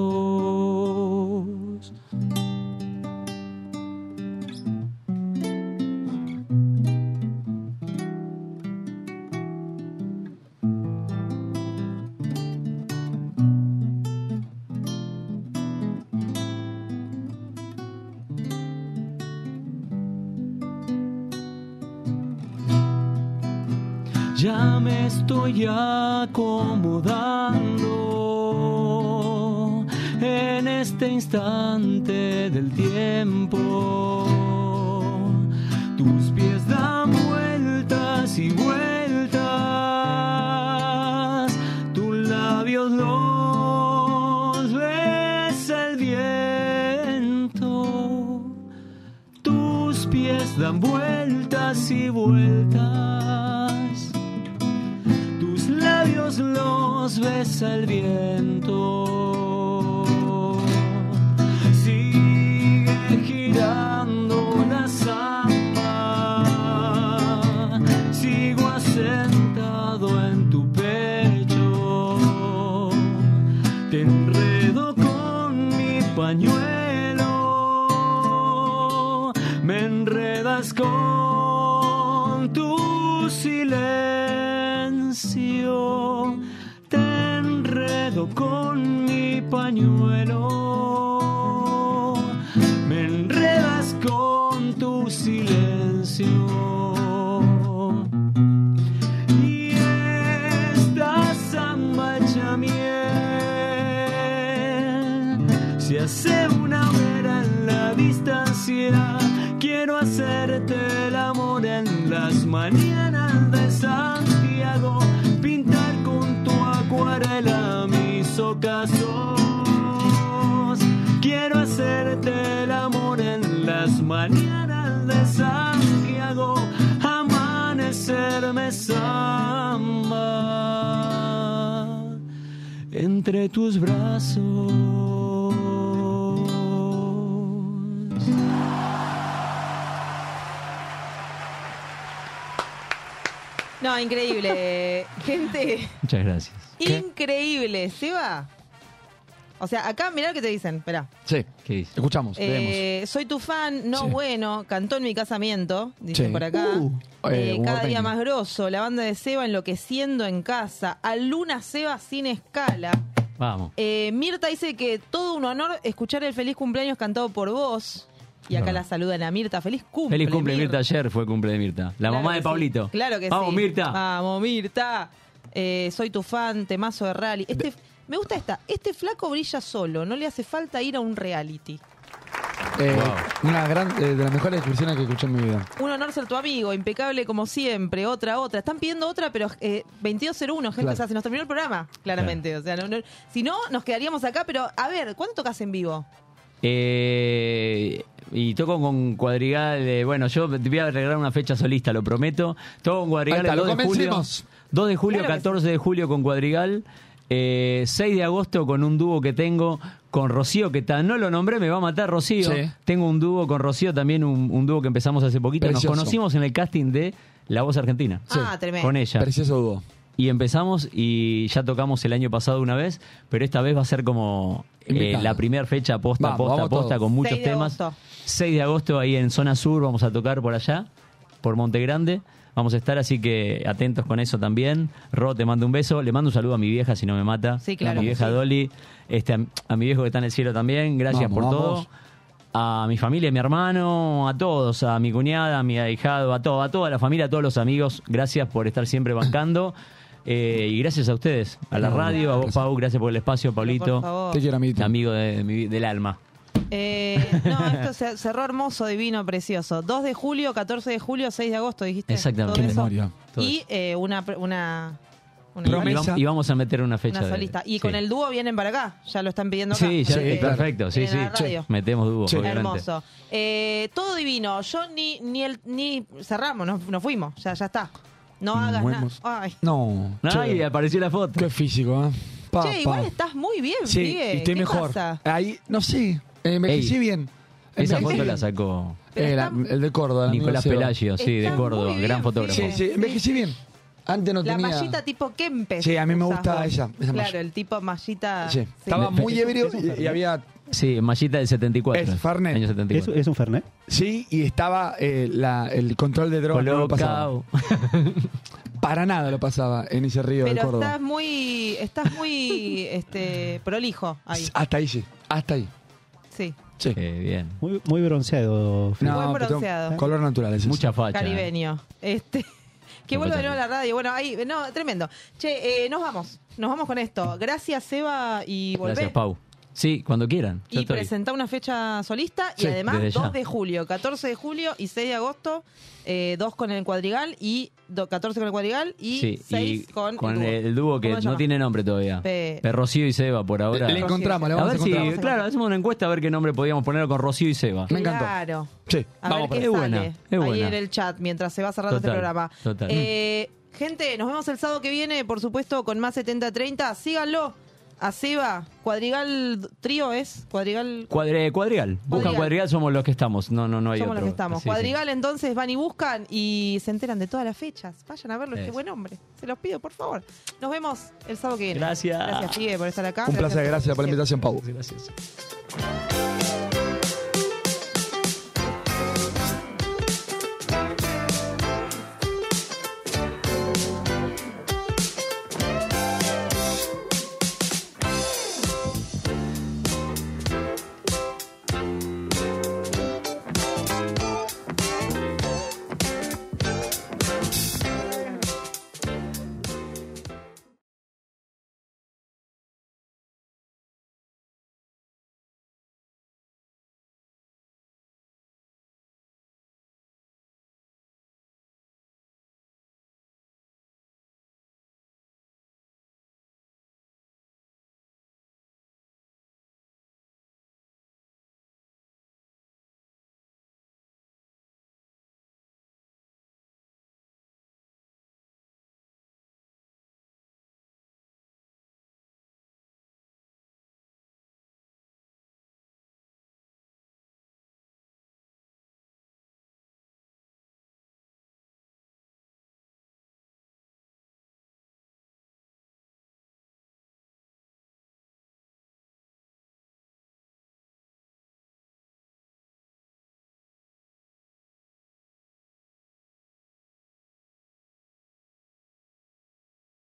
Ya me estoy acomodando en este instante del tiempo. Tus pies dan vueltas y vueltas, tus labios los besa el viento. Tus pies dan vueltas y vueltas. Los besa el viento. Sigue girando la samba. Sigo asentado en tu pecho. Te enredo con mi pañuelo. Me enredas con pañuelo. Amanecerme samba entre tus brazos. No, increíble. Gente, Muchas gracias. increíble. ¿Seba? O sea, acá mirá lo que te dicen. Espera. Sí, ¿Qué dice? escuchamos, leemos. Eh, soy tu fan, no Sí. bueno, cantó en mi casamiento, dice Sí. por acá. Uh, Eh, eh, cada día más grosso, la banda de Seba enloqueciendo en casa, a Luna Seba sin escala. Vamos. Eh, Mirta dice que todo un honor escuchar el feliz cumpleaños cantado por vos. Y acá No. la saludan a Mirta. Feliz cumple. Feliz cumple, Mirta. Ayer fue cumple de Mirta. La Claro mamá que de sí. Pablito. Claro que Vamos, sí. Mirta. Vamos, Mirta. Eh, soy tu fan, temazo de rally. Este, me gusta esta. Este flaco brilla solo, no le hace falta ir a un reality. Eh, Una gran, eh, de las mejores descripciones que escuché en mi vida. Un honor ser tu amigo, impecable como siempre. Otra, otra. Están pidiendo otra, pero eh, 2201, gente. Claro. O sea, se nos terminó el programa, claramente. O sea, no- no- si no, nos quedaríamos acá. Pero, a ver, ¿cuándo tocas en vivo? Eh, y toco con Cuadrigal. eh, bueno, yo te voy a regalar una fecha solista, lo prometo. Toco con Cuadrigal Ahí está, el lo 2 de julio. convencimos. 2 de julio, Claro que 14 de julio con Cuadrigal. Eh, 6 de agosto con un dúo que tengo con Rocío, que ta- no lo nombré, me va a matar Rocío. Sí. Tengo un dúo con Rocío, también un, un dúo que empezamos hace poquito. Precioso. Nos conocimos en el casting de La Voz Argentina. Ah, tremendo. Con ella. Precioso dúo. Y empezamos y ya tocamos el año pasado una vez, pero esta vez va a ser como eh, la primera fecha posta, Vamos, posta, vamos posta, todos. con muchos 6 de temas. agosto. 6 de agosto ahí en zona sur vamos a tocar por allá, por Monte Grande. Vamos a estar, así que atentos con eso también. Ro, te mando un beso. Le mando un saludo a mi vieja, si no me mata. Sí, claro A mi vieja sí. Dolly. Este, a, a mi viejo que está en el cielo también. Gracias Vamos, por vamos. todo. A mi familia, a mi hermano, a todos, a mi cuñada, a mi ahijado, a todo, a toda la familia, a todos los amigos. Gracias por estar siempre bancando. Eh, y gracias a ustedes, a la radio, a vos. Pau, gracias por el espacio, Pablito. por favor. Te quiero. Amigo de, de mi- del alma. Eh, no, esto se cerró hermoso, divino, precioso. 2 de julio, 14 de julio, 6 de agosto, dijiste. Exactamente. Todo Qué eso. memoria. Todo Y eh, una, una, una, Y Promesa. vamos, y vamos a meter una fecha. una de- solista. Y sí. con el dúo vienen para acá. Ya lo están pidiendo acá. Sí, ya, Sí, eh, perfecto, sí, sí. Metemos dúo, Sí. Hermoso. Eh, todo divino. Yo ni ni el ni cerramos, nos, nos fuimos. Ya, ya está. No hagas nada. Ay. No. Ay, che, apareció la foto. qué físico, ¿eh? Pa, Che, igual pa. estás muy bien, Sí, y estoy ¿Qué mejor. pasa? Ahí, no sé, eh, envejecí Ey, bien. Esa Envejecí foto bien. la sacó Eh, la- el de Córdoba. el amigo Nicolás Seba. Pelagio, sí, de Está Córdoba, muy gran bien, fotógrafo. Sí, sí, envejecí bien. Antes no La tenía... mallita tipo Kempes. Sí, a mí me gusta ella, esa claro, malla. el tipo mallita. Sí. Estaba Me- muy ebrio y, y había... Sí, Mallita del 74. Es Fernet. Año ¿Es, 74. es un Fernet? Sí, y estaba eh, la- el control de drogas. No lo pasaba. Para nada lo pasaba en ese río de Pero Córdoba. estás muy, estás muy este, prolijo ahí. Hasta ahí, sí. Hasta ahí. Sí. Sí. Eh, bien. Muy, muy bronceado. No, Buen pero bronceado. color natural. es Mucha facha. Caribeño. Este, Que vuelva de nuevo a la radio. Bueno, ahí, no, tremendo. Che, eh, nos vamos. Nos vamos con esto. Gracias, Seba, y volvé. Gracias, Pau. Sí, cuando quieran. Yo Y estoy. presenta una fecha solista Sí, y además desde 2 ya. de julio, 14 de julio y 6 de agosto, eh, 2 con el cuadrigal y do- 14 con el cuadrigal y Sí, 6 y con, con el dúo. el dúo que ¿Cómo se no tiene nombre todavía. Pe- Pe Rocío y Seba por ahora. Le encontramos, le a vamos ver a si, encontrar. claro, hacemos una encuesta a ver qué nombre podíamos poner con Rocío y Seba. Claro. Sí, A vamos ver qué sale buena, es ahí buena. en el chat mientras se va cerrando Total, este programa. total. Eh, gente, nos vemos el sábado que viene, por supuesto, con más 7030. Síganlo a Seba. Cuadrigal Trío es. Cuadrigal. Cuadre- cuadrigal. Buscan Cuadrigal. somos los que estamos. No, no, no hay Somos otro. los que estamos. Sí, sí. Cuadrigal, entonces van y buscan y se enteran de todas las fechas. Vayan a verlo, este Eso. buen hombre. Se los pido, por favor. Nos vemos el sábado que viene. Gracias. Gracias, Figue, por estar acá. Un placer, gracias por la invitación, Pau. Gracias.